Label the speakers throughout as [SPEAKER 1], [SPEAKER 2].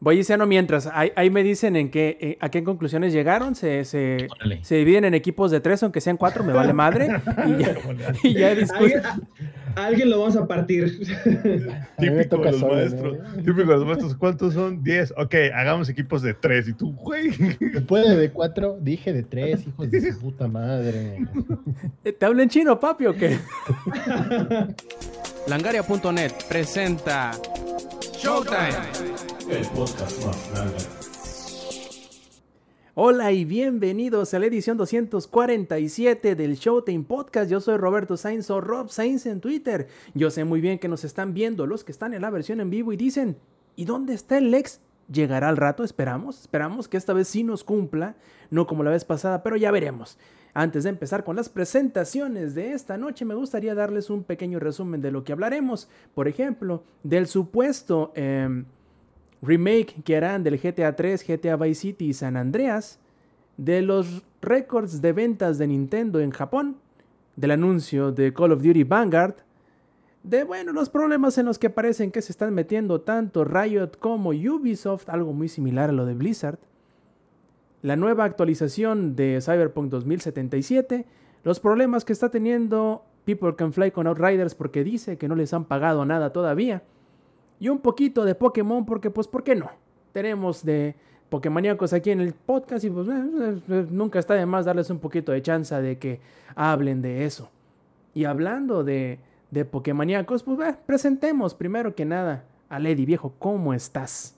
[SPEAKER 1] Voy diciendo mientras, ahí, me dicen en qué, eh, a qué conclusiones llegaron, se, se, se, dividen en equipos de tres, aunque sean cuatro, me vale madre.
[SPEAKER 2] y ya, ¿Alguien, lo vamos a partir.
[SPEAKER 3] Típico de los maestros. Típico de los maestros. ¿Cuántos son? Diez. Ok, hagamos equipos de tres. Y tú, güey.
[SPEAKER 4] Puede de cuatro, dije de tres, hijos de su puta madre.
[SPEAKER 1] ¿Te hablo en chino, papi, o qué? Langaria.net presenta Showtime el podcast Hola y bienvenidos a la edición 247 del Showtime Podcast. Yo soy Roberto Sainz o Rob Sainz en Twitter. Yo sé muy bien que nos están viendo los que están en la versión en vivo y dicen, ¿y dónde está el Lex? Llegará al rato, esperamos, esperamos que esta vez sí nos cumpla, no como la vez pasada, pero ya veremos. Antes de empezar con las presentaciones de esta noche, me gustaría darles un pequeño resumen de lo que hablaremos. Por ejemplo, del supuesto... Em, remake que harán del GTA 3, GTA Vice City y San Andreas, de los récords de ventas de Nintendo en Japón, del anuncio de Call of Duty Vanguard, de bueno, los problemas en los que parecen que se están metiendo tanto Riot como Ubisoft, algo muy similar a lo de Blizzard, la nueva actualización de Cyberpunk 2077, los problemas que está teniendo People Can Fly con Outriders porque dice que no les han pagado nada todavía, y un poquito de Pokémon porque pues ¿por qué no? Tenemos de Pokémoníacos aquí en el podcast y pues eh, eh, eh, nunca está de más darles un poquito de chance de que hablen de eso. Y hablando de, de Pokémoníacos, pues presentemos primero que nada a Lady Viejo, ¿cómo estás?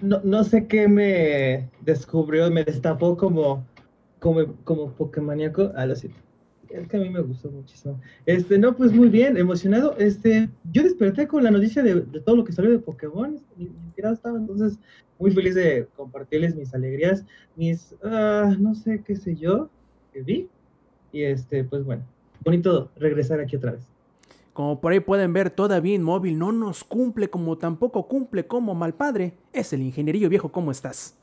[SPEAKER 2] No, no sé qué me descubrió, me destapó como, como, como Pokémoníaco. Ah, lo siento es que a mí me gustó muchísimo. Este, no, pues muy bien, emocionado. Este, yo desperté con la noticia de, todo lo que salió de Pokémon. Y, estaba entonces muy feliz de compartirles mis alegrías, mis, ah, no sé qué sé yo, que vi. Y este, pues bueno, bonito regresar aquí otra vez.
[SPEAKER 1] Como por ahí pueden ver, todavía Inmóvil no nos cumple como tampoco cumple como mal padre. Es el ingenierillo viejo, ¿cómo estás?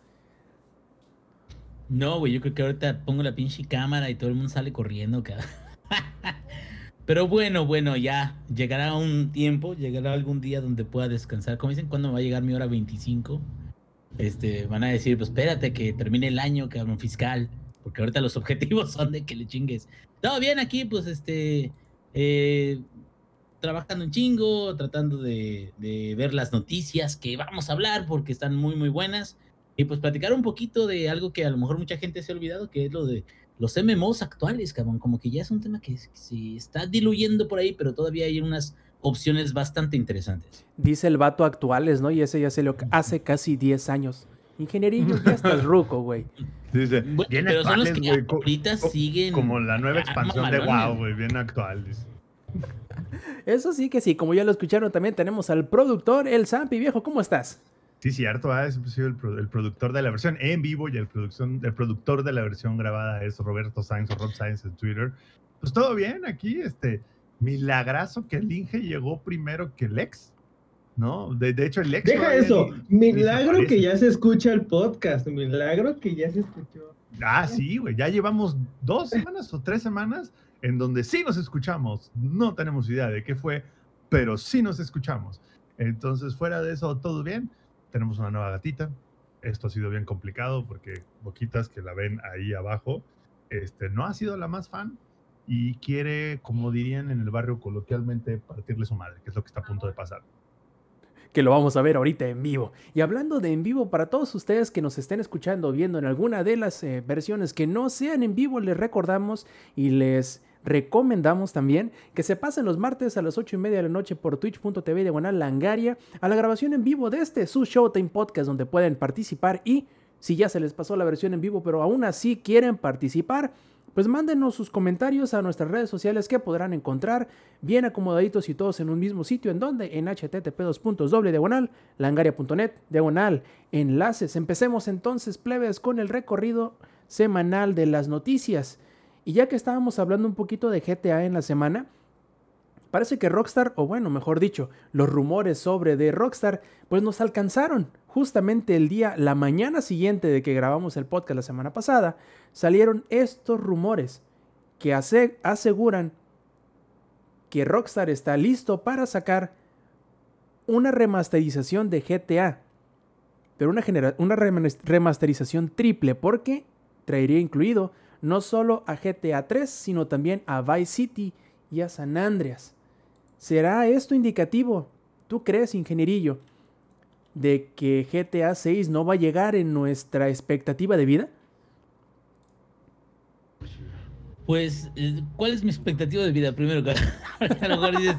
[SPEAKER 5] No, güey, yo creo que ahorita pongo la pinche cámara y todo el mundo sale corriendo. Pero bueno, bueno, ya llegará un tiempo, llegará algún día donde pueda descansar. Como dicen, ¿cuándo va a llegar mi hora 25? Este, van a decir, pues espérate que termine el año, cabrón, fiscal. Porque ahorita los objetivos son de que le chingues. Todo bien aquí, pues este, eh, trabajando un chingo, tratando de, de ver las noticias que vamos a hablar porque están muy, muy buenas. Y pues platicar un poquito de algo que a lo mejor mucha gente se ha olvidado, que es lo de los MMOs actuales, cabrón. Como que ya es un tema que, se está diluyendo por ahí, pero todavía hay unas opciones bastante interesantes.
[SPEAKER 1] Dice el vato actuales, ¿no? Y ese ya se lo hace casi 10 años. Ingenierillo, ya estás ruco, güey.
[SPEAKER 3] Dice, bien pero son los que
[SPEAKER 5] ahorita siguen.
[SPEAKER 3] Como la nueva expansión de WoW, güey, bien actual.
[SPEAKER 1] Eso sí que sí, como ya lo escucharon, también tenemos al productor, el Zampi, viejo, ¿cómo estás?
[SPEAKER 3] Sí, cierto, ah, es el, el, productor de la versión en vivo y el, producción, el productor de la versión grabada es Roberto Sainz o Rob Sainz en Twitter. Pues todo bien aquí, este milagrazo que el Inge llegó primero que el ex, ¿no? De, hecho, el ex.
[SPEAKER 2] Deja eso, milagro que ya se escucha el podcast, milagro que ya se escuchó.
[SPEAKER 3] Ah, sí, güey, ya llevamos dos semanas o tres semanas en donde sí nos escuchamos. No tenemos idea de qué fue, pero sí nos escuchamos. Entonces, fuera de eso, todo bien tenemos una nueva gatita. Esto ha sido bien complicado porque Boquitas, que la ven ahí abajo, este, no ha sido la más fan y quiere, como dirían en el barrio coloquialmente, partirle su madre, que es lo que está a punto de pasar
[SPEAKER 1] que lo vamos a ver ahorita en vivo. Y hablando de en vivo, para todos ustedes que nos estén escuchando viendo en alguna de las eh, versiones que no sean en vivo, les recordamos y les recomendamos también que se pasen los martes a las 8 y media de la noche por twitch.tv diagonal langaria a la grabación en vivo de este su Showtime Podcast donde pueden participar y si ya se les pasó la versión en vivo pero aún así quieren participar pues mándenos sus comentarios a nuestras redes sociales que podrán encontrar bien acomodaditos y todos en un mismo sitio en donde en http diagonal langaria.net diagonal enlaces. Empecemos entonces plebes con el recorrido semanal de las noticias. Y ya que estábamos hablando un poquito de GTA en la semana, parece que Rockstar, o bueno, mejor dicho, los rumores sobre de Rockstar, pues nos alcanzaron. Justamente el día, la mañana siguiente de que grabamos el podcast la semana pasada, salieron estos rumores que aseguran que Rockstar está listo para sacar una remasterización de GTA. Pero una, una remas- remasterización triple porque traería incluido no solo a GTA 3, sino también a Vice City y a San Andreas. ¿Será esto indicativo? ¿Tú crees, ingenierillo, de que GTA 6 no va a llegar en nuestra expectativa de vida?
[SPEAKER 5] Pues, eh, ¿cuál es mi expectativa de vida? Primero, a lo mejor dices,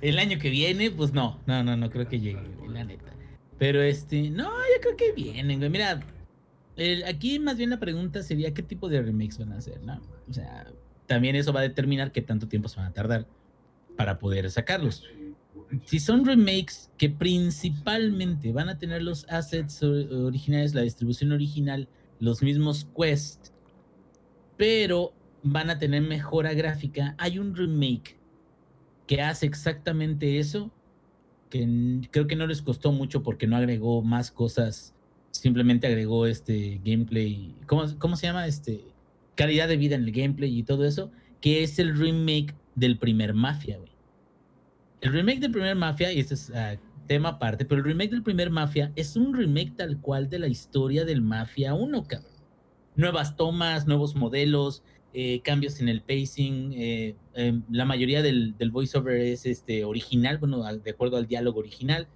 [SPEAKER 5] el año que viene, pues no, no, no, no creo que llegue, la neta. Pero este, no, yo creo que vienen, güey. Mira, aquí más bien la pregunta sería qué tipo de remakes van a hacer. O sea, también eso va a determinar qué tanto tiempo se van a tardar para poder sacarlos. Si son remakes que principalmente van a tener los assets originales, la distribución original, los mismos quests, pero van a tener mejora gráfica. Hay un remake que hace exactamente eso, que creo que no les costó mucho porque no agregó más cosas, simplemente agregó este gameplay, ¿cómo, cómo se llama? Este, calidad de vida en el gameplay y todo eso, que es el remake del primer Mafia, güey. El remake del primer Mafia, y este es ah, tema aparte, pero el remake del primer Mafia es un remake tal cual de la historia del Mafia 1, cabrón. Nuevas tomas, nuevos modelos, eh, cambios en el pacing. eh, em, la mayoría del, del voiceover es este, original, bueno, de acuerdo al diálogo original.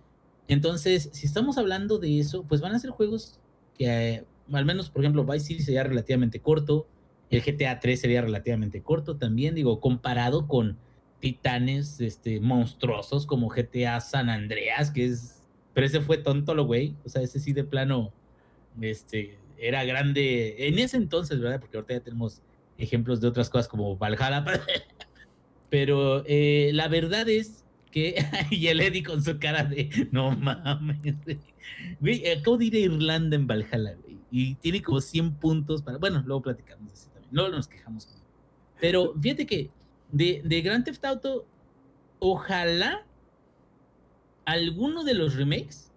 [SPEAKER 5] Entonces, si estamos hablando de eso, pues van a ser juegos que, eh, al menos, por ejemplo, Vice City sería relativamente corto. El GTA 3 sería relativamente corto también, digo, comparado con titanes este, monstruosos como GTA San Andreas, que es. Pero ese fue tonto lo güey. O sea, ese sí de plano. Este. Era grande. En ese entonces, ¿verdad? Porque ahorita ya tenemos ejemplos de otras cosas como Valhalla. Pero eh, la verdad es y el Eddie con su cara de. No mames. güey. Acabo de ir a Irlanda en Valhalla, güey. Y tiene como 100 puntos para. Bueno, luego platicamos eso también. No nos quejamos. Pero fíjate que de, de Grand Theft Auto, ojalá alguno de los remakes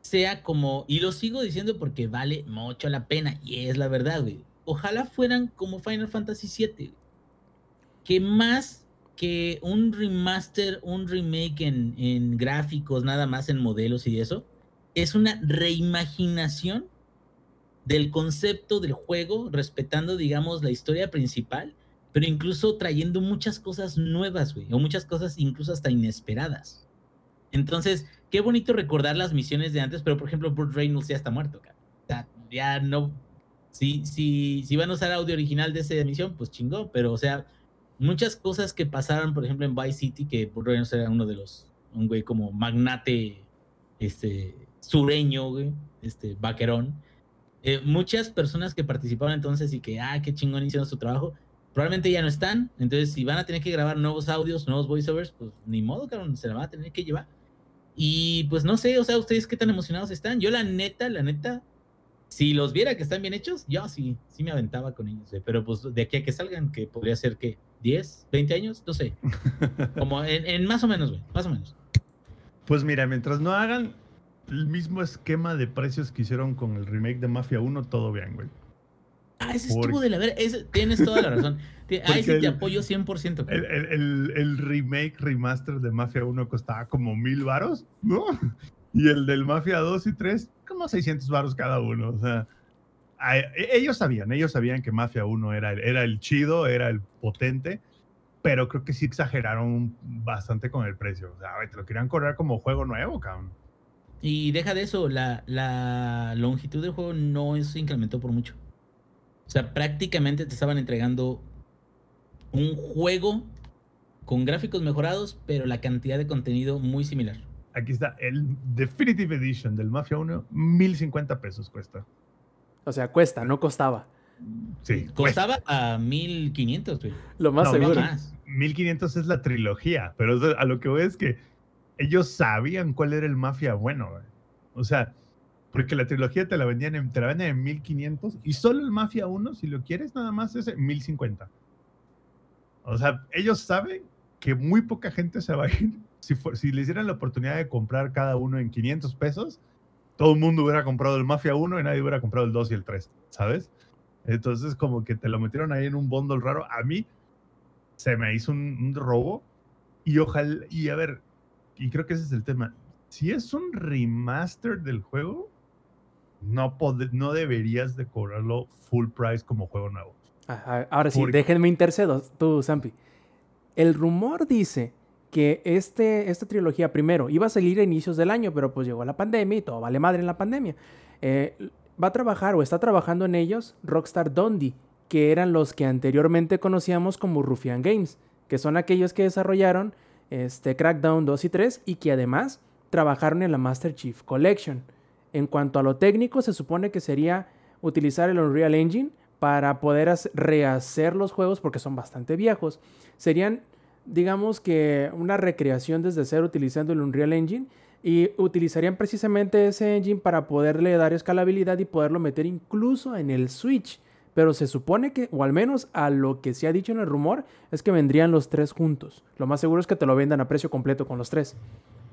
[SPEAKER 5] sea como, y lo sigo diciendo porque vale mucho la pena, y es la verdad, güey. Ojalá fueran como Final Fantasy VII, que más que un remaster, un remake en, gráficos, nada más en modelos y eso, es una reimaginación del concepto del juego, respetando, digamos, la historia principal, pero incluso trayendo muchas cosas nuevas, güey, o muchas cosas incluso hasta inesperadas. Entonces, qué bonito recordar las misiones de antes, pero por ejemplo, Burt Reynolds ya está muerto, cara. O sea, ya no. Si, si, si van a usar audio original de esa misión, pues chingó, pero o sea, muchas cosas que pasaron, por ejemplo, en Vice City, que Burt Reynolds era uno de los, un güey como magnate, este, sureño, güey, este, vaquerón. Eh, muchas personas que participaban entonces y que, ah, qué chingón hicieron su trabajo, probablemente ya no están. Entonces, si van a tener que grabar nuevos audios, nuevos voiceovers, pues ni modo, cabrón, se la van a tener que llevar. Y pues no sé, o sea, ustedes qué tan emocionados están. Yo, la neta, la neta, si los viera que están bien hechos, yo sí, sí me aventaba con ellos. Pero pues de aquí a que salgan, que podría ser que 10, 20 años, no sé. Como en, en más o menos, güey, más o menos.
[SPEAKER 3] Pues mira, mientras no hagan el mismo esquema de precios que hicieron con el remake de Mafia 1, todo bien, güey.
[SPEAKER 5] Ah, ese
[SPEAKER 3] Por-
[SPEAKER 5] estuvo de la verga. ese- Tienes toda la razón. Ahí sí
[SPEAKER 3] Porque
[SPEAKER 5] te apoyo 100%.
[SPEAKER 3] El,
[SPEAKER 5] cabrón.
[SPEAKER 3] el- el- el remake, remaster de Mafia 1 costaba como mil varos, ¿no? Y el del Mafia 2 y 3, como 600 varos cada uno. O sea, e- ellos sabían, ellos sabían que Mafia 1 era, el- era el chido, era el potente, pero creo que sí exageraron bastante con el precio. O sea, te lo querían cobrar como juego nuevo, cabrón.
[SPEAKER 5] Y deja de eso, la, la longitud del juego no se incrementó por mucho. O sea, prácticamente te estaban entregando un juego con gráficos mejorados, pero la cantidad de contenido muy similar.
[SPEAKER 3] Aquí está, el Definitive Edition del Mafia 1, 1050 pesos cuesta.
[SPEAKER 1] O sea, cuesta, no costaba.
[SPEAKER 3] Sí,
[SPEAKER 5] Costaba a 1500, güey.
[SPEAKER 1] Lo más
[SPEAKER 3] No,
[SPEAKER 1] seguro.
[SPEAKER 5] Más.
[SPEAKER 3] 1500 es la trilogía, pero a lo que voy es que ellos sabían cuál era el mafia bueno, güey. O sea, porque la trilogía te la vendían en, te la venden en 1500 y solo el mafia 1, si lo quieres, nada más es en 1050. O sea, ellos saben que muy poca gente se va a ir. Si, si les dieran la oportunidad de comprar cada uno en 500 pesos, todo el mundo hubiera comprado el Mafia 1 y nadie hubiera comprado el 2 y el 3, ¿sabes? Entonces, como que te lo metieron ahí en un bundle raro. A mí se me hizo un, un robo. Y ojalá, y a ver, y creo que ese es el tema. Si es un remaster del juego, no, pod- no deberías de cobrarlo full price como juego nuevo.
[SPEAKER 1] Ajá, Ahora sí,
[SPEAKER 3] Porque-
[SPEAKER 1] déjenme intercedo, tú, Zampi. El rumor dice que este, esta trilogía, primero, iba a salir a inicios del año, pero pues llegó la pandemia y todo vale madre en la pandemia. Eh, va a trabajar o está trabajando en ellos Rockstar Dundee, que eran los que anteriormente conocíamos como Ruffian Games, que son aquellos que desarrollaron este, Crackdown 2 y 3 y que además trabajaron en la Master Chief Collection. En cuanto a lo técnico, se supone que sería utilizar el Unreal Engine para poder hace- rehacer los juegos porque son bastante viejos. Serían, digamos que una recreación desde cero utilizando el Unreal Engine y utilizarían precisamente ese engine para poderle dar escalabilidad y poderlo meter incluso en el Switch. Pero se supone que, o al menos a lo que se ha dicho en el rumor, es que vendrían los tres juntos. Lo más seguro es que te lo vendan a precio completo con los tres.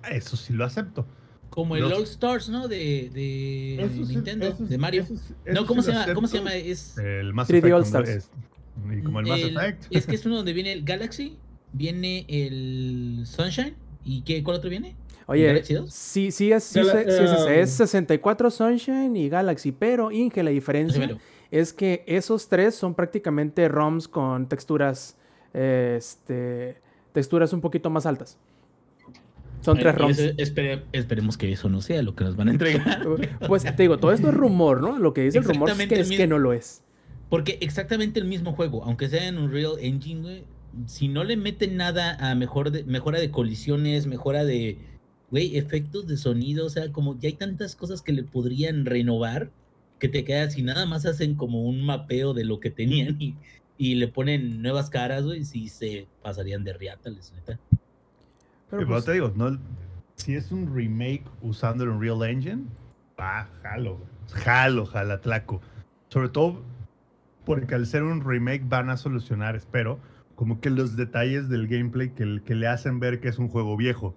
[SPEAKER 3] Eso sí lo acepto.
[SPEAKER 5] Como el
[SPEAKER 3] Los-
[SPEAKER 5] All Stars, ¿no? De, de
[SPEAKER 3] Eso sí-
[SPEAKER 5] Nintendo,
[SPEAKER 3] eso
[SPEAKER 5] de Mario.
[SPEAKER 3] eso
[SPEAKER 5] no, ¿cómo
[SPEAKER 3] sí
[SPEAKER 5] se llama? ¿Cómo se llama? Es,
[SPEAKER 3] El Mass
[SPEAKER 1] 3D
[SPEAKER 3] Effect
[SPEAKER 1] All
[SPEAKER 3] como
[SPEAKER 1] Stars.
[SPEAKER 3] es- y como el Mass
[SPEAKER 5] el-
[SPEAKER 3] Effect.
[SPEAKER 5] Es que es uno donde viene el Galaxy, viene el Sunshine. ¿Y qué, cuál otro viene?
[SPEAKER 1] Oye,
[SPEAKER 5] ¿Galaxy 2?
[SPEAKER 1] sí, sí, es, sí,
[SPEAKER 2] Gala-
[SPEAKER 1] se- sí es ese, es
[SPEAKER 2] um,
[SPEAKER 1] 64 Sunshine y Galaxy, pero Inge, la diferencia es que esos tres son prácticamente ROMs con texturas, eh, este, texturas un poquito más altas. Son tres ROMs.
[SPEAKER 5] eso- espere- esperemos que eso no sea lo que nos van a entregar.
[SPEAKER 1] Pues te digo, todo esto es rumor, ¿no? Lo que dice el rumor es que,
[SPEAKER 5] el
[SPEAKER 1] es que no lo es.
[SPEAKER 5] Porque exactamente el mismo juego, aunque sea en un Real Engine, güey, si no le meten nada a mejor de- mejora de colisiones, mejora de, güey, efectos de sonido, o sea, como ya hay tantas cosas que le podrían renovar, que te quedas y nada más hacen como un mapeo de lo que tenían y, y le ponen nuevas caras, güey, si se pasarían de riátales, neta.
[SPEAKER 1] Pero
[SPEAKER 3] Pero
[SPEAKER 1] pues,
[SPEAKER 3] te digo, no, si es un remake usando el Unreal Engine, va, jalo, güey. jalo, jalatlaco. Sobre todo porque al ser un remake van a solucionar, espero, como que los detalles del gameplay que, que le hacen ver que es un juego viejo.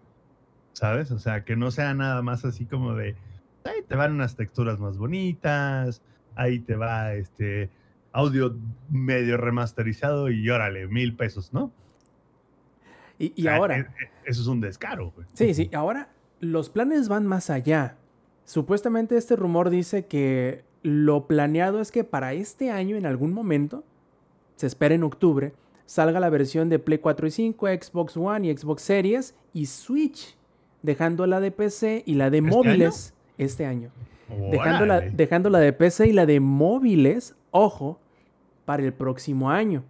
[SPEAKER 3] ¿Sabes? O sea, que no sea nada más así como de, ahí te van unas texturas más bonitas, ahí te va este audio medio remasterizado y órale, mil pesos, ¿no?
[SPEAKER 1] y, y
[SPEAKER 3] O sea,
[SPEAKER 1] ahora,
[SPEAKER 3] e- e- Eso es un descaro, güey.
[SPEAKER 1] Sí, sí, ahora los planes van más allá. Supuestamente este rumor dice que lo planeado es que para este año, en algún momento, se espera en octubre, salga la versión de Play 4 y 5, Xbox One y Xbox Series y Switch, dejando la de PC y la de
[SPEAKER 3] ¿Este
[SPEAKER 1] móviles este año. Dejando la,
[SPEAKER 3] Órale.
[SPEAKER 1] dejando la de PC y la de móviles, ojo, para el próximo año.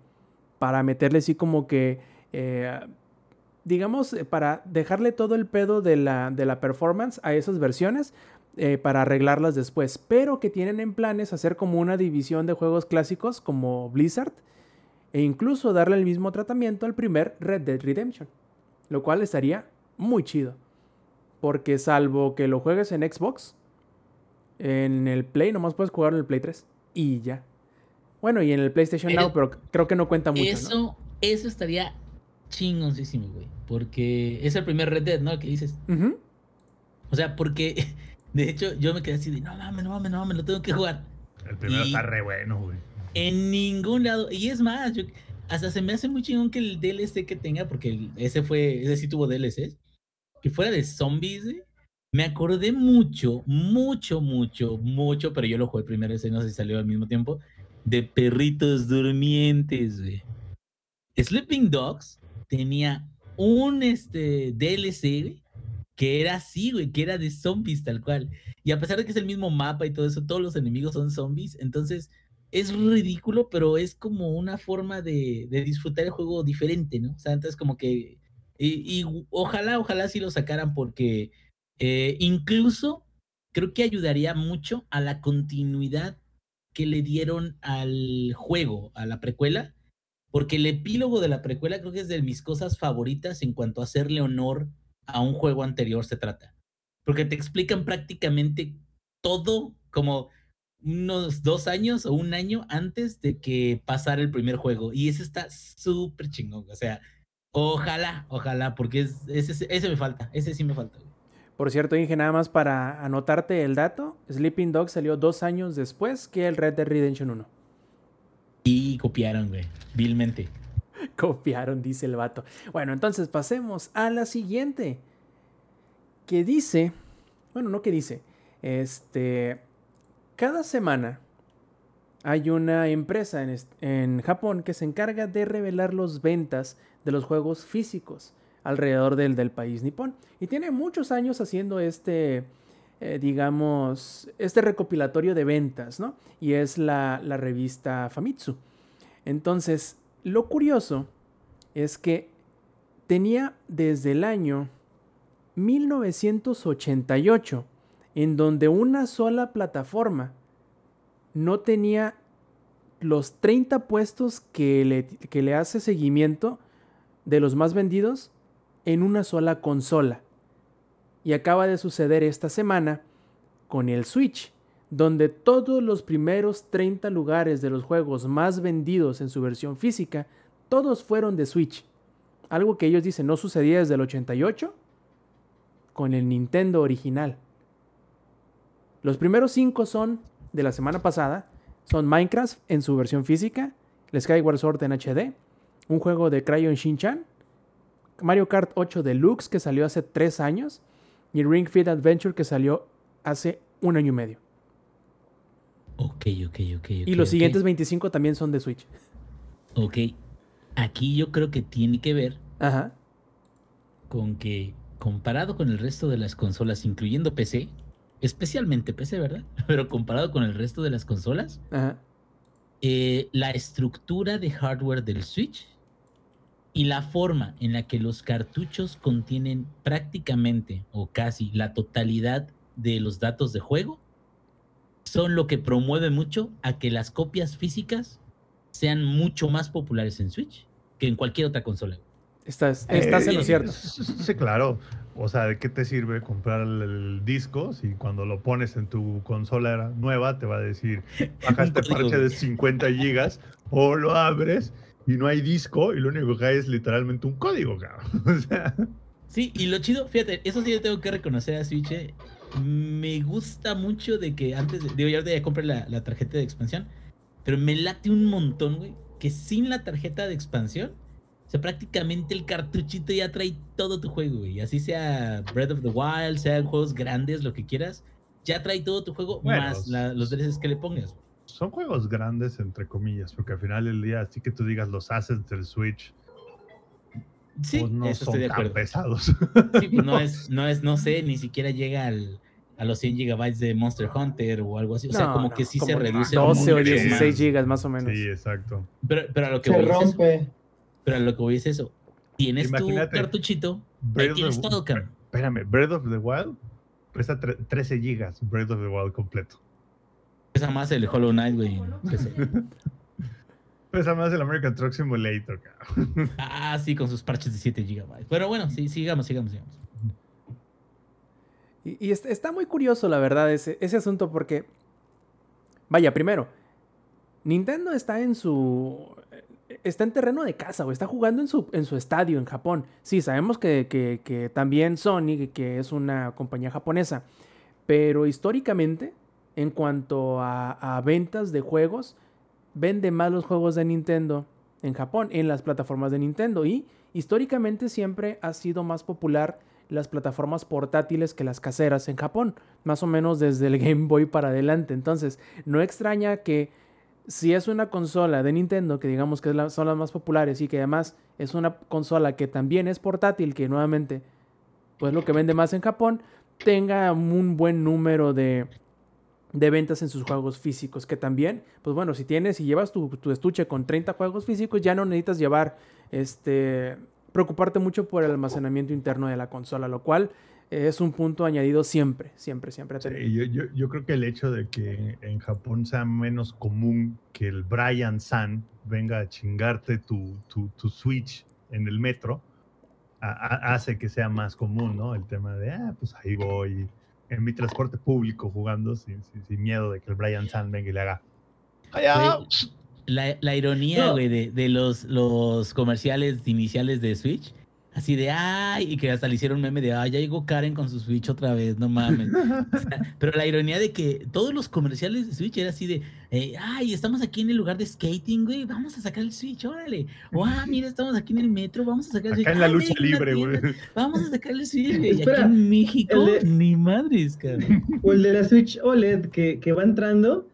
[SPEAKER 1] Para meterle así como que, eh, digamos, eh, para dejarle todo el pedo de la, de la performance a esas versiones, eh, para arreglarlas después. Pero que tienen en planes hacer como una división de juegos clásicos como Blizzard e incluso darle el mismo tratamiento al primer Red Dead Redemption. Lo cual estaría muy chido. Porque salvo que lo juegues en Xbox, en el Play nomás puedes jugarlo en el Play 3 y ya. Bueno, y en el PlayStation
[SPEAKER 5] Eh,
[SPEAKER 1] Now, pero creo que no cuenta mucho,
[SPEAKER 5] Eso,
[SPEAKER 1] ¿no?
[SPEAKER 5] eso estaría chingoncísimo, güey. Porque es el primer Red Dead, ¿no? Que dices. O sea, porque de hecho yo me quedé así de, no mames, no mames, no mames, lo tengo que jugar.
[SPEAKER 3] El primero
[SPEAKER 5] Y-
[SPEAKER 3] está re bueno, güey.
[SPEAKER 5] En ningún lado. Y es más, hasta se me hace muy chingón que el DLC que tenga, porque ese fue, ese sí tuvo DLCs, que fuera de zombies. Me acordé mucho, mucho, mucho, mucho, pero yo lo jugué primero ese, no sé si salió al mismo tiempo, de perritos durmientes. Sleeping Dogs tenía un este, DLC, que era así, güey, que era de zombies tal cual. Y a pesar de que es el mismo mapa y todo eso, todos los enemigos son zombies, entonces es ridículo, pero es como una forma de, de disfrutar el juego diferente, ¿no? O sea, entonces como que... Y, ojalá, ojalá sí lo sacaran porque eh, incluso creo que ayudaría mucho a la continuidad que le dieron al juego, a la precuela, porque el epílogo de la precuela creo que es de mis cosas favoritas en cuanto a hacerle honor a un juego anterior se trata. Porque te explican prácticamente todo como unos dos años o un año antes de que pasara el primer juego. Y ese está súper chingón. O sea, ojalá, ojalá, porque es, ese, ese me falta, ese sí me falta.
[SPEAKER 1] Por cierto, Inge, nada más para anotarte el dato, Sleeping Dog salió dos años después que el Red Dead Redemption 1.
[SPEAKER 5] Y copiaron, güey, vilmente.
[SPEAKER 1] Copiaron, dice el vato. Bueno, entonces pasemos a la siguiente. que dice, bueno, no que dice, este, cada semana hay una empresa en, en Japón que se encarga de revelar las ventas de los juegos físicos alrededor del, del país nipón. Y tiene muchos años haciendo este, eh, digamos, este recopilatorio de ventas, ¿no? Y es la, la revista Famitsu. Entonces, lo curioso es que tenía desde el año 1988, en donde una sola plataforma no tenía los 30 puestos que le, que le hace seguimiento de los más vendidos en una sola consola. Y acaba de suceder esta semana con el Switch, donde todos los primeros 30 lugares de los juegos más vendidos en su versión física, todos fueron de Switch. Algo que ellos dicen no sucedía desde el 88 con el Nintendo original. Los primeros 5 son de la semana pasada, son Minecraft en su versión física, el Skyward Sword en HD, un juego de Crayon Shin-Chan, Mario Kart 8 Deluxe que salió hace 3 años y Ring Fit Adventure que salió hace un año y medio.
[SPEAKER 5] Ok, ok, ok.
[SPEAKER 1] y
[SPEAKER 5] ok,
[SPEAKER 1] los siguientes 25 también son de Switch.
[SPEAKER 5] Ok. Aquí yo creo que tiene que ver
[SPEAKER 1] Ajá.
[SPEAKER 5] con que comparado con el resto de las consolas, incluyendo PC, especialmente PC, ¿verdad? Pero comparado con el resto de las consolas,
[SPEAKER 1] Ajá.
[SPEAKER 5] eh, la estructura de hardware del Switch y la forma en la que los cartuchos contienen prácticamente o casi la totalidad de los datos de juego son lo que promueve mucho a que las copias físicas sean mucho más populares en Switch que en cualquier otra consola.
[SPEAKER 1] Estás, estás en lo
[SPEAKER 3] Eh,
[SPEAKER 1] cierto.
[SPEAKER 3] Sí, claro. O sea, ¿de qué te sirve comprar el, el disco si cuando lo pones en tu consola nueva te va a decir, baja este
[SPEAKER 5] código,
[SPEAKER 3] parche de
[SPEAKER 5] güey.
[SPEAKER 3] 50 gigas o lo abres y no hay disco y lo único que hay es literalmente un código, cabrón. O sea,
[SPEAKER 5] Sí, y lo chido, fíjate, eso sí yo tengo que reconocer a Switch. eh, Me gusta mucho de que antes, de, digo, ya ahorita ya compré la, la tarjeta de expansión, pero me late un montón, güey, que sin la tarjeta de expansión, o sea, prácticamente el cartuchito ya trae todo tu juego, güey. Así sea Breath of the Wild, sean juegos grandes, lo que quieras, ya trae todo tu juego,
[SPEAKER 3] Bueno,
[SPEAKER 5] más la- los DLCs que le pongas.
[SPEAKER 3] son juegos grandes, entre comillas, porque al final del día, así que tú digas los assets del Switch,
[SPEAKER 5] Sí,
[SPEAKER 3] pues no
[SPEAKER 5] eso
[SPEAKER 3] son
[SPEAKER 5] estoy de
[SPEAKER 3] tan
[SPEAKER 5] acuerdo.
[SPEAKER 3] pesados.
[SPEAKER 5] Sí, pues no es, no es, no sé, ni siquiera llega al, a los 100 gigabytes de Monster Hunter o algo así. O sea,
[SPEAKER 1] No,
[SPEAKER 5] como
[SPEAKER 1] no,
[SPEAKER 5] que sí se reduce.
[SPEAKER 1] 12 o
[SPEAKER 5] mucho
[SPEAKER 1] 16
[SPEAKER 5] más.
[SPEAKER 1] gigas más o menos.
[SPEAKER 3] Sí, exacto.
[SPEAKER 5] Pero, pero a lo que
[SPEAKER 2] Se
[SPEAKER 5] voy es eso.
[SPEAKER 2] rompe.
[SPEAKER 5] Pero a lo que voy es eso. Tienes
[SPEAKER 3] Imagínate,
[SPEAKER 5] tu cartuchito,
[SPEAKER 3] Breath
[SPEAKER 5] tienes
[SPEAKER 3] the-
[SPEAKER 5] todo, cabrón.
[SPEAKER 3] Espérame, Breath of the Wild pesa tre- 13 gigas, Breath of the Wild completo.
[SPEAKER 5] Pesa más el Hollow Knight, güey.
[SPEAKER 3] Pesa más el American Truck Simulator, cabrón.
[SPEAKER 5] Ah, sí, con sus parches de 7 gigabytes. Pero bueno, sí, sigamos, sigamos, sigamos.
[SPEAKER 1] Y, y est- está muy curioso, la verdad, ese, ese asunto porque, vaya, primero, Nintendo está en su... Está en terreno de casa, o está jugando en su, en su estadio en Japón. Sí, sabemos que, que- que también Sony, que es una compañía japonesa, pero históricamente, en cuanto a, a ventas de juegos, vende más los juegos de Nintendo en Japón, en las plataformas de Nintendo. Y históricamente siempre ha sido más popular las plataformas portátiles que las caseras en Japón, más o menos desde el Game Boy para adelante. Entonces, no extraña que si es una consola de Nintendo, que digamos que son las más populares y que además es una consola que también es portátil, que nuevamente, pues lo que vende más en Japón, tenga un buen número de, de ventas en sus juegos físicos, que también, pues bueno, si tienes, si llevas tu, tu estuche con 30 juegos físicos, ya no necesitas llevar, este, preocuparte mucho por el almacenamiento interno de la consola, lo cual es un punto añadido siempre, siempre, siempre.
[SPEAKER 3] Sí, yo, yo, yo creo que el hecho de que en Japón sea menos común que el Brian San venga a chingarte tu, tu, tu Switch en el metro, a- a- hace que sea más común, ¿no? El tema de, ah, pues ahí voy en mi transporte público jugando sin, sin, sin miedo de que el Brian San venga y le haga. "Allá".
[SPEAKER 5] Güey, La, la ironía,
[SPEAKER 2] No.
[SPEAKER 5] de, de los, los comerciales iniciales de Switch, Así de, ay, y que hasta le hicieron meme de, ay, ya llegó Karen con su Switch otra vez, no mames. O sea, pero la ironía de que todos los comerciales de Switch era así de, eh, ay, estamos aquí en el lugar de skating, güey, vamos a sacar el Switch, órale. O, ah, mira, estamos aquí en el metro, vamos a sacar el Switch.
[SPEAKER 3] Acá en la
[SPEAKER 5] "Ay,
[SPEAKER 3] lucha libre, güey.
[SPEAKER 5] Vamos a sacar el Switch, güey. Y aquí
[SPEAKER 2] Espera,
[SPEAKER 5] en México,
[SPEAKER 2] de-
[SPEAKER 5] ni madres, cabrón.
[SPEAKER 2] O el de la Switch OLED que, que va entrando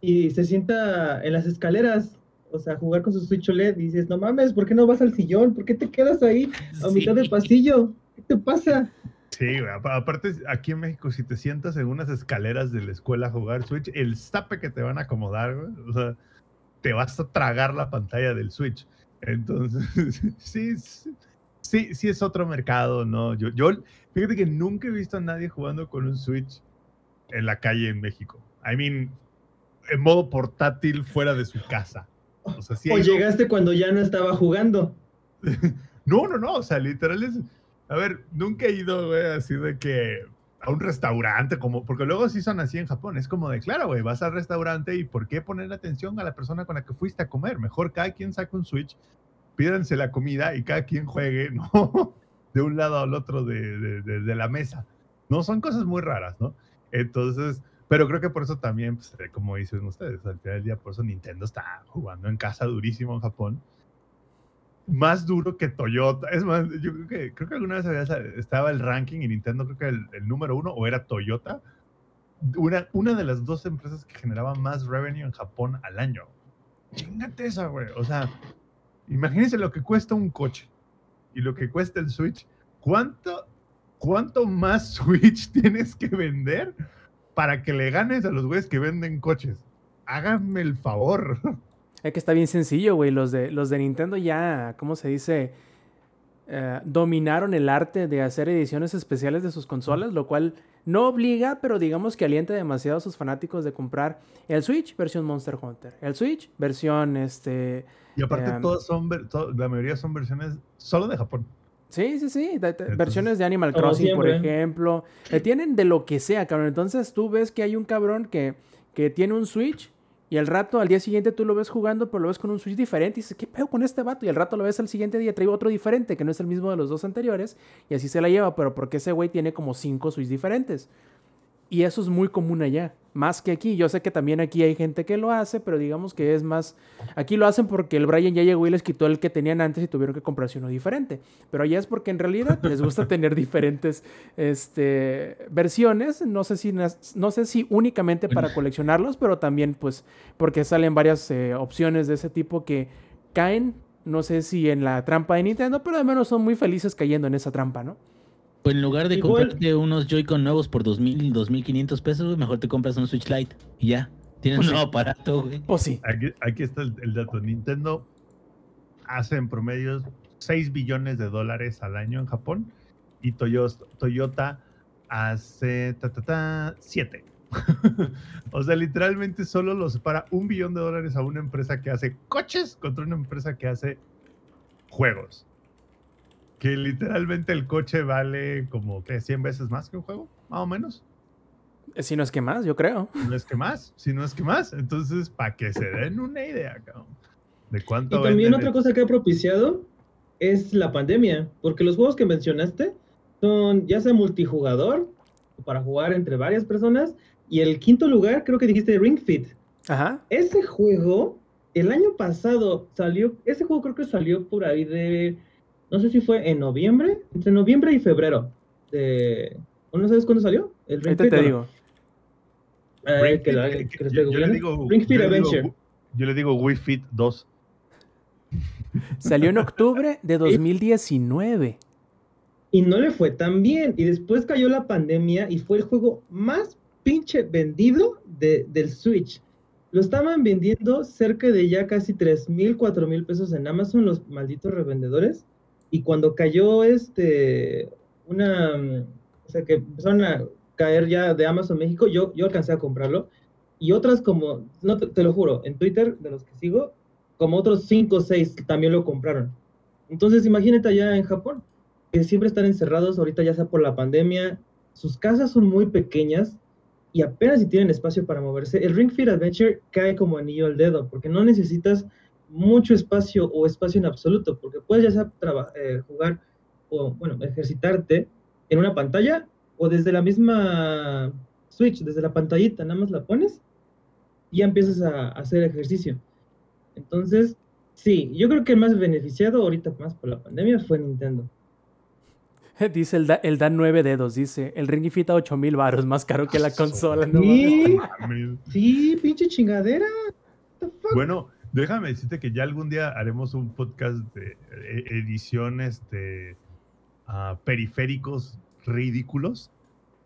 [SPEAKER 2] y se sienta en las escaleras. O sea, jugar con su Switch OLED y dices, no mames, ¿por qué no vas al sillón? ¿Por qué te quedas ahí a mitad del pasillo? ¿Qué te pasa?
[SPEAKER 3] Sí, Aparte, aquí en México, si te sientas en unas escaleras de la escuela a jugar Switch, el zape que te van a acomodar, güey, o sea, te vas a tragar la pantalla del Switch. Entonces, sí, sí, sí, sí es otro mercado, ¿no? Yo, yo, fíjate que nunca he visto a nadie jugando con un Switch en la calle en México. I mean, en modo portátil fuera de su casa. O sea, sí
[SPEAKER 2] O
[SPEAKER 3] hay
[SPEAKER 2] llegaste cuando ya no estaba jugando.
[SPEAKER 3] no, no, no, o sea, literal es. A ver, nunca he ido, güey, así de que a un restaurante, como, porque luego sí son así en Japón. Es como de, claro, güey, vas al restaurante y ¿por qué poner atención a la persona con la que fuiste a comer? Mejor cada quien saca un Switch, pídanse la comida y cada quien juegue, ¿no? De un lado al otro de, de- de- de la mesa. No, son cosas muy raras, ¿no? Entonces, pero creo que por eso también, pues, eh, como dicen ustedes, al final del día, por eso Nintendo está jugando en casa durísimo en Japón más duro que Toyota. Es más, yo creo que, creo que alguna vez estaba el ranking y Nintendo, creo que el, el número uno o era Toyota. Una, una de las dos empresas que generaba más revenue en Japón al año. Chingate esa, güey. O sea, imagínense lo que cuesta un coche y lo que cuesta el Switch. ¿Cuánto, cuánto más Switch tienes que vender para que le ganes a los güeyes que venden coches? Háganme el favor.
[SPEAKER 1] Es que está bien sencillo, güey. Los de, los de Nintendo ya, ¿cómo se dice? Eh, dominaron el arte de hacer ediciones especiales de sus consolas, lo cual no obliga, pero digamos que alienta demasiado a sus fanáticos de comprar el Switch versión Monster Hunter, el Switch versión este...
[SPEAKER 3] Y aparte,
[SPEAKER 1] Em,
[SPEAKER 3] todas son, la mayoría son versiones solo de Japón.
[SPEAKER 1] Sí, sí, sí. de- de-
[SPEAKER 3] Entonces,
[SPEAKER 1] versiones de Animal Crossing, por ejemplo. Eh, tienen de lo que sea, cabrón. Entonces tú ves que hay un cabrón que, que tiene un Switch y al rato, al día siguiente tú lo ves jugando, pero lo ves con un Switch diferente y dices, ¿qué pedo con este vato? Y al rato lo ves al siguiente día, trae otro diferente, que no es el mismo de los dos anteriores, y así se la lleva, pero porque ese güey tiene como cinco Switch diferentes. Y eso es muy común allá, más que aquí. Yo sé que también aquí hay gente que lo hace, pero digamos que es más... Aquí lo hacen porque el Brian ya llegó y les quitó el que tenían antes y tuvieron que comprarse uno diferente. Pero allá es porque en realidad les gusta tener diferentes este, versiones. No sé, si, no sé si únicamente para coleccionarlos, pero también pues porque salen varias eh, opciones de ese tipo que caen, no sé si en la trampa de Nintendo, pero al menos son muy felices cayendo en esa trampa, ¿no?
[SPEAKER 5] Pues en lugar de
[SPEAKER 2] Igual-
[SPEAKER 5] comprarte unos Joy-Con nuevos por 2000, 2500 pesos, güey, mejor te compras un Switch Lite y ya. Tienes
[SPEAKER 1] Pues
[SPEAKER 5] un
[SPEAKER 1] sí.
[SPEAKER 5] nuevo aparato, güey.
[SPEAKER 1] Pues sí.
[SPEAKER 3] Aquí, aquí está el, el dato. Nintendo hace en promedio 6 billones de dólares al año en Japón y Toyota hace ta, ta, ta, 7. o sea, literalmente solo lo separa un billón de dólares a una empresa que hace coches contra una empresa que hace juegos. Que literalmente el coche vale como que 100 veces más que un juego, más o menos.
[SPEAKER 1] Eh, Si no es que más, yo creo.
[SPEAKER 3] Si no es que más, si no es que más. Entonces, para que se den una idea, cabrón, de cuánto
[SPEAKER 2] Y también otra
[SPEAKER 3] el-
[SPEAKER 2] cosa que ha propiciado es la pandemia, porque los juegos que mencionaste son ya sea multijugador, para jugar entre varias personas, y el quinto lugar creo que dijiste Ring Fit.
[SPEAKER 1] Ajá.
[SPEAKER 2] Ese juego, el año pasado salió, ese juego creo que salió por ahí de, no sé si fue en noviembre, entre noviembre y febrero. De, ¿o ¿No sabes cuándo salió? El Ring Fit,
[SPEAKER 1] te digo.
[SPEAKER 3] Ring
[SPEAKER 2] que
[SPEAKER 3] Fit,
[SPEAKER 2] Adventure.
[SPEAKER 3] yo le digo Wii Fit 2.
[SPEAKER 1] Salió en octubre de 2019.
[SPEAKER 2] y no le fue tan bien. Y después cayó la pandemia y fue el juego más pinche vendido de- del Switch. Lo estaban vendiendo cerca de ya casi 3 mil, 4 mil pesos en Amazon los malditos revendedores. Y cuando cayó este, una, mm, o sea, que empezaron a caer ya de Amazon México, yo, yo alcancé a comprarlo. Y otras como, no te, te lo juro, en Twitter, de los que sigo, como otros 5 o 6 también lo compraron. Entonces imagínate allá en Japón que siempre están encerrados ahorita ya sea por la pandemia, sus casas son muy pequeñas y apenas si tienen espacio para moverse. El Ring Fit Adventure cae como anillo al dedo porque no necesitas mucho espacio o espacio en absoluto, porque puedes ya sea traba- eh, jugar o bueno, ejercitarte en una pantalla o desde la misma Switch, desde la pantallita, nada más la pones y ya empiezas a, a hacer ejercicio. Entonces, sí, yo creo que el más beneficiado ahorita más por la pandemia fue Nintendo.
[SPEAKER 1] Dice el, da- el Dan 9 dedos, dice, el Ring Fit a 8000 baros, más caro que la consola. no
[SPEAKER 2] Sí,
[SPEAKER 3] Mames.
[SPEAKER 2] sí, pinche chingadera.
[SPEAKER 3] Bueno, déjame decirte que ya algún día haremos un podcast de eh, ediciones de ah, periféricos ridículos,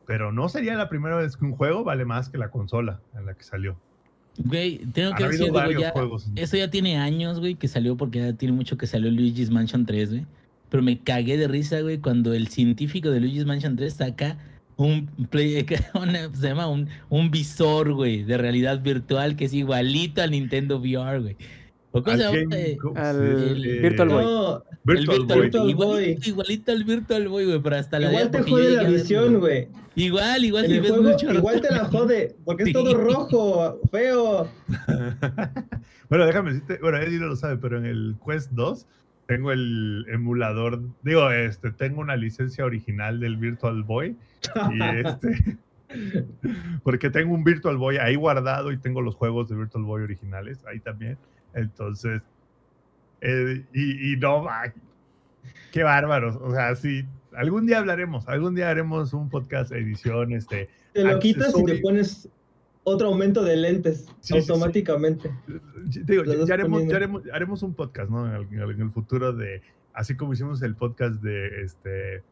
[SPEAKER 3] pero no sería la primera vez que un juego vale más que la consola en la que salió.
[SPEAKER 5] Güey, tengo
[SPEAKER 3] Han
[SPEAKER 5] que decir, digo, ya,
[SPEAKER 3] juegos.
[SPEAKER 5] Eso ya tiene años, güey, que salió porque ya tiene mucho que salió Luigi's Mansion 3, güey. Pero me cagué de risa, güey, cuando el científico de Luigi's Mansion 3 saca un play, una- se llama un, un visor, güey, de realidad virtual que es igualito al Nintendo VR, güey. ¿O cómo se
[SPEAKER 3] Al
[SPEAKER 1] Virtual Boy.
[SPEAKER 2] No,
[SPEAKER 3] Virtual.
[SPEAKER 5] Virtual. Igualito, igualito al Virtual Boy, güey, pero hasta la
[SPEAKER 2] igual te jode la visión, güey.
[SPEAKER 5] Igual, igual
[SPEAKER 2] En
[SPEAKER 5] si
[SPEAKER 2] el
[SPEAKER 5] ves
[SPEAKER 2] juego
[SPEAKER 5] mucho.
[SPEAKER 2] igual te la jode, porque es todo rojo, feo.
[SPEAKER 3] bueno, déjame decirte, bueno, Eddie no lo sabe, pero en el Quest 2 tengo el emulador, digo, este, tengo una licencia original del Virtual Boy y este, porque tengo un Virtual Boy ahí guardado y tengo los juegos de Virtual Boy originales ahí también, entonces, eh, y, y no, ay, qué bárbaros, o sea, sí, algún día hablaremos, algún día haremos un podcast edición, este,
[SPEAKER 2] Te lo quitas y te pones otro aumento de lentes
[SPEAKER 3] Sí, sí, sí.
[SPEAKER 2] automáticamente.
[SPEAKER 3] Digo, ya, haremos, ya haremos, haremos un podcast, ¿no? En el, en el- en el futuro de, así como hicimos el podcast de este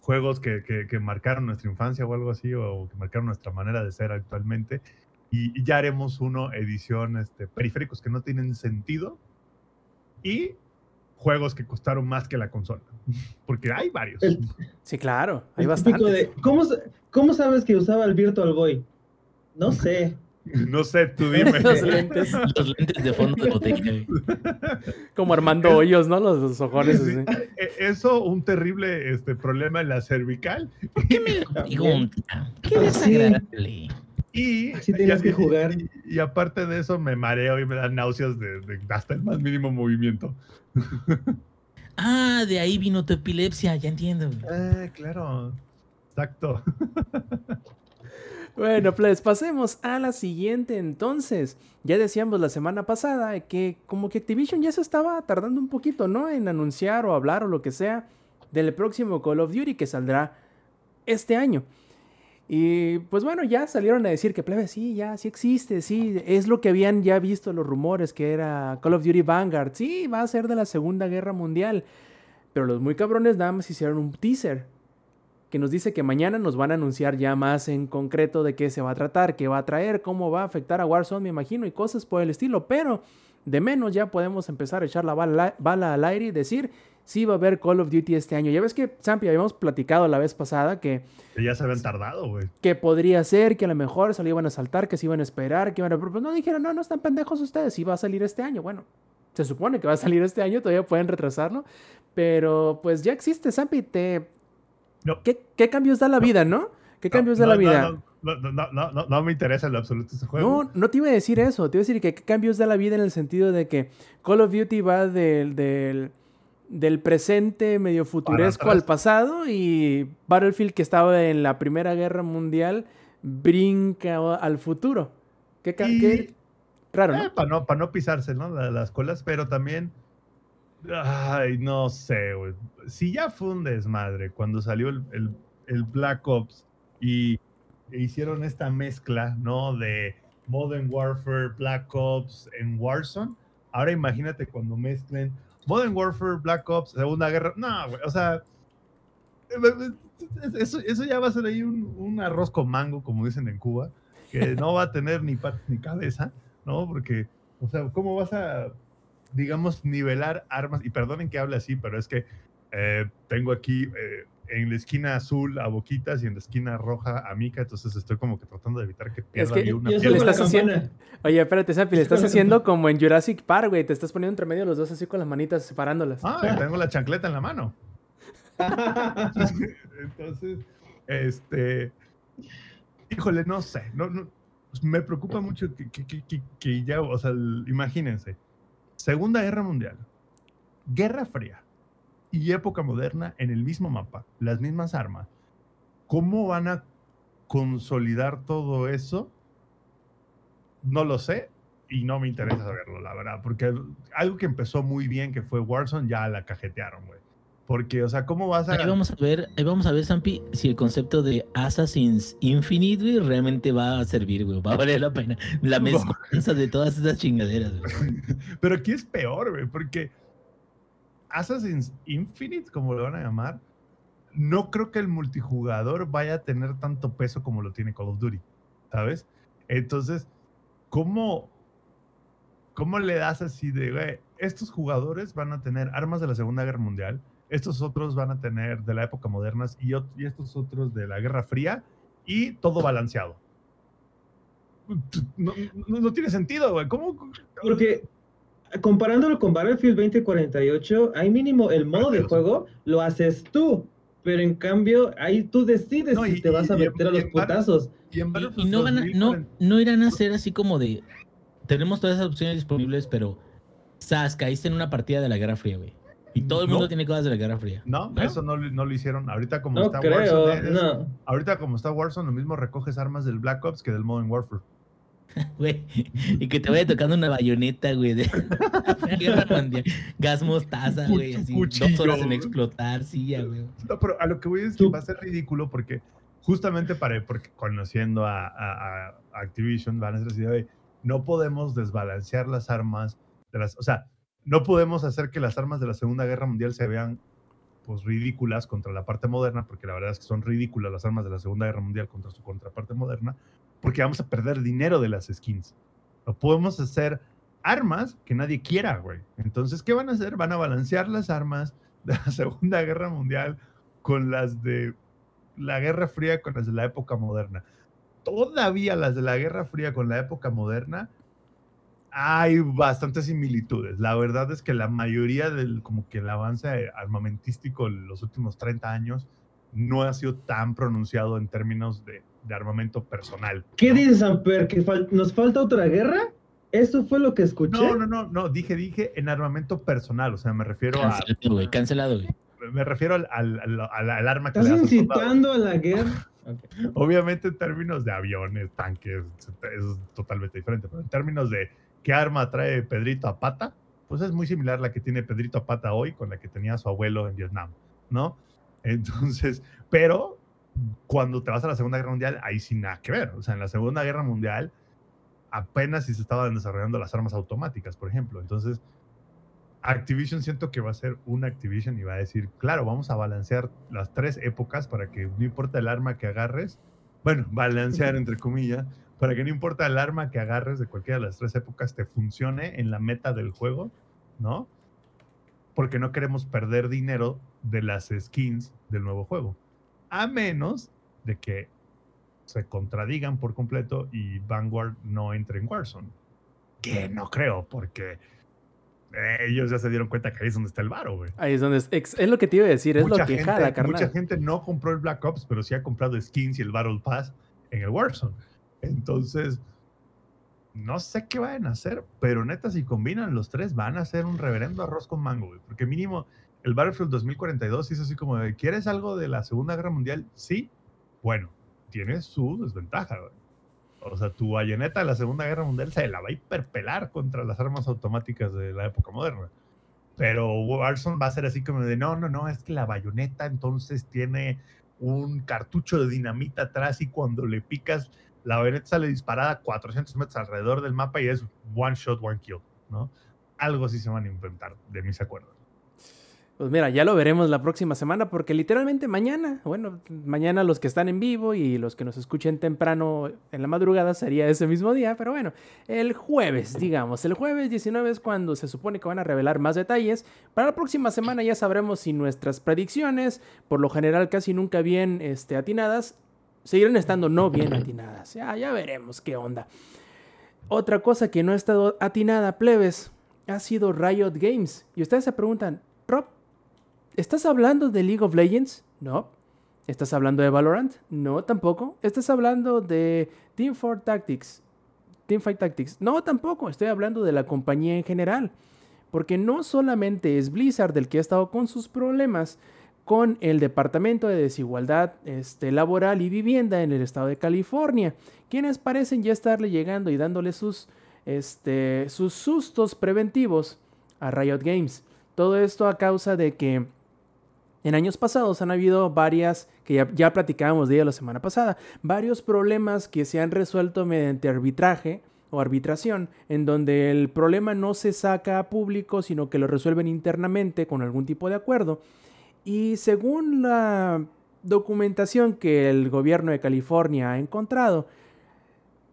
[SPEAKER 3] juegos que, que- que marcaron nuestra infancia o algo así, o que marcaron nuestra manera de ser actualmente. Y, y ya haremos uno, edición, este, periféricos que no tienen sentido y juegos que costaron más que la consola. Porque hay varios.
[SPEAKER 2] El-
[SPEAKER 1] Sí, claro, hay
[SPEAKER 2] de, ¿cómo, ¿Cómo sabes que usaba el Virtual Boy? No sé.
[SPEAKER 3] No sé, tú dime.
[SPEAKER 1] Los lentes,
[SPEAKER 5] Los lentes de fondo de botella,
[SPEAKER 1] como Armando Hoyos, ¿no? Los, los ojones
[SPEAKER 3] Sí. E- Eso, un terrible este, problema en la cervical.
[SPEAKER 5] ¿Qué me lo pregunta? Qué desagradable.
[SPEAKER 3] Y,
[SPEAKER 2] Así tenías
[SPEAKER 3] y-
[SPEAKER 2] que jugar.
[SPEAKER 3] Y, y aparte de eso, me mareo y me dan náuseas de, de hasta el más mínimo movimiento.
[SPEAKER 5] Ah, de ahí vino tu epilepsia, ya entiendo.
[SPEAKER 3] Ah, claro. Exacto.
[SPEAKER 1] Bueno, pues pasemos a la siguiente entonces. Ya decíamos la semana pasada que como que Activision ya se estaba tardando un poquito, ¿no? En anunciar o hablar o lo que sea del próximo Call of Duty que saldrá este año. Y pues bueno, ya salieron a decir que plebe, sí, ya, sí existe, sí, es lo que habían ya visto los rumores que era Call of Duty Vanguard, sí, va a ser de la Segunda Guerra Mundial. Pero los muy cabrones nada más hicieron un teaser que nos dice que mañana nos van a anunciar ya más en concreto de qué se va a tratar, qué va a traer, cómo va a afectar a Warzone, me imagino, y cosas por el estilo. Pero de menos ya podemos empezar a echar la bala, bala al aire y decir si va a haber Call of Duty este año. Ya ves que, Zampi, habíamos platicado la vez pasada que,
[SPEAKER 3] Que ya se habían tardado, güey.
[SPEAKER 1] que podría ser, que a lo mejor se lo iban a saltar, que se iban a esperar, que iban a... Pero pues no dijeron, no, no están pendejos ustedes, sí va a salir este año. Bueno, se supone que va a salir este año, todavía pueden retrasarlo. Pero pues ya existe, Zampi, te...
[SPEAKER 3] No.
[SPEAKER 1] ¿Qué, qué cambios da la vida, no? ¿Qué cambios
[SPEAKER 3] no,
[SPEAKER 1] da la vida?
[SPEAKER 3] No, no, no, me interesa en lo absoluto ese juego.
[SPEAKER 1] No, no te iba a decir eso. Te iba a decir que qué cambios da la vida en el sentido de que Call of Duty va del, del, del presente medio futuresco al pasado y Battlefield que estaba en la Primera Guerra Mundial brinca al futuro. Qué,
[SPEAKER 3] Y-
[SPEAKER 1] qué raro, ¿no?
[SPEAKER 3] para no, pa' no pisarse, ¿no? La- las colas, pero también. Ay, no sé, güey. Si ya fue un desmadre cuando salió el, el- el Black Ops y e hicieron esta mezcla, ¿no? De Modern Warfare, Black Ops en Warzone. Ahora imagínate cuando mezclen Modern Warfare, Black Ops, Segunda Guerra. No, güey, o sea. Eso, eso ya va a ser ahí un, un arroz con mango, como dicen en Cuba, que no va a tener ni patas ni cabeza. ¿no? Porque, o sea, ¿cómo vas a, digamos, nivelar armas? Y perdonen que hable así, pero es que eh, tengo aquí eh, en la esquina azul a Boquitas y en la esquina roja a Mika, entonces estoy como que tratando de evitar que pierda
[SPEAKER 1] que
[SPEAKER 3] ahí una
[SPEAKER 2] Yo
[SPEAKER 1] ¿Qué
[SPEAKER 2] soy
[SPEAKER 1] le
[SPEAKER 2] con la
[SPEAKER 1] estás haciendo? Oye, espérate, Zampi, le estás haciendo como en Jurassic Park, güey. Te estás poniendo entre medio los dos así con las manitas separándolas.
[SPEAKER 3] Ah, y tengo la chancleta en la mano. Entonces, este, híjole, no sé, no, no, me preocupa mucho que, que- que- que- que ya, o sea, el- imagínense, Segunda Guerra Mundial, Guerra Fría, y época moderna en el mismo mapa, las mismas armas. ¿Cómo van a consolidar todo eso? No lo sé y no me interesa saberlo, la verdad, porque algo que empezó muy bien, que fue Warzone, ya la cajetearon, güey. Porque, o sea, ¿cómo vas a...?
[SPEAKER 5] Ahí vamos a ver, ahí vamos a ver, Zampi, si el concepto de Assassin's Infinite, güey, realmente va a servir, güey. Va a valer la pena. La
[SPEAKER 3] No.
[SPEAKER 5] mezcolanza de todas esas chingaderas, güey.
[SPEAKER 3] Pero aquí es peor, güey, porque Assassin's Infinite, como lo van a llamar, no creo que el multijugador vaya a tener tanto peso como lo tiene Call of Duty, ¿sabes? Entonces, ¿cómo, cómo le das así de, estos jugadores van a tener armas de la Segunda Guerra Mundial, estos otros van a tener de la época moderna y, y estos otros de la Guerra Fría y todo balanceado? No- no tiene sentido, güey. ¿Cómo?
[SPEAKER 2] Porque comparándolo con Battlefield 2048, ahí mínimo el modo de juego lo haces tú. Pero en cambio, ahí tú decides
[SPEAKER 3] No,
[SPEAKER 2] si te vas a meter a los putazos.
[SPEAKER 3] Y
[SPEAKER 5] no, van a, no,
[SPEAKER 3] 2040
[SPEAKER 5] no irán a ser así como de. Tenemos todas esas opciones disponibles, pero. Sas, caíste en una partida de la Guerra Fría, güey. Y todo el
[SPEAKER 3] No.
[SPEAKER 5] mundo tiene cosas de la Guerra Fría.
[SPEAKER 3] No,
[SPEAKER 5] ¿No?
[SPEAKER 3] eso no, lo- no lo hicieron. Ahorita como
[SPEAKER 2] No
[SPEAKER 3] está
[SPEAKER 2] creo,
[SPEAKER 3] Warzone, es-
[SPEAKER 2] no.
[SPEAKER 3] ahorita como está Warzone, lo mismo recoges armas del Black Ops que del Modern Warfare.
[SPEAKER 5] Güey. Y que te vaya tocando una bayoneta, güey. De la Guerra Mundial. Gas mostaza, güey. Así,
[SPEAKER 3] cuchillo,
[SPEAKER 5] dos horas en explotar, sí, ya, güey.
[SPEAKER 3] No, pero a lo que voy es que va a ser ridículo porque justamente para porque conociendo a, a- a Activision van a ser así de, no podemos desbalancear las armas de las, o sea, no podemos hacer que las armas de la Segunda Guerra Mundial se vean pues ridículas contra la parte moderna, porque la verdad es que son ridículas las armas de la Segunda Guerra Mundial contra su contraparte moderna, porque vamos a perder dinero de las skins. No podemos hacer armas que nadie quiera, güey. Entonces, ¿qué van a hacer? Van a balancear las armas de la Segunda Guerra Mundial con las de la Guerra Fría con las de la época moderna. Todavía las de la Guerra Fría con la época moderna hay bastantes similitudes. La verdad es que la mayoría del como que el avance armamentístico en los últimos 30 años no ha sido tan pronunciado en términos de, de armamento personal.
[SPEAKER 2] ¿Qué
[SPEAKER 3] ¿no?
[SPEAKER 2] dices, Amper? ¿Que fal- nos falta otra guerra? ¿Eso fue lo que escuché?
[SPEAKER 3] No, no, no, no, dije, dije en armamento personal, o sea, me refiero a,
[SPEAKER 5] Cancelado, güey. Cancelado, güey.
[SPEAKER 3] me refiero al, al, al- al- al arma que
[SPEAKER 2] ¿Estás incitando a la guerra?
[SPEAKER 3] Obviamente en términos de aviones, tanques, es totalmente diferente, pero en términos de qué arma trae Pedrito a pata, pues es muy similar la que tiene Pedrito a pata hoy con la que tenía su abuelo en Vietnam, ¿no? Entonces, pero cuando te vas a la Segunda Guerra Mundial, ahí sí nada que ver. O sea, en la Segunda Guerra Mundial apenas si se estaban desarrollando las armas automáticas, por ejemplo. Entonces, Activision siento que va a ser una Activision y va a decir, claro, vamos a balancear las tres épocas para que no importa el arma que agarres, bueno, balancear entre comillas, para que no importa el arma que agarres de cualquiera de las tres épocas te funcione en la meta del juego, ¿no? Porque no queremos perder dinero de las skins del nuevo juego. A menos de que se contradigan por completo y Vanguard no entre en Warzone. Que no creo, porque eh, ellos ya se dieron cuenta que ahí es donde está el varo, güey.
[SPEAKER 1] Ahí es donde es, es lo que te iba a decir, es lo
[SPEAKER 3] Mucha
[SPEAKER 1] que
[SPEAKER 3] gente-
[SPEAKER 1] jala, carnal.
[SPEAKER 3] Mucha gente no compró el Black Ops, pero sí ha comprado skins y el Battle Pass en el Warzone. Entonces, no sé qué van a hacer, pero neta, si combinan los tres, van a hacer un reverendo arroz con mango, güey. Porque mínimo, el Battlefield 2042 es así como de, ¿quieres algo de la Segunda Guerra Mundial? Sí. Bueno, tiene su desventaja, güey. O sea, tu bayoneta de la Segunda Guerra Mundial se la va a hiperpelar contra las armas automáticas de la época moderna. Pero Warzone va a ser así como de, no, no, no, es que la bayoneta entonces tiene un cartucho de dinamita atrás y cuando le picas, la bayoneta sale disparada a 400 metros alrededor del mapa y es one shot, one kill, ¿no? Algo así se van a inventar, de mis acuerdos.
[SPEAKER 1] Pues mira, ya lo veremos la próxima semana porque literalmente mañana, bueno, mañana los que están en vivo y los que nos escuchen temprano en la madrugada sería ese mismo día, pero bueno, el jueves, digamos, el jueves 19 es cuando se supone que van a revelar más detalles. Para la próxima semana ya sabremos si nuestras predicciones, por lo general casi nunca bien este, atinadas, seguirán estando no bien atinadas. Ya, ya veremos qué onda. Otra cosa que no ha estado atinada, plebes, ha sido Riot Games. Y ustedes se preguntan, ¿Estás hablando de League of Legends? No. ¿Estás hablando de Valorant? No, tampoco. ¿Estás hablando de Teamfight Tactics? Teamfight Tactics. No, tampoco. Estoy hablando de la compañía en general. porque no solamente es Blizzard el que ha estado con sus problemas con el Departamento de Desigualdad este, Laboral y Vivienda en el estado de California, quienes parecen ya estarle llegando y dándole sus, este, sus sustos preventivos a Riot Games. Todo esto a causa de que en años pasados han habido varias, que ya, platicábamos de ello la semana pasada, varios problemas que se han resuelto mediante arbitraje o arbitración, en donde el problema no se saca a público, sino que lo resuelven internamente con algún tipo de acuerdo. Y según la documentación que el gobierno de California ha encontrado,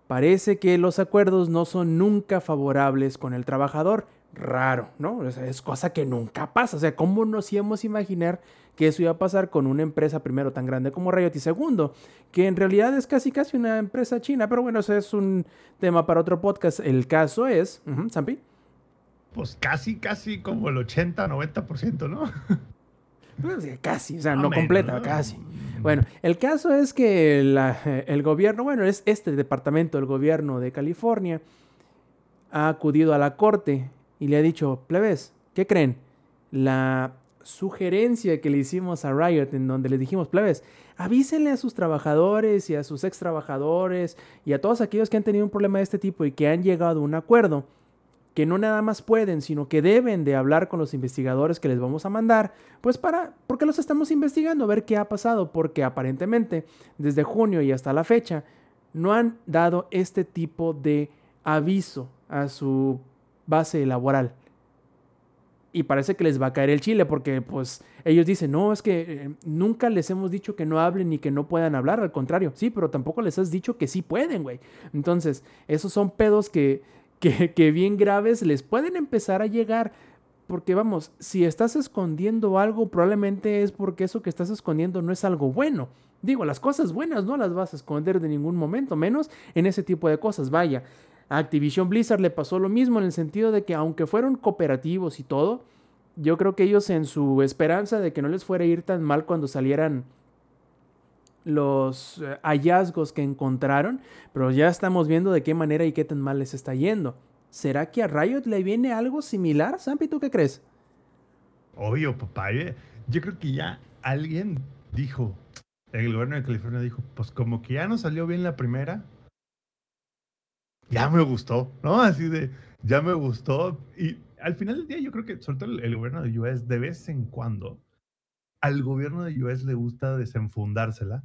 [SPEAKER 1] parece que los acuerdos no son nunca favorables con el trabajador. Raro, ¿no? es cosa que nunca pasa. O sea, ¿cómo nos íbamos a imaginar que eso iba a pasar con una empresa primero tan grande como Riot y segundo, que en realidad es casi casi una empresa china, pero bueno, ese es un tema para otro podcast. El caso es, uh Sampi.
[SPEAKER 3] Pues casi, casi como el 80, 90%, ¿no?
[SPEAKER 1] Pues, casi, o sea, no, completa, casi. Bueno, el caso es que el gobierno, bueno, es este departamento del gobierno de California, ha acudido a la corte y le ha dicho, plebes, ¿qué creen? La sugerencia que le hicimos a Riot en donde le dijimos, plebes, avísenle a sus trabajadores y a sus ex trabajadores y a todos aquellos que han tenido un problema de este tipo y que han llegado a un acuerdo, que no nada más pueden, sino que deben de hablar con los investigadores que les vamos a mandar, pues para, porque los estamos investigando, a ver qué ha pasado, porque aparentemente desde junio y hasta la fecha no han dado este tipo de aviso a su base laboral. Y parece que les va a caer el chile porque pues ellos dicen, no, es que eh, nunca les hemos dicho que no hablen ni que no puedan hablar, al contrario, sí, pero tampoco les has dicho que sí pueden, güey. Entonces, esos son pedos que que, bien graves les pueden empezar a llegar. Porque vamos, si estás escondiendo algo, probablemente es porque eso que estás escondiendo no es algo bueno. Digo, las cosas buenas no las vas a esconder de ningún momento, menos en ese tipo de cosas. Vaya, a Activision Blizzard le pasó lo mismo en el sentido de que aunque fueron cooperativos y todo, yo creo que ellos en su esperanza de que no les fuera a ir tan mal cuando salieran los eh, hallazgos que encontraron, pero ya estamos viendo de qué manera y qué tan mal les está yendo. ¿Será que a Riot le viene algo similar? Sampi, ¿tú qué crees?
[SPEAKER 3] Obvio, papá. Eh, yo creo que ya alguien dijo, el gobierno de California dijo, pues como que ya no salió bien la primera, ya me gustó, ¿no? Así de, ya me gustó. Y al final del día yo creo que, sobre todo el, gobierno de US, de vez en cuando, al gobierno de US le gusta desenfundársela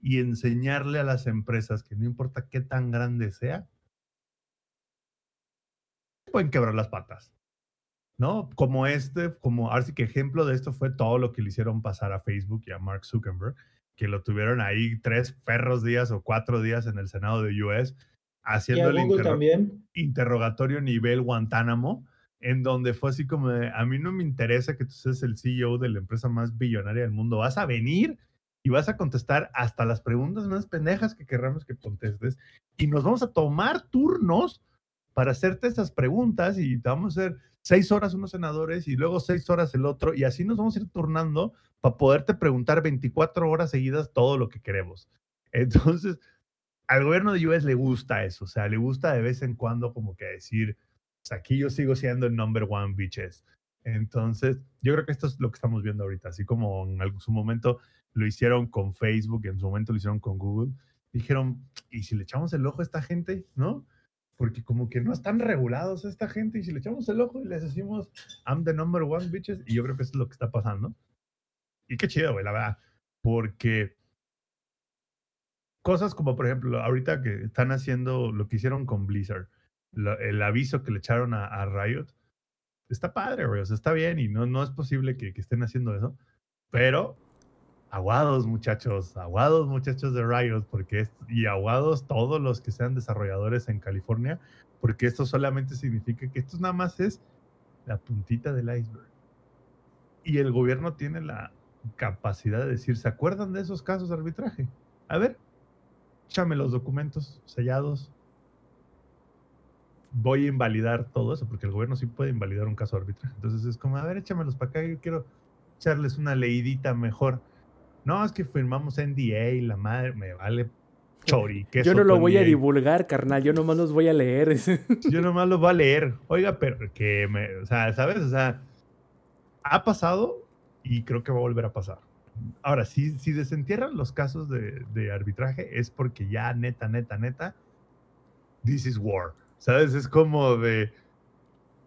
[SPEAKER 3] y enseñarle a las empresas que no importa qué tan grande sea, pueden quebrar las patas. ¿No? Como este, como ahora que ejemplo de esto fue todo lo que le hicieron pasar a Facebook y a Mark Zuckerberg, que lo tuvieron ahí tres perros días o cuatro días en el Senado de US, haciendo el interrogatorio nivel Guantánamo, en donde fue así como de, a mí no me interesa que tú seas el CEO de la empresa más billonaria del mundo, vas a venir y vas a contestar hasta las preguntas más pendejas que querramos que contestes y nos vamos a tomar turnos para hacerte esas preguntas y te vamos a hacer seis horas unos senadores y luego seis horas el otro y así nos vamos a ir turnando para poderte preguntar 24 horas seguidas todo lo que queremos. Entonces, al gobierno de US le gusta eso, o sea, le gusta de vez en cuando como que decir, aquí yo sigo siendo el number one, bitches. Entonces, yo creo que esto es lo que estamos viendo ahorita, así como en algún, su momento lo hicieron con Facebook, en su momento lo hicieron con Google, dijeron, ¿y si le echamos el ojo a esta gente? ¿No? Porque como que no están regulados esta gente, y si le echamos el ojo y les decimos, I'm the number one, bitches, y yo creo que eso es lo que está pasando. Y qué chido, güey, la verdad, porque cosas como, por ejemplo, ahorita que están haciendo lo que hicieron con Blizzard, el aviso que le echaron a, Riot, está padre, güey. O sea, está bien y no, no es posible que, estén haciendo eso. Pero aguados, muchachos, aguados, muchachos de Riot, porque y aguados todos los que sean desarrolladores en California, porque esto solamente significa que esto nada más es la puntita del iceberg. Y el gobierno tiene la capacidad de decir, ¿se acuerdan de esos casos de arbitraje? A ver, échame los documentos sellados, voy a invalidar todo eso, porque el gobierno sí puede invalidar un caso de arbitraje. Entonces es como, a ver, échamelos para acá, yo quiero echarles una leidita mejor. No, es que firmamos NDA y la madre, me vale chori.
[SPEAKER 1] Yo no lo voy a divulgar, carnal. Yo nomás los voy a leer.
[SPEAKER 3] Yo nomás lo voy a leer. Oiga, pero que me, o sea, ¿sabes? O sea, ha pasado y creo que va a volver a pasar. Ahora, si, desentierran los casos de, arbitraje es porque ya neta, neta, neta, this is war. ¿Sabes? Es como de,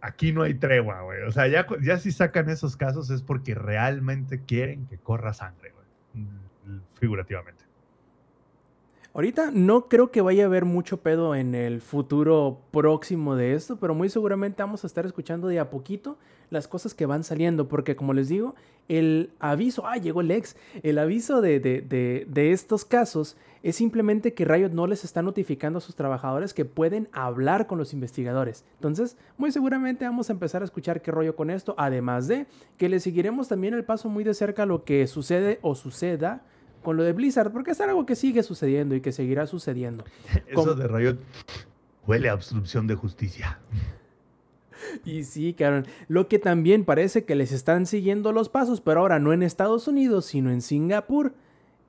[SPEAKER 3] aquí no hay tregua, güey. O sea, ya, ya si sacan esos casos es porque realmente quieren que corra sangre, güey. Mm, Figurativamente.
[SPEAKER 1] Ahorita no creo que vaya a haber mucho pedo en el futuro próximo de esto, pero muy seguramente vamos a estar escuchando de a poquito las cosas que van saliendo, porque como les digo, el aviso, ah, llegó el ex, el aviso de, de, de, de estos casos es simplemente que Riot no les está notificando a sus trabajadores que pueden hablar con los investigadores. Entonces, muy seguramente vamos a empezar a escuchar qué rollo con esto, además de que le seguiremos también el paso muy de cerca a lo que sucede o suceda con lo de Blizzard, porque es algo que sigue sucediendo y que seguirá sucediendo.
[SPEAKER 3] Eso
[SPEAKER 1] Como-
[SPEAKER 3] de Riot huele a obstrucción de justicia.
[SPEAKER 1] Y sí, Karen, lo que también parece que les están siguiendo los pasos, pero ahora no en Estados Unidos, sino en Singapur,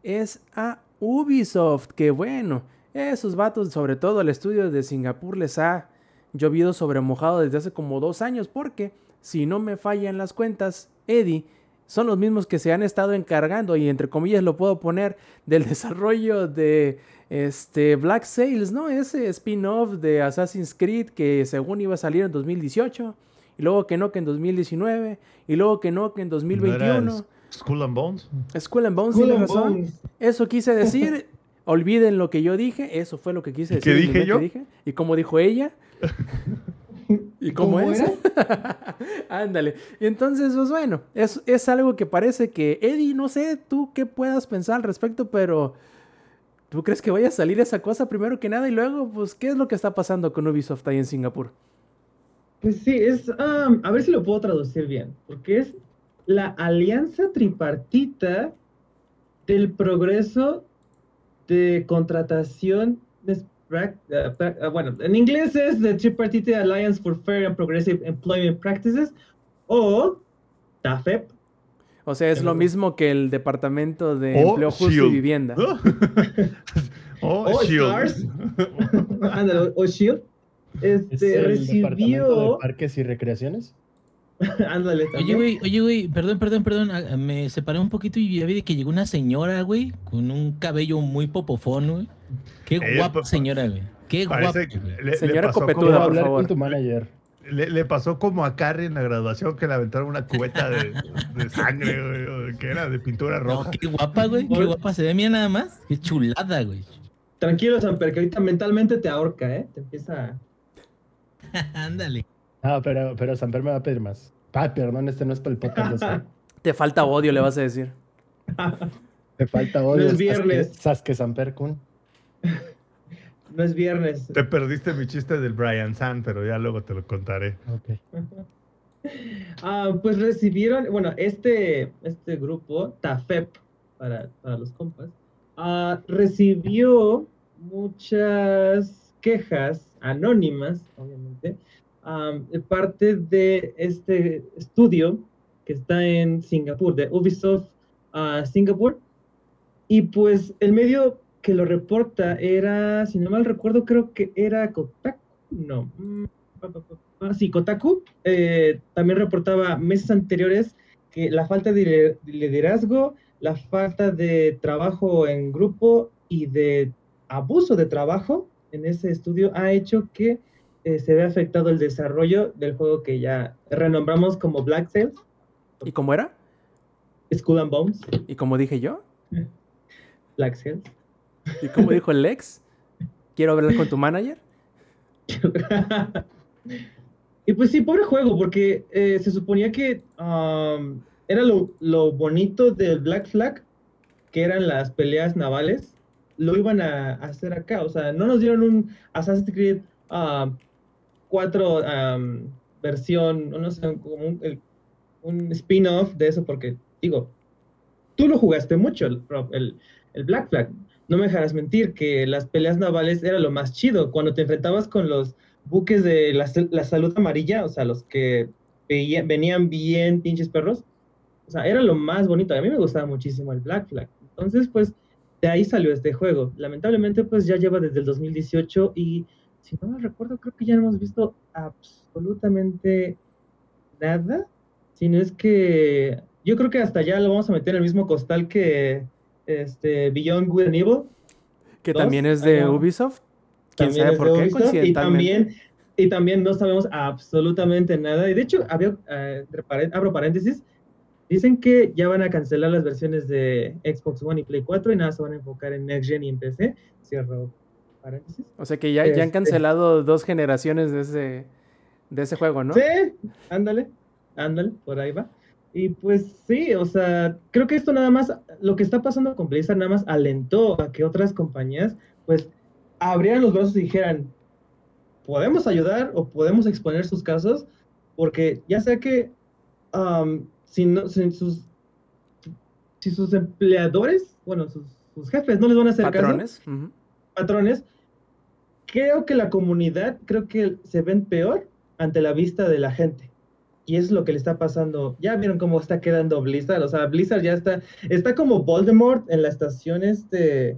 [SPEAKER 1] es a Ubisoft, que bueno, esos vatos, sobre todo el estudio de Singapur, les ha llovido sobre mojado desde hace como dos años, porque si no me fallan las cuentas, Eddie, son los mismos que se han estado encargando, y entre comillas lo puedo poner, del desarrollo de este Black Sails, ¿no? Ese spin-off de Assassin's Creed que según iba a salir en 2018, y luego que no, que en 2019, y luego que no, que en
[SPEAKER 3] ¿No era
[SPEAKER 1] 2021.
[SPEAKER 3] Skull and Bones.
[SPEAKER 1] Skull and Bones,
[SPEAKER 2] Skull
[SPEAKER 1] tiene
[SPEAKER 2] and
[SPEAKER 1] razón.
[SPEAKER 2] Bones.
[SPEAKER 1] Eso quise decir. Olviden lo que yo dije. Eso fue lo que quise
[SPEAKER 3] ¿Y qué
[SPEAKER 1] decir. mi
[SPEAKER 3] dije yo?
[SPEAKER 1] dije. Y como dijo ella. ¿Y cómo,
[SPEAKER 2] ¿Cómo
[SPEAKER 1] es? Ándale. Y entonces, pues bueno, es, es algo que parece que, Eddie, no sé tú qué puedas pensar al respecto, pero ¿tú crees que vaya a salir esa cosa primero que nada? Y luego, pues, ¿qué es lo que está pasando con Ubisoft ahí en Singapur?
[SPEAKER 2] Pues sí, es, a ver si lo puedo traducir bien, porque es la alianza tripartita del progreso de contratación bueno, en inglés es the Tripartite Alliance for Fair and Progressive Employment Practices o TAFEP.
[SPEAKER 1] O sea, es lo mismo que el Departamento de
[SPEAKER 3] O
[SPEAKER 1] Empleo Justo y
[SPEAKER 3] Shield.
[SPEAKER 1] Vivienda.
[SPEAKER 3] o
[SPEAKER 2] O
[SPEAKER 3] Shield.
[SPEAKER 2] Stars. Ándale, o SHIELD.
[SPEAKER 4] ¿Es
[SPEAKER 2] Este,
[SPEAKER 4] el departamento de
[SPEAKER 2] recibió.
[SPEAKER 4] parques y recreaciones?
[SPEAKER 2] Ándale,
[SPEAKER 5] Oye, güey, oye, güey, perdón, perdón, perdón. Me separé un poquito y ya vi que llegó una señora, güey, con un cabello muy popofón, güey. Qué guapa
[SPEAKER 3] pa-
[SPEAKER 5] señora, güey. Qué guapa.
[SPEAKER 3] Parece que
[SPEAKER 5] güey.
[SPEAKER 3] le, le
[SPEAKER 1] Señora
[SPEAKER 3] pasó
[SPEAKER 1] copetuda,
[SPEAKER 4] Quiero
[SPEAKER 1] por
[SPEAKER 3] como,
[SPEAKER 4] hablar
[SPEAKER 1] favor.
[SPEAKER 4] con tu manager.
[SPEAKER 3] le, le pasó como a Carrie en la graduación que le aventaron una cubeta de, de sangre, güey, o de- que era de pintura
[SPEAKER 5] No,
[SPEAKER 3] roja.
[SPEAKER 5] qué guapa, güey. Qué
[SPEAKER 2] Oye.
[SPEAKER 5] guapa se ve, mira nada más. Qué chulada, güey.
[SPEAKER 2] Tranquilo, Samper, que ahorita mentalmente te ahorca, ¿eh? Te empieza.
[SPEAKER 5] Ándale.
[SPEAKER 4] Ah, pero, pero Samper me va a pedir más. Ah, perdón, este no es para el podcast.
[SPEAKER 1] Te falta odio, le vas a decir.
[SPEAKER 4] Me falta odio.
[SPEAKER 2] es
[SPEAKER 4] Sasuke-
[SPEAKER 2] viernes.
[SPEAKER 4] Sasuke Samper Kun.
[SPEAKER 2] no es viernes.
[SPEAKER 3] Te perdiste mi chiste del Brian San, pero ya luego te lo contaré.
[SPEAKER 4] Ok.
[SPEAKER 2] Ah, pues recibieron, bueno, este, este grupo, TAFEP, para, para los compas, ah, recibió muchas quejas anónimas, obviamente, de parte de este estudio que está en Singapur, de Ubisoft ah, Singapur. Y pues el medio que lo reporta era, si no mal recuerdo, creo que era Kotaku. No. mm, sí, Kotaku. eh, también reportaba meses anteriores que la falta de liderazgo, la falta de trabajo en grupo y de abuso de trabajo en ese estudio ha hecho que eh, se vea afectado el desarrollo del juego que ya renombramos como Black Sails,
[SPEAKER 1] ¿Y cómo era?
[SPEAKER 2] Skull and Bones,
[SPEAKER 1] ¿Y como dije yo?
[SPEAKER 2] Black Sails.
[SPEAKER 1] ¿Y como dijo el Lex? ¿Quiero hablar con tu manager?
[SPEAKER 2] y pues sí, pobre juego, porque eh, se suponía que um, era lo, lo bonito del Black Flag, que eran las peleas navales, lo iban a, a hacer acá. O sea, no nos dieron un Assassin's Creed 4 versión, no sé, como un, un spin-off de eso, porque digo, tú lo jugaste mucho, el, el, el Black Flag. No me dejarás mentir que las peleas navales era lo más chido. Cuando te enfrentabas con los buques de la, la salud amarilla, o sea, los que veía- venían bien pinches perros, o sea, era lo más bonito. A mí me gustaba muchísimo el Black Flag. Entonces, pues, de ahí salió este juego. Lamentablemente, pues ya lleva desde el 2018 y si no me recuerdo, creo que ya no hemos visto absolutamente nada. Si no es que yo creo que hasta ya lo vamos a meter en el mismo costal que este Beyond Good and Evil.
[SPEAKER 1] Que
[SPEAKER 2] Dos,
[SPEAKER 1] también es de Ubisoft. ¿Quién sabe por qué?
[SPEAKER 2] Ubisoft, y también, y también no sabemos absolutamente nada. Y de hecho, había, pare- abro paréntesis, dicen que ya van a cancelar las versiones de Xbox One y Play 4 y nada, se van a enfocar en Next Gen y en PC. Cierro paréntesis.
[SPEAKER 1] O sea que ya, ya han
[SPEAKER 2] Este-
[SPEAKER 1] cancelado dos generaciones de ese, de ese juego, ¿no?
[SPEAKER 2] Sí, ándale, ándale, por ahí va. Y pues sí, o sea, creo que esto nada más, lo que está pasando con Blizzard nada más alentó a que otras compañías pues abrieran los brazos y dijeran, podemos ayudar o podemos exponer sus casos, porque ya sea que si, no, si sus, si sus empleadores, bueno, sus, sus jefes no les van a hacer caso,
[SPEAKER 1] Patrones. ujú.
[SPEAKER 2] patrones, creo que la comunidad, creo que se ven peor ante la vista de la gente. Y es lo que le está pasando. Ya vieron cómo está quedando Blizzard. O sea, Blizzard ya está, está como Voldemort en la estación este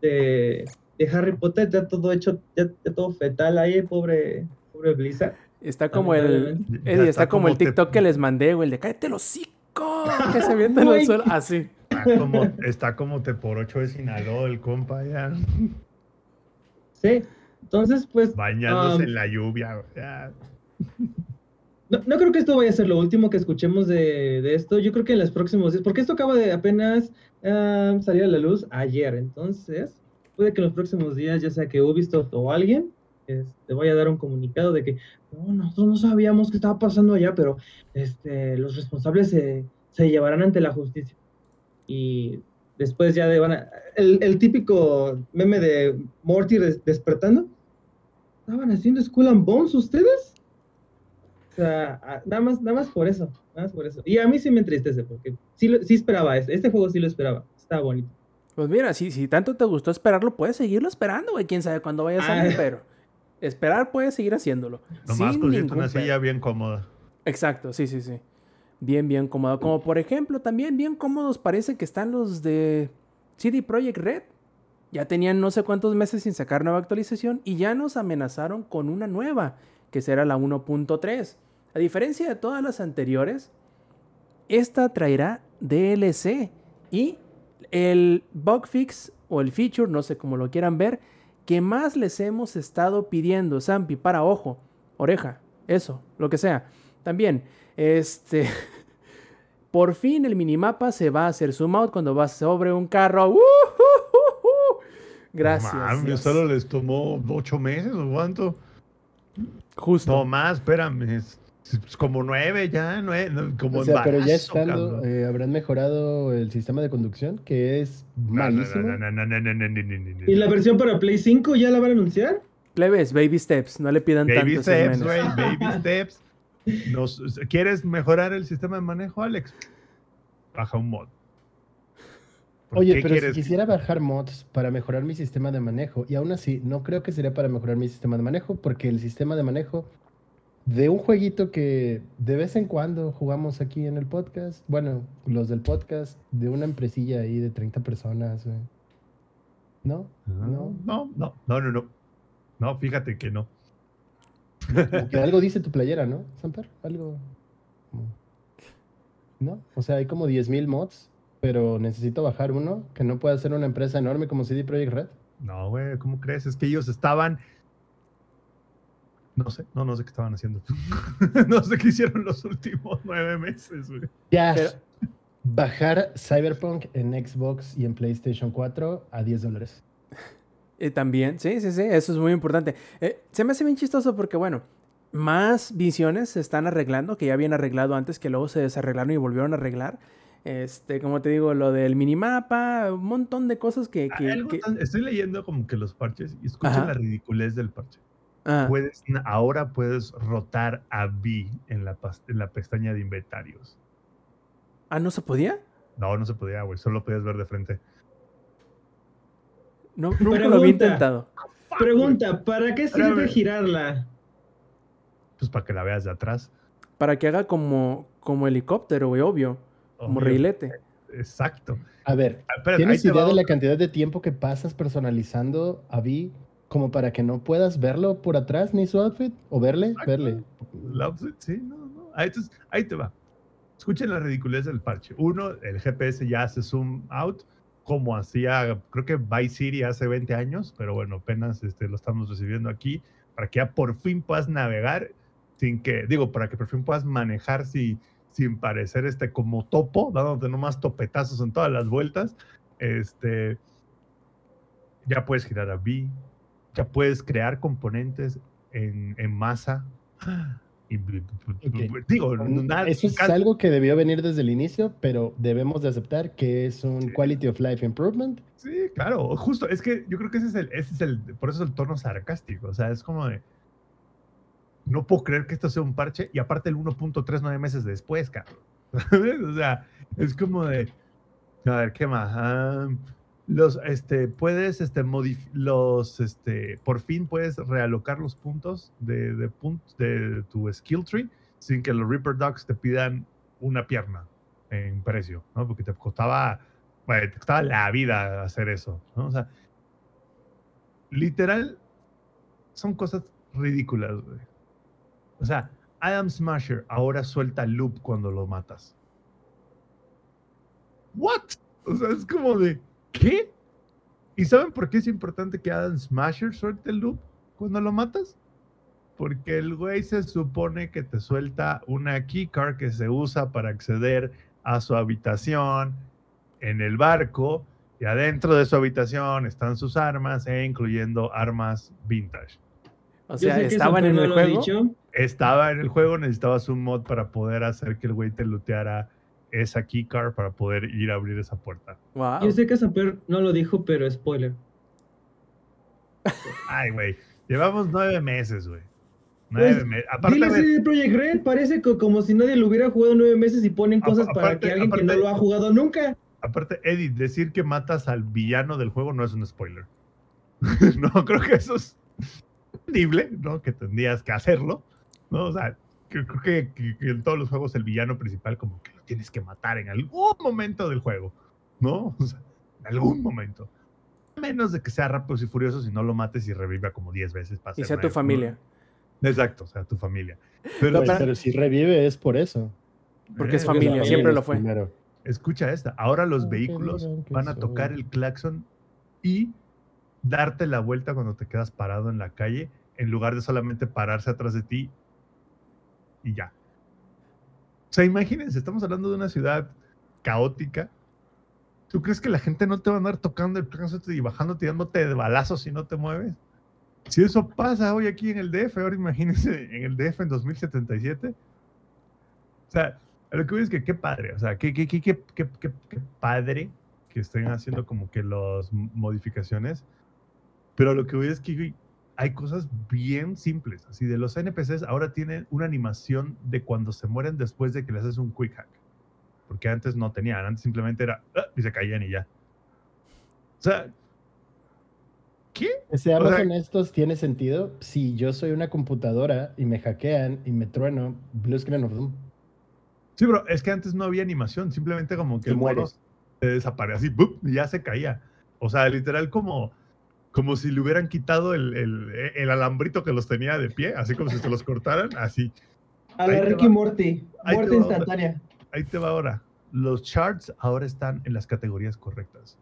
[SPEAKER 2] de, de Harry Potter, ya todo hecho, ya, ya todo fetal ahí, pobre, pobre Blizzard.
[SPEAKER 1] Está como el. Eddie, está, como el
[SPEAKER 3] te-
[SPEAKER 1] TikTok que les mandé, güey, el de cállate el hocico. Que se al
[SPEAKER 2] Güey.
[SPEAKER 1] suelo. Así.
[SPEAKER 3] Está como, está como te por ocho de Sinaloa, el compa ya
[SPEAKER 2] Sí. Entonces, pues.
[SPEAKER 3] bañándose
[SPEAKER 2] um,
[SPEAKER 3] en la lluvia.
[SPEAKER 2] No, no creo que esto vaya a ser lo último que escuchemos de, de esto. Yo creo que en los próximos días, porque esto acaba de apenas ah, salir a la luz ayer. Entonces, puede que en los próximos días, ya sea que Ubisoft o alguien, este, vaya a dar un comunicado de que no, nosotros no sabíamos qué estaba pasando allá, pero este, los responsables se, se llevarán ante la justicia. Y después ya de, van a. El, el típico meme de Morty des- despertando. ¿Estaban haciendo Skull and Bones ustedes? O sea, a- nada más, nada más por eso, nada más por eso. Y a mí sí me entristece, porque sí, sí esperaba este, este juego sí lo esperaba, estaba bonito.
[SPEAKER 1] Pues mira, si, si tanto te gustó esperarlo, puedes seguirlo esperando, güey. Quién sabe cuándo vaya a salir,
[SPEAKER 2] Ah.
[SPEAKER 1] pero esperar puedes seguir haciéndolo.
[SPEAKER 3] Nomás
[SPEAKER 1] ningún
[SPEAKER 3] una
[SPEAKER 1] pedo.
[SPEAKER 3] silla bien cómoda.
[SPEAKER 1] Exacto, sí, sí, sí. Bien, bien cómodo. Como por ejemplo, también bien cómodos parece que están los de CD Projekt Red. Ya tenían no sé cuántos meses sin sacar nueva actualización y ya nos amenazaron con una nueva, que será la 1.3. A diferencia de todas las anteriores, esta traerá DLC y el bug fix o el feature, no sé cómo lo quieran ver, que más les hemos estado pidiendo, Zampi, para ojo, oreja, eso, lo que sea. También, este, por fin el minimapa se va a hacer zoom out cuando vas sobre un carro. ¡Uh, Gracias.
[SPEAKER 3] Mami,
[SPEAKER 1] Dios.
[SPEAKER 3] solo les tomó ocho meses o cuánto.
[SPEAKER 1] Justo.
[SPEAKER 3] No más, espérame. Como nueve ya, nueve, como
[SPEAKER 4] o sea, pero ya estando, eh, habrán mejorado el sistema de conducción, que es malísimo.
[SPEAKER 2] ¿Y la versión para Play 5 ya la van a anunciar?
[SPEAKER 1] Leves, baby steps, no le pidan tanto. baby.
[SPEAKER 3] Steps, wey, baby steps. ¿Quieres mejorar el sistema de manejo, Alex? Baja un mod. ¿Por
[SPEAKER 4] Oye, pero si quisiera bajar mods para mejorar mi sistema de manejo, y aún así, no creo que sería para mejorar mi sistema de manejo, porque el sistema de manejo de un jueguito que de vez en cuando jugamos aquí en el podcast, bueno, los del podcast, de una empresilla ahí de 30 personas, güey. ¿no?
[SPEAKER 3] No, no, no, no, no, no. No, fíjate que no.
[SPEAKER 4] Que algo dice tu playera, ¿no, Samper? Algo. ¿No? O sea, hay como 10.000 mods, pero necesito bajar uno que no pueda ser una empresa enorme como CD Projekt Red.
[SPEAKER 3] No, güey, ¿cómo crees? Es que ellos estaban. No sé, no, no sé qué estaban haciendo. no sé qué hicieron los últimos nueve meses, güey.
[SPEAKER 4] Ya.
[SPEAKER 1] Pero-
[SPEAKER 4] Bajar Cyberpunk en Xbox y en PlayStation 4 a 10 dólares.
[SPEAKER 1] Eh, también, sí, sí, sí, eso es muy importante. Eh, se me hace bien chistoso porque, bueno, más visiones se están arreglando, que ya habían arreglado antes, que luego se desarreglaron y volvieron a arreglar. Este, como te digo, lo del minimapa, un montón de cosas que... que-
[SPEAKER 3] Algo
[SPEAKER 1] que-
[SPEAKER 3] tan- Estoy leyendo como que los parches y escucha
[SPEAKER 1] Ajá.
[SPEAKER 3] la ridiculez del parche.
[SPEAKER 1] Ah,
[SPEAKER 3] Puedes, ahora puedes rotar a B en la, pas- en la pestaña de inventarios.
[SPEAKER 1] ah, ¿no se podía?
[SPEAKER 3] No, no se podía, güey. Solo podías ver de frente.
[SPEAKER 1] No, nunca lo había intentado.
[SPEAKER 2] Pregunta, ¿para qué sirve
[SPEAKER 3] Espérame.
[SPEAKER 2] girarla?
[SPEAKER 3] Pues para que la veas de atrás.
[SPEAKER 1] Para que haga como, como helicóptero, güey, obvio. Reilete.
[SPEAKER 3] Exacto.
[SPEAKER 4] A ver,
[SPEAKER 3] espérate,
[SPEAKER 4] ¿tienes
[SPEAKER 3] te
[SPEAKER 4] idea de la cantidad de tiempo que pasas personalizando a Vi como para que no puedas verlo por atrás ni su outfit? ¿O verle?
[SPEAKER 3] Exacto.
[SPEAKER 4] Verle.
[SPEAKER 3] Outfit, sí, no, no. Ahí, entonces, ahí te va. Escuchen la ridiculez del parche. Uno, el GPS ya hace zoom out, como hacía, creo que Vice City hace 20 años, pero bueno, apenas este, lo estamos recibiendo aquí, para que ya por fin puedas navegar sin que, digo, para que por fin puedas manejar si- sin parecer este como topo, dándote nomás topetazos en todas las vueltas. Este, ya puedes girar a B, ya puedes crear componentes en, en masa. Y,
[SPEAKER 4] Ok.
[SPEAKER 3] digo, nada-
[SPEAKER 4] Eso es
[SPEAKER 3] casi-
[SPEAKER 4] algo que debió venir desde el inicio, pero debemos de aceptar que es un
[SPEAKER 3] Sí.
[SPEAKER 4] quality of life improvement.
[SPEAKER 3] Sí, claro, justo, es que yo creo que ese es el, ese es el, por eso es el tono sarcástico, o sea, es como de, no puedo creer que esto sea un parche, y aparte el 1.3 nueve meses después, cabrón. O sea, es como de, a ver, ¿qué más? Ah, los, este, puedes, este, los, este, por fin puedes realocar los puntos de, de, de tu skill tree sin que los Reaper Dogs te pidan una pierna en precio, ¿no? Porque te costaba, bueno, te costaba la vida hacer eso, ¿no? O sea, literal, son cosas ridículas, güey. O sea, Adam Smasher ahora suelta loop cuando lo matas. ¿What? O sea, es como de, ¿qué? ¿Y saben por qué es importante que Adam Smasher suelte el loop cuando lo matas? Porque el güey se supone que te suelta una keycard que se usa para acceder a su habitación en el barco y adentro de su habitación están sus armas, e incluyendo armas vintage.
[SPEAKER 1] O sea, estaban en el juego.
[SPEAKER 2] dicho.
[SPEAKER 3] Estaba en el juego, necesitabas un mod para poder hacer que el güey te looteara esa keycard para poder ir a abrir esa puerta.
[SPEAKER 1] Wow.
[SPEAKER 2] Yo sé que Samper no lo dijo, pero spoiler.
[SPEAKER 3] Ay, güey. Llevamos nueve meses, güey. Nueve
[SPEAKER 2] Pues,
[SPEAKER 3] meses. Aparte,
[SPEAKER 2] Dile
[SPEAKER 3] a ver,
[SPEAKER 2] así de Project Red, parece co- como si nadie lo hubiera jugado nueve meses y ponen cosas para
[SPEAKER 3] aparte-
[SPEAKER 2] que alguien que no
[SPEAKER 3] aparte-
[SPEAKER 2] lo ha jugado nunca.
[SPEAKER 3] aparte, Eddie, decir que matas al villano del juego no es un spoiler. no, creo que eso es entendible, ¿no? Que tendrías que hacerlo, ¿no? O sea, que- creo que, que- que en todos los juegos el villano principal como que lo tienes que matar en algún momento del juego, ¿no? O sea, en algún momento. A menos de que sea rápido y furioso, si no lo mates y reviva como 10 veces. para
[SPEAKER 1] Y sea tu familia.
[SPEAKER 3] Exacto, o sea, tu familia. Pero,
[SPEAKER 1] No, pero-
[SPEAKER 4] pero si revive es por eso.
[SPEAKER 1] Porque es
[SPEAKER 3] Eh,
[SPEAKER 1] familia,
[SPEAKER 4] Porque
[SPEAKER 1] siempre lo fue.
[SPEAKER 4] primero.
[SPEAKER 3] Escucha esta. Ahora los vehículos van a
[SPEAKER 4] soy-
[SPEAKER 3] tocar el claxon y darte la vuelta cuando te quedas parado en la calle, en lugar de solamente pararse atrás de ti ya. O sea, imagínense, estamos hablando de una ciudad caótica. ¿Tú crees que la gente no te va a andar tocando el claxon y bajando, tirándote de balazos si no te mueves? Si eso pasa hoy aquí en el DF, ahora imagínense en el DF en 2077. O sea, a lo que voy es que qué padre, o sea, qué, qué, qué, qué, padre que estén haciendo como que las modificaciones. Pero a lo que voy es que hay cosas bien simples, así de los NPCs ahora tienen una animación de cuando se mueren después de que les haces un quick hack. Porque antes no tenían, antes simplemente era "Ah", y se caían y ya. O sea, ¿qué?
[SPEAKER 4] Seamos
[SPEAKER 3] O sea-
[SPEAKER 4] honestos, tiene sentido. Si yo soy una computadora y me hackean y me trueno, Blue Screen of Doom.
[SPEAKER 3] Sí, bro, es que antes no había animación, simplemente como que el mono
[SPEAKER 4] mueres.
[SPEAKER 3] se desaparece así, ¡bup! y ya se caía. O sea, literal como, como si le hubieran quitado el, el- el alambrito que los tenía de pie, así como si se los cortaran, así.
[SPEAKER 2] A la Ricky
[SPEAKER 3] va.
[SPEAKER 2] Morty. Muerte instantánea.
[SPEAKER 3] Ahí te va ahora. Los charts ahora están en las categorías correctas.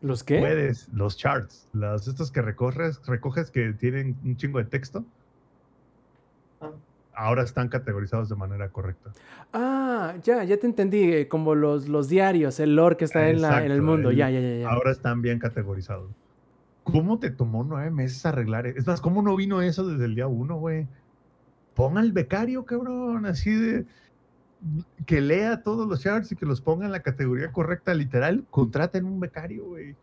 [SPEAKER 1] ¿Los qué?
[SPEAKER 3] Puedes, los charts, los estos que recoges, recoges que tienen un chingo de texto,
[SPEAKER 2] Ah.
[SPEAKER 3] Ahora están categorizados de manera correcta.
[SPEAKER 1] Ah, ya, ya te entendí. eh, Como los, los diarios, el lore que está en, la, en el mundo.
[SPEAKER 3] el-
[SPEAKER 1] Ya, ya, ya. ya.
[SPEAKER 3] Ahora están bien categorizados. ¿Cómo te tomó nueve meses arreglar? e-? Es más, ¿cómo no vino eso desde el día uno, güey? Ponga el becario, cabrón, así de que lea todos los charts y que los ponga en la categoría correcta, literal, contraten un becario, güey.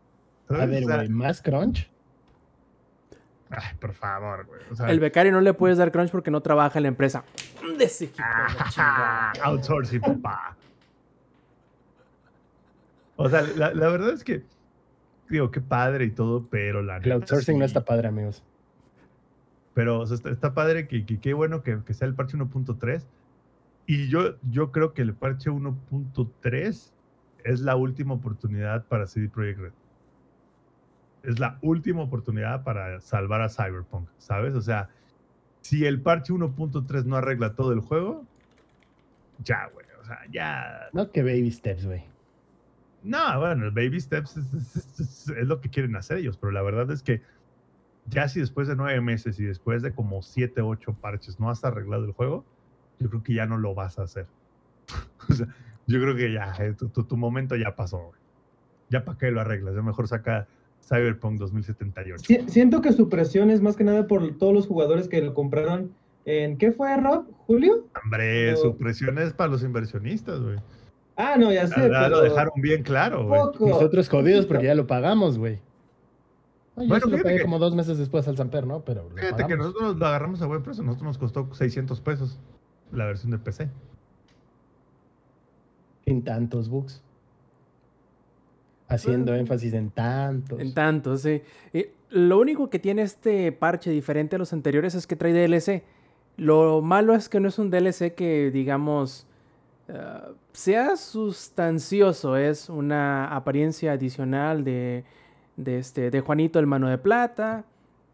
[SPEAKER 4] A ver, güey, más crunch.
[SPEAKER 3] Ay, por favor, güey. O sea,
[SPEAKER 1] El becario no le puedes dar crunch porque no trabaja en la empresa.
[SPEAKER 3] Ah, outsourcing, papá. O sea, la, la verdad es que, digo, qué padre y todo, pero la
[SPEAKER 4] El outsourcing no está padre, amigos.
[SPEAKER 3] Pero o sea, está, está padre que, que qué bueno que, que sea el parche 1.3. Y yo, yo creo que el parche 1.3 es la última oportunidad para CD Projekt Red. Es la última oportunidad para salvar a Cyberpunk, ¿sabes? O sea, si el parche 1.3 no arregla todo el juego, ya, güey. O sea, ya.
[SPEAKER 4] No, que baby steps, güey.
[SPEAKER 3] No, bueno, el baby steps es, es- es- es lo que quieren hacer ellos, pero la verdad es que ya si después de nueve meses y después de como siete, ocho parches no has arreglado el juego, yo creo que ya no lo vas a hacer. o sea, yo creo que ya, eh, tu, tu- tu momento ya pasó, güey. Ya para qué lo arreglas, ya mejor saca Cyberpunk 2078.
[SPEAKER 2] Si- siento que su presión es más que nada por todos los jugadores que lo compraron en... ¿Qué fue, Rob? ¿Julio?
[SPEAKER 3] Hombre,
[SPEAKER 2] No.
[SPEAKER 3] su presión es para los inversionistas, güey.
[SPEAKER 2] Ah, no, ya sé,
[SPEAKER 3] Lo dejaron bien claro, güey.
[SPEAKER 4] Nosotros jodidos porque ya lo pagamos, güey. No, yo
[SPEAKER 3] Bueno,
[SPEAKER 4] sí lo pagué
[SPEAKER 3] que-
[SPEAKER 4] como dos meses después al Samper, ¿no? Pero
[SPEAKER 3] Fíjate que nosotros lo agarramos a buen precio, nosotros nos costó 600 pesos la versión de PC.
[SPEAKER 4] Sin tantos bugs. Haciendo énfasis en tantos.
[SPEAKER 1] En tanto, sí. Lo único que tiene este parche diferente a los anteriores es que trae DLC. Lo malo es que no es un DLC que, digamos, eh, sea sustancioso. Es una apariencia adicional de, de, este, de Juanito el Mano de Plata.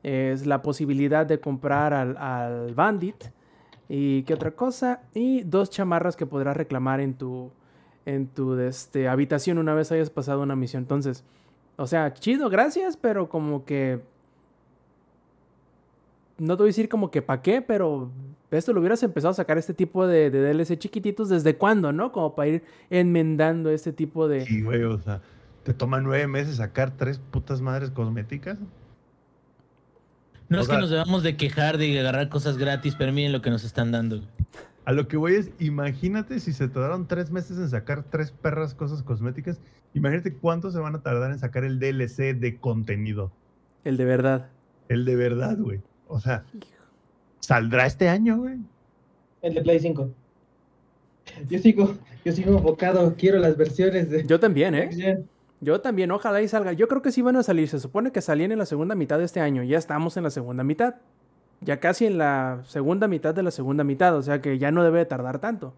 [SPEAKER 1] Es la posibilidad de comprar al, al Bandit. ¿Y qué otra cosa? Y dos chamarras que podrás reclamar en tu, en tu este, habitación una vez hayas pasado una misión. Entonces, o sea, chido, gracias, pero como que... No te voy a decir como que pa' qué, pero esto lo hubieras empezado a sacar este tipo de, de DLC chiquititos desde cuándo, ¿no? Como para ir enmendando este tipo de...
[SPEAKER 3] Y, güey, o sea, te toma nueve meses sacar tres putas madres cosméticas.
[SPEAKER 5] No
[SPEAKER 3] O
[SPEAKER 5] es
[SPEAKER 3] sea-
[SPEAKER 5] que nos debamos de quejar de agarrar cosas gratis, pero miren lo que nos están dando.
[SPEAKER 3] A lo que voy es, imagínate si se tardaron tres meses en sacar tres perras cosas cosméticas. Imagínate cuánto se van a tardar en sacar el DLC de contenido.
[SPEAKER 1] El de verdad.
[SPEAKER 3] El de verdad, güey. O sea, ¿saldrá este año, güey?
[SPEAKER 2] El de Play 5. Yo sigo, yo sigo enfocado, quiero las versiones de...
[SPEAKER 1] Yo también, ¿eh? Yo también, ojalá y salga. Yo creo que sí van a salir. Se supone que salían en la segunda mitad de este año. Ya estamos en la segunda mitad. Ya casi en la segunda mitad de la segunda mitad. O sea que ya no debe de tardar tanto.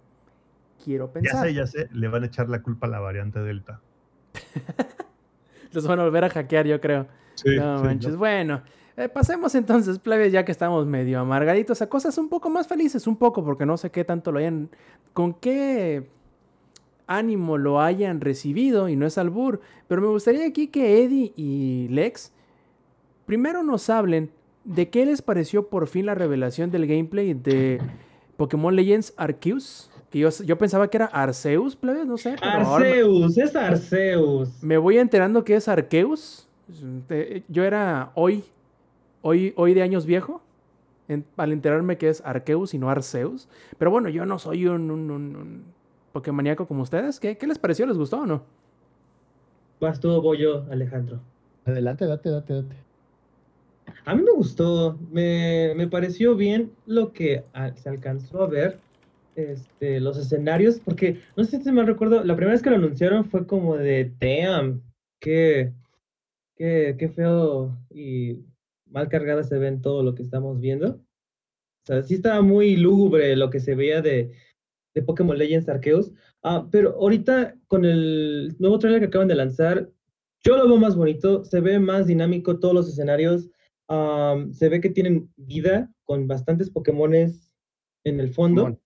[SPEAKER 1] Quiero
[SPEAKER 3] Ya
[SPEAKER 1] pensar.
[SPEAKER 3] sé, ya sé, le van a echar la culpa a la variante Delta.
[SPEAKER 1] Los van a volver a hackear, yo creo.
[SPEAKER 3] Sí,
[SPEAKER 1] no
[SPEAKER 3] sí,
[SPEAKER 1] manches.
[SPEAKER 3] no.
[SPEAKER 1] Bueno, eh, pasemos entonces, plebes, ya que estamos medio amargaditos, a cosas un poco más felices, un poco, porque no sé qué tanto lo hayan. con qué ánimo lo hayan recibido, y no es albur. Pero me gustaría aquí que Eddie y Lex primero nos hablen de qué les pareció por fin la revelación del gameplay de Pokémon Legends Arceus. Que yo, yo pensaba que era Arceus, plebes, no sé.
[SPEAKER 2] Arceus, es Arceus.
[SPEAKER 1] me voy enterando que es Arceus. Eh, Yo era hoy, hoy, hoy de años viejo, en- al enterarme que es Arceus y no Arceus. Pero bueno, yo no soy un, un, un, un Pokémoníaco como ustedes. ¿Qué, ¿Qué les pareció? ¿Les gustó o no?
[SPEAKER 2] Vas tú, voy yo, Alejandro.
[SPEAKER 4] Adelante, date, date, date.
[SPEAKER 2] A mí me gustó, me, me pareció bien lo que se alcanzó a ver, este, los escenarios, porque no sé si me recuerdo, la primera vez que lo anunciaron fue como de, damn, qué, qué feo y mal cargada se ven todo lo que estamos viendo. O sea, sí estaba muy lúgubre lo que se veía de, de Pokémon Legends Arceus, Ah, pero ahorita con el nuevo trailer que acaban de lanzar, yo lo veo más bonito, se ve más dinámico todos los escenarios. Se ve que tienen vida con bastantes Pokémones en el fondo.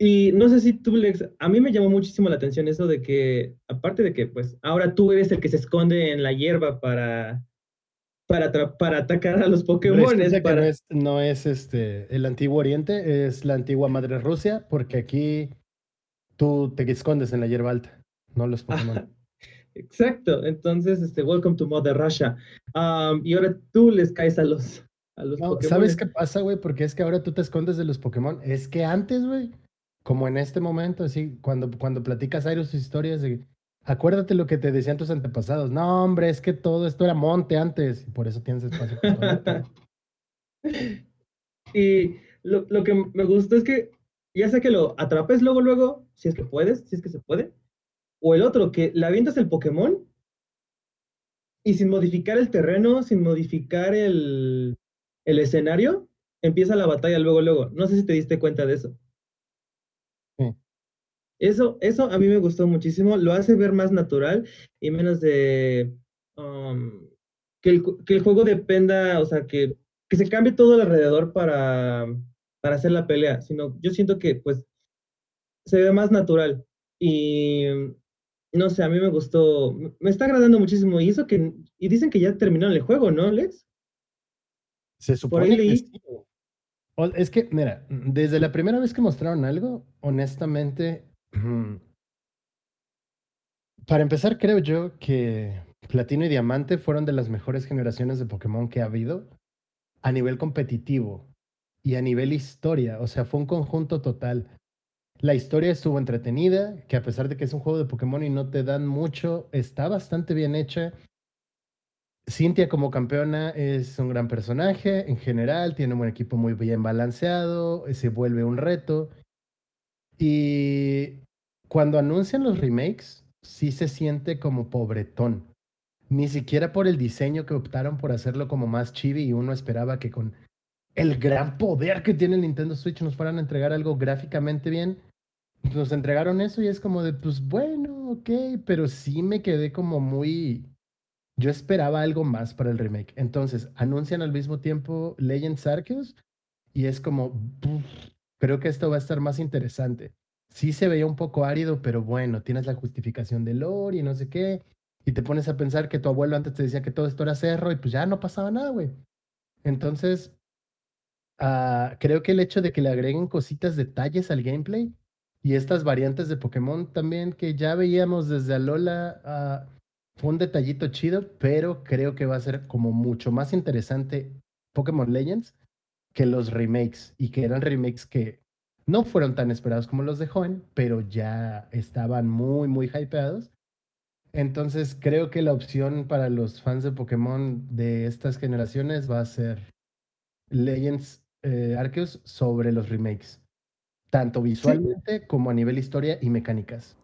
[SPEAKER 2] Y no sé si tú, Lex, a mí me llamó muchísimo la atención eso de que, aparte de que, pues, ahora tú eres el que se esconde en la hierba para, para, para atacar a los Pokémones. Para...
[SPEAKER 4] no es, no es este, el antiguo Oriente, es la antigua Madre Rusia, porque aquí tú te escondes en la hierba alta, no los Pokémon.
[SPEAKER 2] Exacto. Entonces, este, welcome to Mother Russia. Y ahora tú les caes a los, a los
[SPEAKER 4] No,
[SPEAKER 2] Pokémones.
[SPEAKER 4] ¿sabes qué pasa, güey? Porque es que ahora tú te escondes de los Pokémon. Es que antes, güey, como en este momento, así, cuando, cuando platicas Airo sus historias de. Acuérdate lo que te decían tus antepasados. No, hombre, es que todo esto era monte antes. Y por eso tienes espacio.
[SPEAKER 2] y lo, lo que me gustó es que ya sea que lo atrapes luego, luego, si es que puedes, si es que se puede, o el otro, que le avientas el Pokémon y sin modificar el terreno, sin modificar el, el escenario, empieza la batalla luego, luego. No sé si te diste cuenta de eso. Eso, eso a mí me gustó muchísimo, lo hace ver más natural y menos de um, que, el, que el juego dependa, o sea, que, que se cambie todo alrededor para, para hacer la pelea, sino yo siento que pues se ve más natural y no sé, a mí me gustó, me está agradando muchísimo y eso que, y dicen que ya terminaron el juego, ¿no, Lex?
[SPEAKER 4] Se supone que sí. Es que, mira, desde la primera vez que mostraron algo, honestamente, para empezar, creo yo que Platino y Diamante fueron de las mejores generaciones de Pokémon que ha habido a nivel competitivo y a nivel historia. O sea, fue un conjunto total. La historia estuvo entretenida, que a pesar de que es un juego de Pokémon y no te dan mucho, está bastante bien hecha. Cintia como campeona es un gran personaje en general, tiene un equipo muy bien balanceado, se vuelve un reto. Y cuando anuncian los remakes, sí se siente como pobretón. Ni siquiera por el diseño que optaron por hacerlo como más chibi y uno esperaba que con el gran poder que tiene el Nintendo Switch nos fueran a entregar algo gráficamente bien. Nos entregaron eso y es como de, pues bueno, ok, pero sí me quedé como muy... Yo esperaba algo más para el remake. Entonces, anuncian al mismo tiempo Legends Arceus y es como, "Buf, creo que esto va a estar más interesante. Sí se veía un poco árido, pero bueno, tienes la justificación de lore y no sé qué. Y te pones a pensar que tu abuelo antes te decía que todo esto era cerro y pues ya no pasaba nada, güey. Entonces, ah, creo que el hecho de que le agreguen cositas, detalles al gameplay y estas variantes de Pokémon también que ya veíamos desde Alola, ah, fue un detallito chido, pero creo que va a ser como mucho más interesante Pokémon Legends que los remakes y que eran remakes que no fueron tan esperados como los de Joven, pero ya estaban muy, muy hypeados. Entonces creo que la opción para los fans de Pokémon de estas generaciones va a ser Legends eh, Arceus sobre los remakes, tanto visualmente como a nivel historia y mecánicas.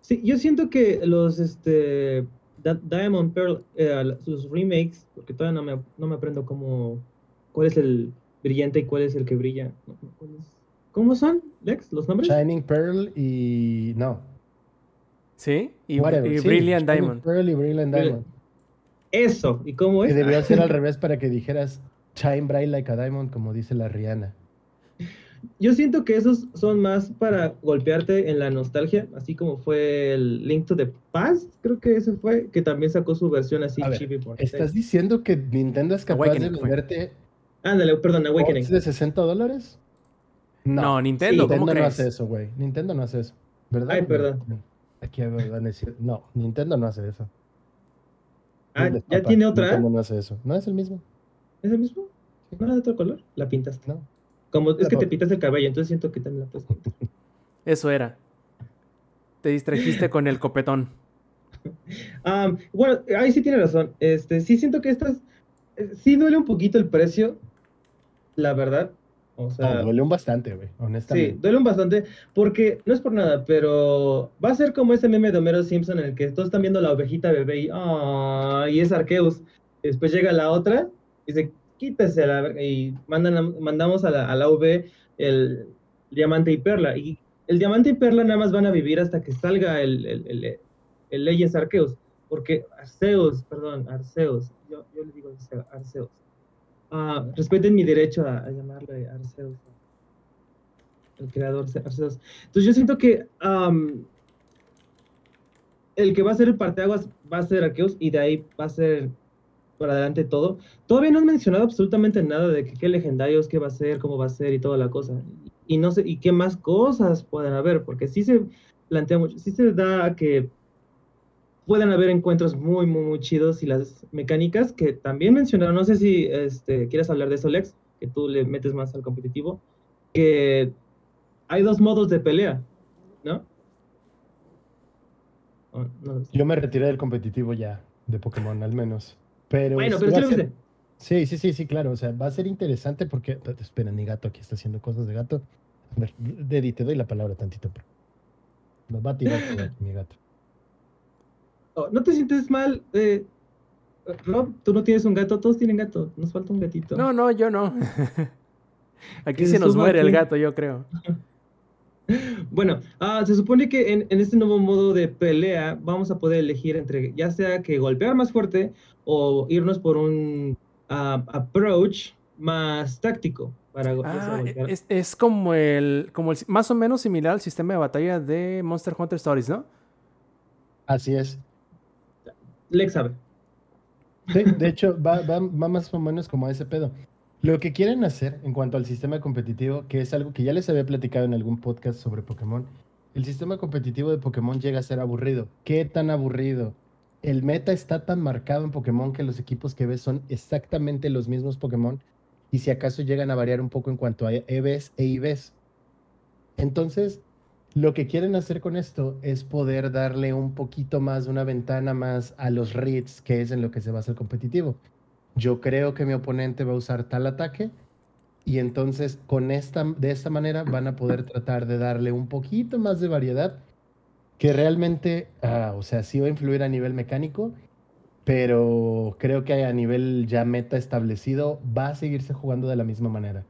[SPEAKER 2] Sí, yo siento que los este, Diamond Pearl, eh, sus remakes, porque todavía no me, no me aprendo cómo, cuál es el brillante y cuál es el que brilla. ¿Cómo son, Lex, los nombres?
[SPEAKER 4] Shining Pearl y no.
[SPEAKER 1] ¿Sí? Y,
[SPEAKER 4] whatever,
[SPEAKER 1] y
[SPEAKER 4] sí,
[SPEAKER 1] Brilliant
[SPEAKER 4] Shining
[SPEAKER 1] Diamond.
[SPEAKER 4] Pearl y Brilliant Diamond.
[SPEAKER 2] Eso, ¿y cómo
[SPEAKER 4] Que
[SPEAKER 2] es?
[SPEAKER 4] debió ser al revés para que dijeras Shine Bright Like a Diamond, como dice la Rihanna.
[SPEAKER 2] Yo siento que esos son más para golpearte en la nostalgia, así como fue el Link to the Past, creo que ese fue, que también sacó su versión así
[SPEAKER 4] ver,
[SPEAKER 2] chibi por
[SPEAKER 4] ¿Estás diciendo que Nintendo es capaz
[SPEAKER 1] Awakening
[SPEAKER 4] de venderte
[SPEAKER 2] Ándale, perdón, Awakening.
[SPEAKER 4] de 60 dólares?
[SPEAKER 1] No, Nintendo,
[SPEAKER 2] Sí,
[SPEAKER 1] ¿cómo
[SPEAKER 4] Nintendo no
[SPEAKER 1] crees?
[SPEAKER 4] hace eso, güey. Nintendo no hace eso. ¿Verdad?
[SPEAKER 2] Ay, perdón.
[SPEAKER 4] Aquí van a decir, no, Nintendo no hace eso.
[SPEAKER 2] Ah, ¿ya
[SPEAKER 4] papá,
[SPEAKER 2] tiene otra?
[SPEAKER 4] Nintendo no hace eso. No es el mismo,
[SPEAKER 2] ¿Es el mismo? ¿No era de otro color? La pintaste.
[SPEAKER 4] ¿no?
[SPEAKER 2] Como es que te pintas el cabello, entonces siento que también la puedes pintar.
[SPEAKER 1] Eso era. Te distrajiste con el copetón.
[SPEAKER 2] Ah, bueno, ahí sí tiene razón. Este, sí siento que estas, eh, sí duele un poquito el precio, la verdad. O sea,
[SPEAKER 4] No, duele un bastante, güey,
[SPEAKER 2] sí,
[SPEAKER 4] honestamente.
[SPEAKER 2] duele un bastante, porque no es por nada, pero va a ser como ese meme de Homero Simpson en el que todos están viendo la ovejita bebé y, "Ah", y es Arceus. Y después llega la otra y dice, quítese a la verga", y mandan mandamos a la, a la V el diamante y perla. Y el diamante y perla nada más van a vivir hasta que salga el, el, el, Legends Arceus. Porque Arceus, perdón, Arceus, yo, yo le digo Arceus. Ah, respeten mi derecho a, llamarle Arceus. El creador Arceus. Entonces yo siento que el que va a ser el parteaguas va a ser Arceus y de ahí va a ser para adelante todo. Todavía no han mencionado absolutamente nada de que, qué legendarios, qué va a ser, cómo va a ser y toda la cosa. Y no sé, y qué más cosas pueden haber, porque sí se plantea mucho, sí se da que pueden haber encuentros muy, muy, muy chidos y las mecánicas que también mencionaron, no sé si este, quieres hablar de eso, Lex, que tú le metes más al competitivo, que hay dos modos de pelea, ¿no?
[SPEAKER 4] Yo me retiré del competitivo ya, de Pokémon al menos. Pero,
[SPEAKER 2] Bueno,
[SPEAKER 4] sí
[SPEAKER 2] pero sí lo
[SPEAKER 4] ser-
[SPEAKER 2] viste.
[SPEAKER 4] Sí, sí, sí, sí, claro. O sea, va a ser interesante porque. Espera, mi gato aquí está haciendo cosas de gato. A ver, Deddy, te doy la palabra tantito. pero- Nos va a tirar aquí, mi gato.
[SPEAKER 2] Oh, ¿No te sientes mal? Eh, Rob, tú no tienes un gato, todos tienen gato, nos falta un gatito.
[SPEAKER 1] No, no, yo no. Aquí se
[SPEAKER 2] se
[SPEAKER 1] nos muere el gato, yo creo.
[SPEAKER 2] Bueno, ah, se supone que en, en este nuevo modo de pelea vamos a poder elegir entre ya sea que golpear más fuerte o irnos por un ah, approach más táctico para
[SPEAKER 1] Ah,
[SPEAKER 2] golpear.
[SPEAKER 1] es, es como el, como el, más o menos similar al sistema de batalla de Monster Hunter Stories, ¿no?
[SPEAKER 4] Así es.
[SPEAKER 2] Lex sabe.
[SPEAKER 4] Sí, de hecho, va, va- va más o menos como a ese pedo. Lo que quieren hacer en cuanto al sistema competitivo, que es algo que ya les había platicado en algún podcast sobre Pokémon, el sistema competitivo de Pokémon llega a ser aburrido. ¿Qué tan aburrido? El meta está tan marcado en Pokémon que los equipos que ves son exactamente los mismos Pokémon y si acaso llegan a variar un poco en cuanto a EVs e IVs. Entonces, lo que quieren hacer con esto es poder darle un poquito más, una ventana más a los reads, que es en lo que se basa el competitivo. Yo creo que mi oponente va a usar tal ataque y entonces con esta, de esta manera van a poder tratar de darle un poquito más de variedad que realmente, ah, o sea, sí va a influir a nivel mecánico, pero creo que a nivel ya meta establecido va a seguirse jugando de la misma manera.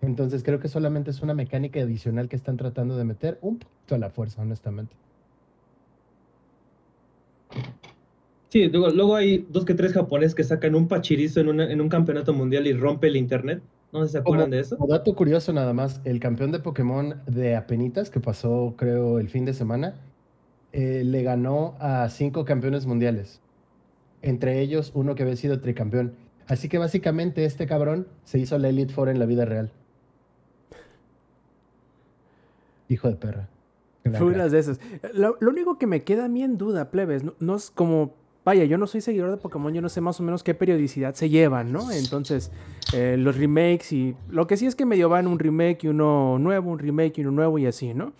[SPEAKER 4] Entonces creo que solamente es una mecánica adicional que están tratando de meter un poquito a la fuerza, honestamente.
[SPEAKER 2] Sí, luego, luego hay dos que tres japoneses que sacan un pachirizo en, una- en un campeonato mundial y rompe el internet. No sé si se acuerdan
[SPEAKER 4] Como-
[SPEAKER 2] de eso.
[SPEAKER 4] Como dato curioso nada más, el campeón de Pokémon de Apenitas, que pasó creo el fin de semana, eh, le ganó a cinco campeones mundiales. Entre ellos uno que había sido tricampeón. Así que básicamente este cabrón se hizo la Elite Four en la vida real. Hijo de perra.
[SPEAKER 1] Puras de esas. Lo, lo único que me queda a mí en duda, plebes, no, no es como. Vaya, yo no soy seguidor de Pokémon, yo no sé más o menos qué periodicidad se llevan, ¿no? Entonces, eh, los remakes y. Lo que sí es que medio van un remake y uno nuevo, un remake y uno nuevo y así, ¿no?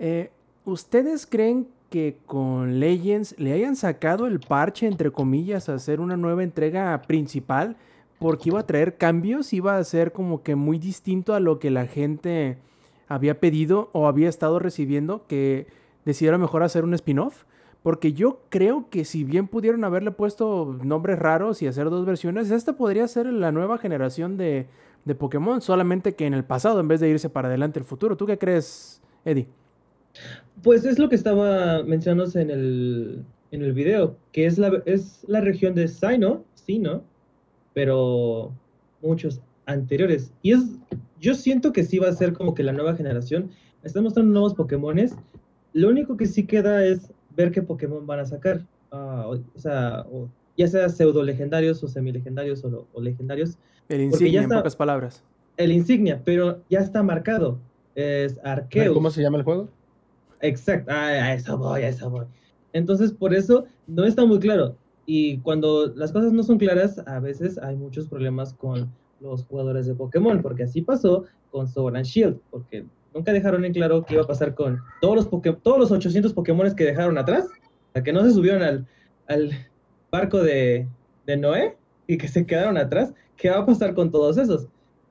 [SPEAKER 1] Eh, ¿Ustedes creen que con Legends le hayan sacado el parche, entre comillas, a hacer una nueva entrega principal? Porque iba a traer cambios, iba a ser como que muy distinto a lo que la gente había pedido o había estado recibiendo que decidiera mejor hacer un spin-off. Porque yo creo que si bien pudieron haberle puesto nombres raros y hacer dos versiones, esta podría ser la nueva generación de, de Pokémon, solamente que en el pasado en vez de irse para adelante el futuro. ¿Tú qué crees, Eddie?
[SPEAKER 2] Pues es lo que estaba mencionándose en el, en el video, que es la, es la región de Sino, Sino, pero muchos anteriores. Y es, yo siento que sí va a ser como que la nueva generación. Están mostrando nuevos Pokémones. Lo único que sí queda es ver qué Pokémon van a sacar. Ah, o, o sea, o- ya sea pseudo legendarios o semilegendarios o, o legendarios.
[SPEAKER 1] El
[SPEAKER 2] ya
[SPEAKER 1] insignia, en
[SPEAKER 2] está-
[SPEAKER 1] pocas palabras.
[SPEAKER 2] El insignia, pero ya está marcado. Es Arceus.
[SPEAKER 4] ¿Cómo se llama el juego?
[SPEAKER 2] Exacto, ah, a eso voy, a eso voy. Entonces, por eso no está muy claro. Y cuando las cosas no son claras, a veces hay muchos problemas con los jugadores de Pokémon, porque así pasó con Sword and Shield, porque nunca dejaron en claro qué iba a pasar con todos los, todos los 800 Pokémones que dejaron atrás, que no se subieron al, al barco de, de Noé y que se quedaron atrás, ¿qué va a pasar con todos esos?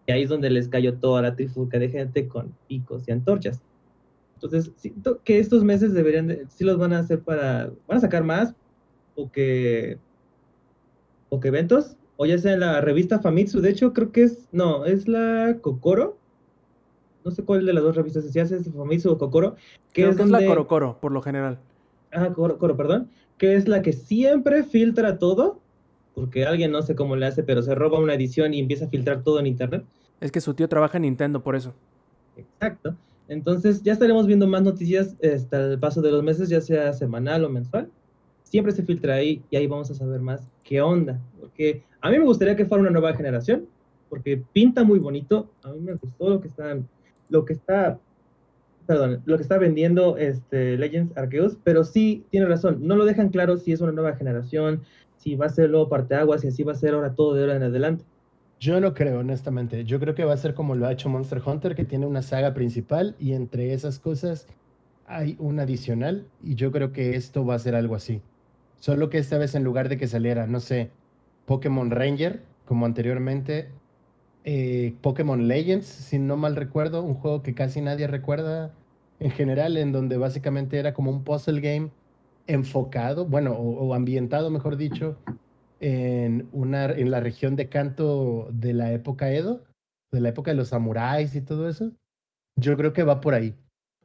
[SPEAKER 2] Y ahí es donde les cayó toda la trifulca de gente con picos y antorchas. Entonces, siento que estos meses deberían, de, sí los van a hacer para, van a sacar más, o que, o que eventos, o ya sea en la revista Famitsu, de hecho creo que es, no, es la Kokoro, no sé cuál de las dos revistas, si hace es Famitsu o Kokoro, que
[SPEAKER 1] Creo
[SPEAKER 2] es
[SPEAKER 1] que es la Coro Coro, por lo general.
[SPEAKER 2] Ah, Coro, Coro, perdón, que es la que siempre filtra todo, porque alguien no sé cómo le hace, pero se roba una edición y empieza a filtrar todo en internet.
[SPEAKER 1] Es que su tío trabaja en Nintendo, por eso.
[SPEAKER 2] Exacto. Entonces ya estaremos viendo más noticias hasta el paso de los meses, ya sea semanal o mensual. Siempre se filtra ahí y ahí vamos a saber más qué onda. Porque a mí me gustaría que fuera una nueva generación, porque pinta muy bonito. A mí me gustó lo que están, lo que está, perdón, lo que está vendiendo este Legends Arceus, pero sí tiene razón. No lo dejan claro si es una nueva generación, si va a ser luego parteaguas y así va a ser ahora todo de ahora en adelante.
[SPEAKER 4] Yo no creo, honestamente. Yo creo que va a ser como lo ha hecho Monster Hunter, que tiene una saga principal y entre esas cosas hay un adicional y yo creo que esto va a ser algo así. Solo que esta vez en lugar de que saliera, no sé, Pokémon Ranger, como anteriormente, eh, Pokémon Legends, si no mal recuerdo, un juego que casi nadie recuerda en general, en donde básicamente era como un puzzle game enfocado, bueno, o, ambientado, mejor dicho, en, una, en la región de Kanto de la época Edo, de la época de los samuráis y todo eso. Yo creo que va por ahí.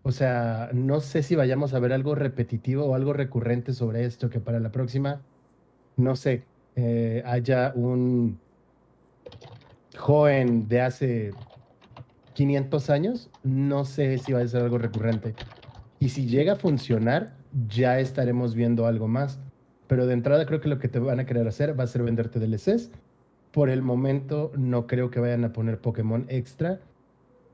[SPEAKER 4] O sea, no sé si vayamos a ver algo repetitivo o algo recurrente sobre esto, que para la próxima, no sé, eh, haya un joven de hace 500 años, no sé si va a ser algo recurrente. Y si llega a funcionar, ya estaremos viendo algo más. Pero de entrada creo que lo que te van a querer hacer va a ser venderte DLCs. Por el momento no creo que vayan a poner Pokémon extra.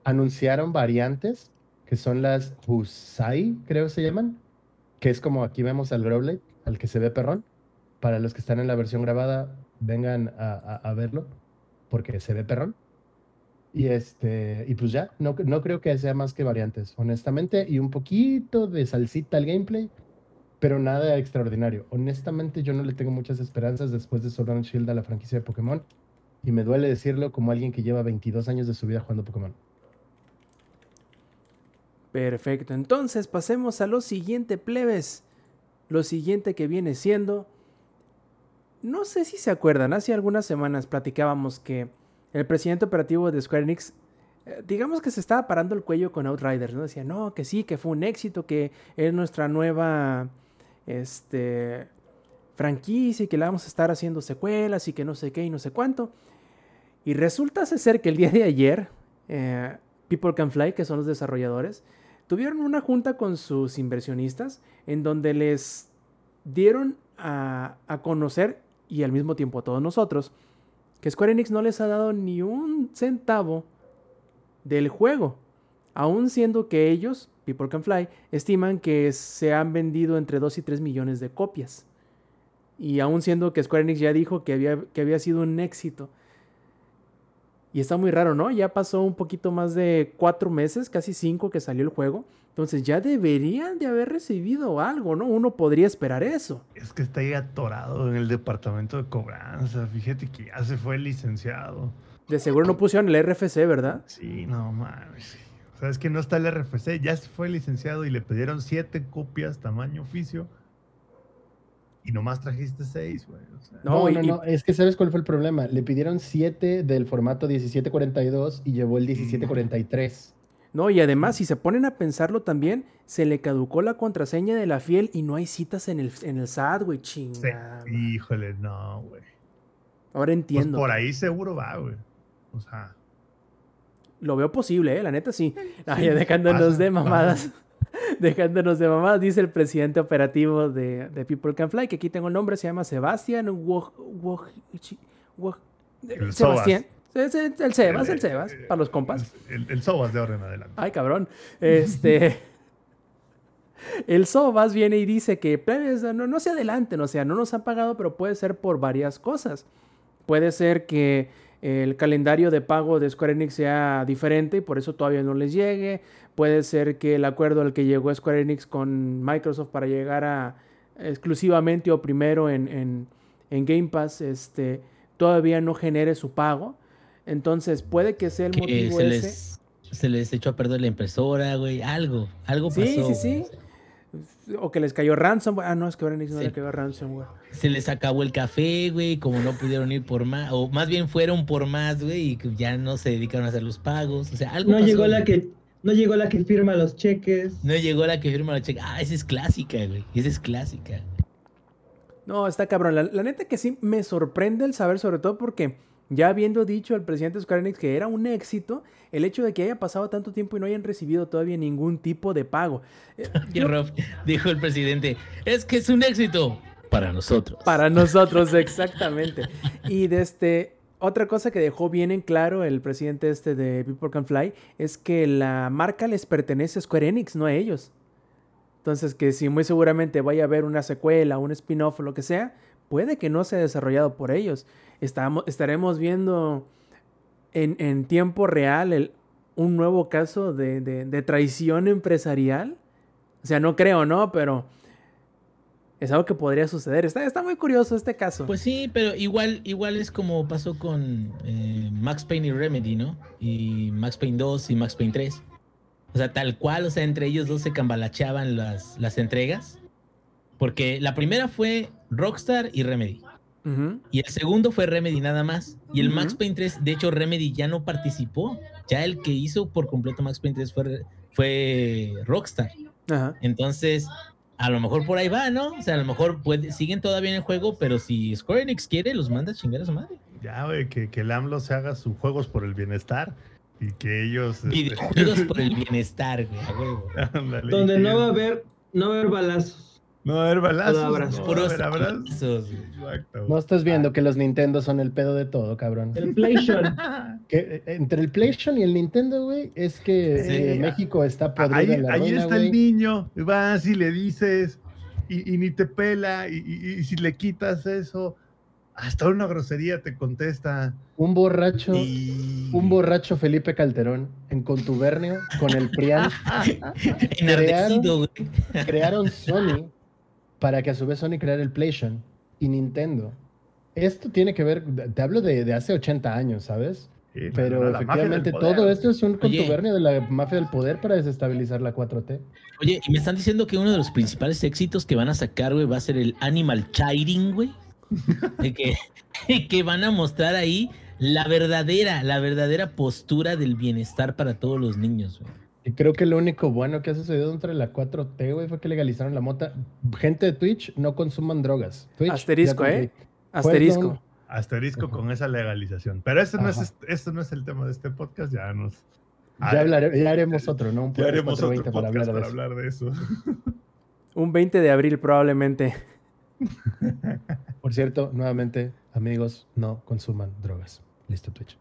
[SPEAKER 4] Anunciaron variantes, que son las Husai, creo se llaman. Que es como aquí vemos al Growlithe, al que se ve perrón. Para los que están en la versión grabada, vengan a- a verlo, porque se ve perrón. Y este, y pues ya, no, no creo que sea más que variantes, honestamente, y un poquito de salsita al gameplay, pero nada extraordinario. Honestamente, yo no le tengo muchas esperanzas después de Sword and Shield a la franquicia de Pokémon, y me duele decirlo como alguien que lleva 22 años de su vida jugando Pokémon.
[SPEAKER 1] Perfecto, entonces pasemos a lo siguiente, plebes. Lo siguiente que viene siendo... No sé si se acuerdan, hace algunas semanas platicábamos que el presidente operativo de Square Enix, eh, digamos que se estaba parando el cuello con Outriders, ¿no? Decía, no, que sí, que fue un éxito, que es nuestra nueva este, franquicia y que le vamos a estar haciendo secuelas y que no sé qué y no sé cuánto. Y resulta ser que el día de ayer, eh, People Can Fly, que son los desarrolladores, tuvieron una junta con sus inversionistas en donde les dieron a, a conocer y al mismo tiempo a todos nosotros que Square Enix no les ha dado ni un centavo del juego, aun siendo que ellos, People Can Fly, estiman que se han vendido entre 2 y 3 millones de copias. Y aun siendo que Square Enix ya dijo que había, que había sido un éxito. Y está muy raro, ¿no? Ya pasó un poquito más de cuatro meses, casi cinco que salió el juego. Entonces ya deberían de haber recibido algo, ¿no? Uno podría esperar eso.
[SPEAKER 3] Es que está ahí atorado en el departamento de cobranza. Fíjate que ya se fue el licenciado.
[SPEAKER 1] De seguro no pusieron el RFC, ¿verdad?
[SPEAKER 3] Sí, no mames. O sea, es que no está el RFC. Ya se fue el licenciado y le pidieron siete copias tamaño oficio. Y nomás trajiste seis, güey. O sea,
[SPEAKER 1] No,
[SPEAKER 4] No,
[SPEAKER 1] y-
[SPEAKER 4] no, no, es que ¿sabes cuál fue el problema? Le pidieron 7 del formato 1742 y llevó el 1743.
[SPEAKER 1] No, y además, si se ponen a pensarlo también, se le caducó la contraseña de la fiel y no hay citas en el, en el SAT, güey,
[SPEAKER 3] sí,
[SPEAKER 1] chingada.
[SPEAKER 3] híjole, no, güey.
[SPEAKER 1] Ahora
[SPEAKER 3] Pues
[SPEAKER 1] entiendo.
[SPEAKER 3] por ahí seguro va, güey. O sea,
[SPEAKER 1] Lo veo posible, ¿eh? La neta sí.
[SPEAKER 3] Sí,
[SPEAKER 1] ya dejándonos
[SPEAKER 3] pasa,
[SPEAKER 1] de mamadas. dejándonos de mamadas, dice el presidente operativo de, de People Can Fly, que aquí tengo el nombre, se llama Sebastián Woj- Woj- chi- Woj-
[SPEAKER 3] El
[SPEAKER 1] Sebastián. Es el, el Sebas,
[SPEAKER 3] el-
[SPEAKER 1] Sebas, para los compas.
[SPEAKER 3] El, el Sobas de ahora en adelante.
[SPEAKER 1] Ay, cabrón. Este. El Sobas viene y dice que plebes, no, no se adelanten, o sea, no nos han pagado, pero puede ser por varias cosas. Puede ser que el calendario de pago de Square Enix sea diferente y por eso todavía no les llegue. Puede ser que el acuerdo al que llegó Square Enix con Microsoft para llegar a exclusivamente o primero en, en- en Game Pass este, todavía no genere su pago. Entonces puede que sea el
[SPEAKER 5] Que
[SPEAKER 1] motivo
[SPEAKER 5] se
[SPEAKER 1] ese.
[SPEAKER 5] les, se les echó a perder la impresora, güey. Algo, algo
[SPEAKER 1] Sí,
[SPEAKER 5] pasó.
[SPEAKER 1] sí, sí. O que les cayó ransomware. Ah, no, es que ahora no
[SPEAKER 5] Sí.
[SPEAKER 1] le cayó ransomware.
[SPEAKER 5] Se les acabó el café, güey, como no pudieron ir por más, o más bien fueron por más, güey, y ya no se dedicaron a hacer los pagos. O sea, algo
[SPEAKER 2] No
[SPEAKER 5] pasó,
[SPEAKER 2] llegó la
[SPEAKER 5] güey.
[SPEAKER 2] que no llegó la que firma los cheques.
[SPEAKER 5] No llegó la que firma la cheque. Ah, esa es clásica, güey. Esa es clásica.
[SPEAKER 1] No, está cabrón. La, la neta que sí me sorprende el saber, sobre todo porque ya habiendo dicho el presidente de Square Enix que era un éxito, el hecho de que haya pasado tanto tiempo y no hayan recibido todavía ningún tipo de pago. Eh, yo-
[SPEAKER 5] dijo el presidente, es que es un éxito para nosotros.
[SPEAKER 1] Para nosotros, exactamente. Y de este, otra cosa que dejó bien en claro el presidente este de People Can Fly es que la marca les pertenece a Square Enix, no a ellos. Entonces, que si muy seguramente vaya a haber una secuela, un spin-off o lo que sea, puede que no sea desarrollado por ellos. Estamos, estaremos viendo en, en tiempo real el- un nuevo caso de, de- traición empresarial. O sea, no creo, ¿no? Pero es algo que podría suceder. Está, está muy curioso este caso.
[SPEAKER 5] Pues sí, pero igual, igual es como pasó con eh, Max Payne y Remedy, ¿no? Y Max Payne 2 y Max Payne 3. O sea, tal cual, o sea, entre ellos dos se cambalacheaban las, las entregas. Porque la primera fue Rockstar y Remedy. Y el segundo fue Remedy nada más. Y el Max. Payne 3, de hecho, Remedy ya no participó. Ya el que hizo por completo Max Payne 3 fue, fue Rockstar. Entonces, a lo mejor por ahí va, ¿no? O sea, a lo mejor puede, siguen todavía en el juego, pero si Square Enix quiere, los manda a chingar a su madre.
[SPEAKER 3] Ya, güey, que, que el AMLO se haga sus juegos por el bienestar y que ellos. este,
[SPEAKER 5] Videojuegos por el bienestar, güey, a huevo.
[SPEAKER 3] ándale,
[SPEAKER 2] Donde no va a haber, no va a haber balazos.
[SPEAKER 3] No va a haber balazos.
[SPEAKER 2] Todo abrazos.
[SPEAKER 3] no va a haber abrazos. Exacto.
[SPEAKER 4] No estás viendo que los Nintendo son el pedo de todo, cabrón.
[SPEAKER 2] El PlayStation.
[SPEAKER 4] Que, eh, entre el PlayStation y el Nintendo, güey, es que
[SPEAKER 3] Sí.
[SPEAKER 4] eh, México está podrido
[SPEAKER 3] Ahí,
[SPEAKER 4] en la
[SPEAKER 3] ahí
[SPEAKER 4] ruina,
[SPEAKER 3] está el niño, vas y le dices, y, y ni te pela, y, y- y si le quitas eso, hasta una grosería te contesta.
[SPEAKER 4] Un borracho,
[SPEAKER 3] Y...
[SPEAKER 4] un borracho Felipe Calderón en contubernio con el PRIAN
[SPEAKER 5] Enardecido, güey.
[SPEAKER 4] crearon Sony para que a su vez Sony creara el PlayStation y Nintendo. Esto tiene que ver, te hablo de, de hace 80 años, ¿sabes?
[SPEAKER 3] Sí,
[SPEAKER 4] Pero
[SPEAKER 3] no,
[SPEAKER 4] efectivamente todo esto es un
[SPEAKER 5] Oye.
[SPEAKER 4] contubernio de la mafia del poder para desestabilizar la 4T.
[SPEAKER 5] Oye, y me están diciendo que uno de los principales éxitos que van a sacar, güey, va a ser el Animal Chiding, güey. De que, que van a mostrar ahí la verdadera, la verdadera postura del bienestar para todos los niños, güey.
[SPEAKER 4] Y creo que lo único bueno que ha sucedido dentro de la 4T, güey, fue que legalizaron la mota. Gente de Twitch, no consuman drogas. Twitch,
[SPEAKER 1] Asterisco, ¿eh? Asterisco.
[SPEAKER 3] Asterisco
[SPEAKER 4] Ajá.
[SPEAKER 3] con esa legalización. Pero este no, es, este no es el tema de este podcast, ya nos...
[SPEAKER 4] Ya, hablaré- ya haremos otro, ¿no? Un
[SPEAKER 3] Ya haremos otro
[SPEAKER 4] 420 para
[SPEAKER 3] podcast
[SPEAKER 4] hablar
[SPEAKER 3] para
[SPEAKER 4] de eso.
[SPEAKER 3] hablar de eso.
[SPEAKER 1] Un 20 de abril probablemente.
[SPEAKER 4] Por cierto, nuevamente, amigos, no consuman drogas. Listo, Twitch.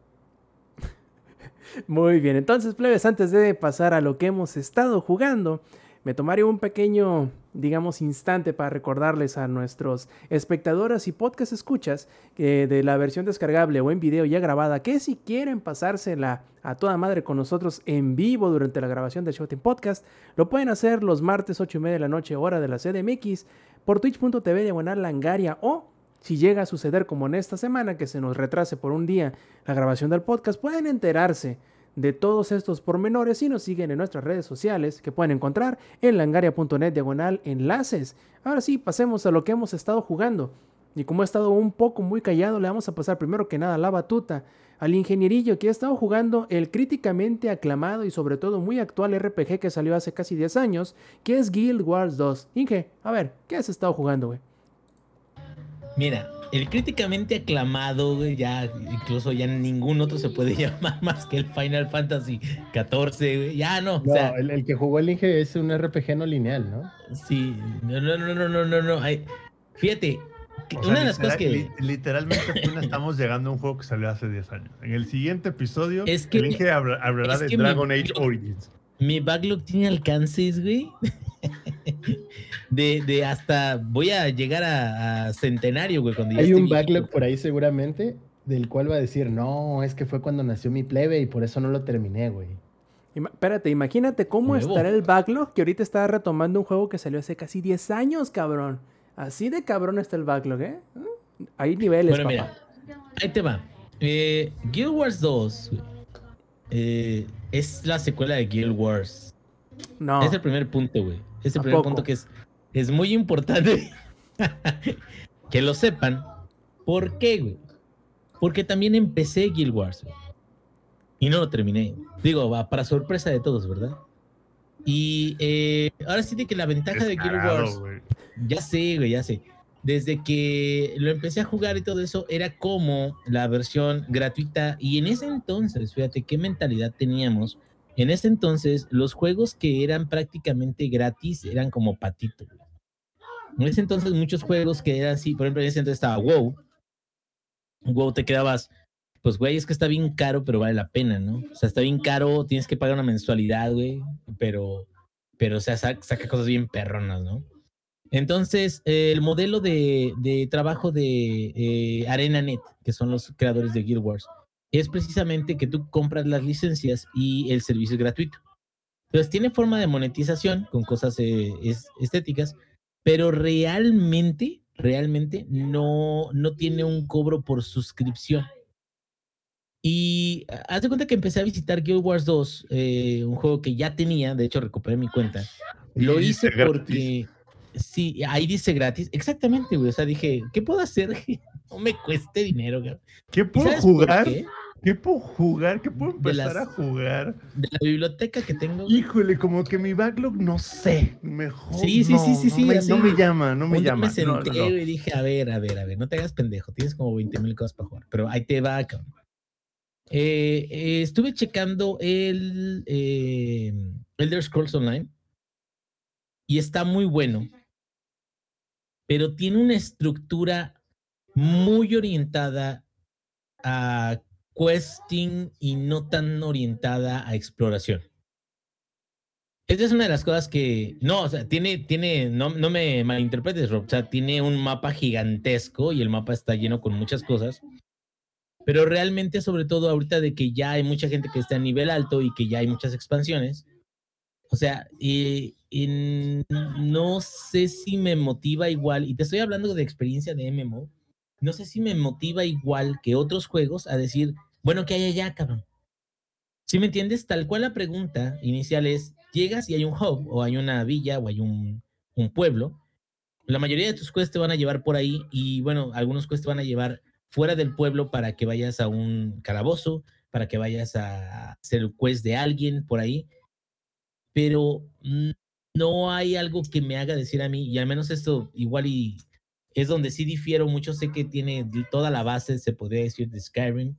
[SPEAKER 1] Muy bien, entonces, plebes, antes de pasar a lo que hemos estado jugando, me tomaré un pequeño, digamos, instante para recordarles a nuestros espectadores y podcast escuchas que de la versión descargable o en video ya grabada, que si quieren pasársela a toda madre con nosotros en vivo durante la grabación del Showtime Podcast, lo pueden hacer los martes 8 y media de la noche, hora de la CDMX, por twitch.tv diagonal langaria o si llega a suceder como en esta semana, que se nos retrase por un día la grabación del podcast, pueden enterarse de todos estos pormenores si nos siguen en nuestras redes sociales que pueden encontrar en langaria.net diagonal enlaces. Ahora sí, pasemos a lo que hemos estado jugando. Y como he estado un poco muy callado, le vamos a pasar primero que nada la batuta al ingenierillo que ha estado jugando el críticamente aclamado y sobre todo muy actual RPG que salió hace casi 10 años, que es Guild Wars 2. Inge, a ver, ¿qué has estado jugando, güey?
[SPEAKER 5] Mira, el críticamente aclamado, güey, ya incluso ya ningún otro se puede llamar más que el Final Fantasy XIV, güey. Ya no,
[SPEAKER 4] No,
[SPEAKER 5] o sea,
[SPEAKER 4] el, el que jugó el Inge es un RPG no lineal, ¿no?
[SPEAKER 5] sí, no, no, no, no, no, no, no. ay, fíjate,
[SPEAKER 3] sea,
[SPEAKER 5] una de las cosas que
[SPEAKER 3] li- literalmente apenas estamos llegando a un juego que salió hace 10 años. En el siguiente episodio,
[SPEAKER 5] Es que-
[SPEAKER 3] el Inge habla- hablará
[SPEAKER 5] es
[SPEAKER 3] de
[SPEAKER 5] que mi-
[SPEAKER 3] Dragon Age Origins.
[SPEAKER 5] mi backlog tiene alcances, güey. De, de hasta voy a llegar a, a centenario, güey, cuando
[SPEAKER 4] Hay un backlog por ahí seguramente del cual va a decir, no, es que fue cuando nació mi plebe y por eso no lo terminé, güey.
[SPEAKER 1] Ima- espérate, imagínate cómo
[SPEAKER 5] Nuevo.
[SPEAKER 1] estará el backlog que ahorita está retomando un juego que salió hace casi 10 años, cabrón. Así de cabrón está el backlog, ¿eh? Hay niveles,
[SPEAKER 5] Bueno,
[SPEAKER 1] papá.
[SPEAKER 5] mira, ahí te va. Eh, Guild Wars 2 güey, eh, es la secuela de Guild Wars.
[SPEAKER 1] No.
[SPEAKER 5] Es el primer punto, güey. Es el
[SPEAKER 1] ¿A
[SPEAKER 5] primer
[SPEAKER 1] poco?
[SPEAKER 5] punto que es, es muy importante que lo sepan. ¿Por qué, güey? Porque también empecé Guild Wars güey, y no lo terminé. Digo, va para sorpresa de todos, ¿verdad? Y eh, ahora sí de que la ventaja de Guild Wars
[SPEAKER 3] güey.
[SPEAKER 5] ya sé, güey, ya sé. Desde que lo empecé a jugar y todo eso, era como la versión gratuita. Y en ese entonces, fíjate qué mentalidad teníamos. En ese entonces, los juegos que eran prácticamente gratis eran como patito. güey. En ese entonces, muchos juegos que eran así, por ejemplo, en ese entonces estaba WoW. WoW te quedabas, pues, güey, es que está bien caro, pero vale la pena, ¿no? O sea, está bien caro, tienes que pagar una mensualidad, güey, pero, pero, o sea, saca, saca cosas bien perronas, ¿no? Entonces, eh, el modelo de, de trabajo de eh, ArenaNet, que son los creadores de Guild Wars, es precisamente que tú compras las licencias y el servicio es gratuito. Entonces, tiene forma de monetización con cosas eh, es- estéticas, pero realmente, realmente no, no tiene un cobro por suscripción. Y haz de cuenta que empecé a visitar Guild Wars 2, eh, un juego que ya tenía, de hecho recuperé mi cuenta. Lo hice porque, sí, ahí dice gratis, exactamente, güey. O sea, dije, ¿qué puedo hacer que no me cueste dinero, güey?
[SPEAKER 3] ¿Qué
[SPEAKER 5] ¿Y
[SPEAKER 3] puedo jugar?
[SPEAKER 5] qué?
[SPEAKER 3] ¿Qué puedo jugar? ¿Qué puedo empezar
[SPEAKER 5] las-
[SPEAKER 3] a jugar?
[SPEAKER 5] De la biblioteca que tengo.
[SPEAKER 3] Híjole, como que mi backlog, no sé. Mejor.
[SPEAKER 5] Sí, sí,
[SPEAKER 3] no,
[SPEAKER 5] sí, sí,
[SPEAKER 3] no
[SPEAKER 5] sí,
[SPEAKER 3] me-. No me llama, no me
[SPEAKER 5] Un
[SPEAKER 3] llama.
[SPEAKER 5] me senté
[SPEAKER 3] no.
[SPEAKER 5] y dije, a ver, a ver, a ver, no te hagas pendejo, tienes como 20 mil cosas para jugar, pero ahí te va, cabrón. Eh, eh, estuve checando el eh, Elder Scrolls Online y está muy bueno, pero tiene una estructura muy orientada a questing y no tan orientada a exploración. Esa es una de las cosas que. No, o sea, tiene, tiene, no, no me malinterpretes, Rob. O sea, tiene un mapa gigantesco y el mapa está lleno con muchas cosas. Pero realmente, sobre todo ahorita de que ya hay mucha gente que está a nivel alto y que ya hay muchas expansiones. O sea, eh, en- no sé si me motiva igual, y te estoy hablando de experiencia de MMO, no sé si me motiva igual que otros juegos a decir, bueno, ¿qué hay allá, cabrón? Si me entiendes, tal cual la pregunta inicial es, llegas y hay un hub, o hay una villa, o hay un, pueblo, la mayoría de tus quests te van a llevar por ahí, y bueno, algunos quests te van a llevar fuera del pueblo para que vayas a un calabozo, para que vayas a hacer el quest de alguien por ahí, pero no hay algo que me haga decir a mí, y al menos esto igual y es donde sí difiero mucho, sé que tiene toda la base, se podría decir, de Skyrim,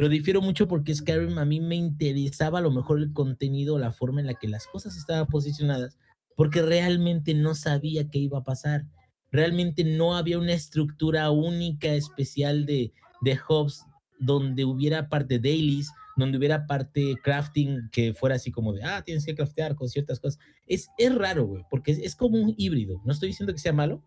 [SPEAKER 5] pero difiero mucho porque Skyrim a mí me interesaba a lo mejor el contenido, la forma en la que las cosas estaban posicionadas, porque realmente no sabía qué iba a pasar. Realmente no había una estructura única, especial de, de hubs donde hubiera parte dailies, donde hubiera parte crafting que fuera así como de, ah, tienes que craftear con ciertas cosas. Es, es raro, güey, porque es, es como un híbrido. No estoy diciendo que sea malo,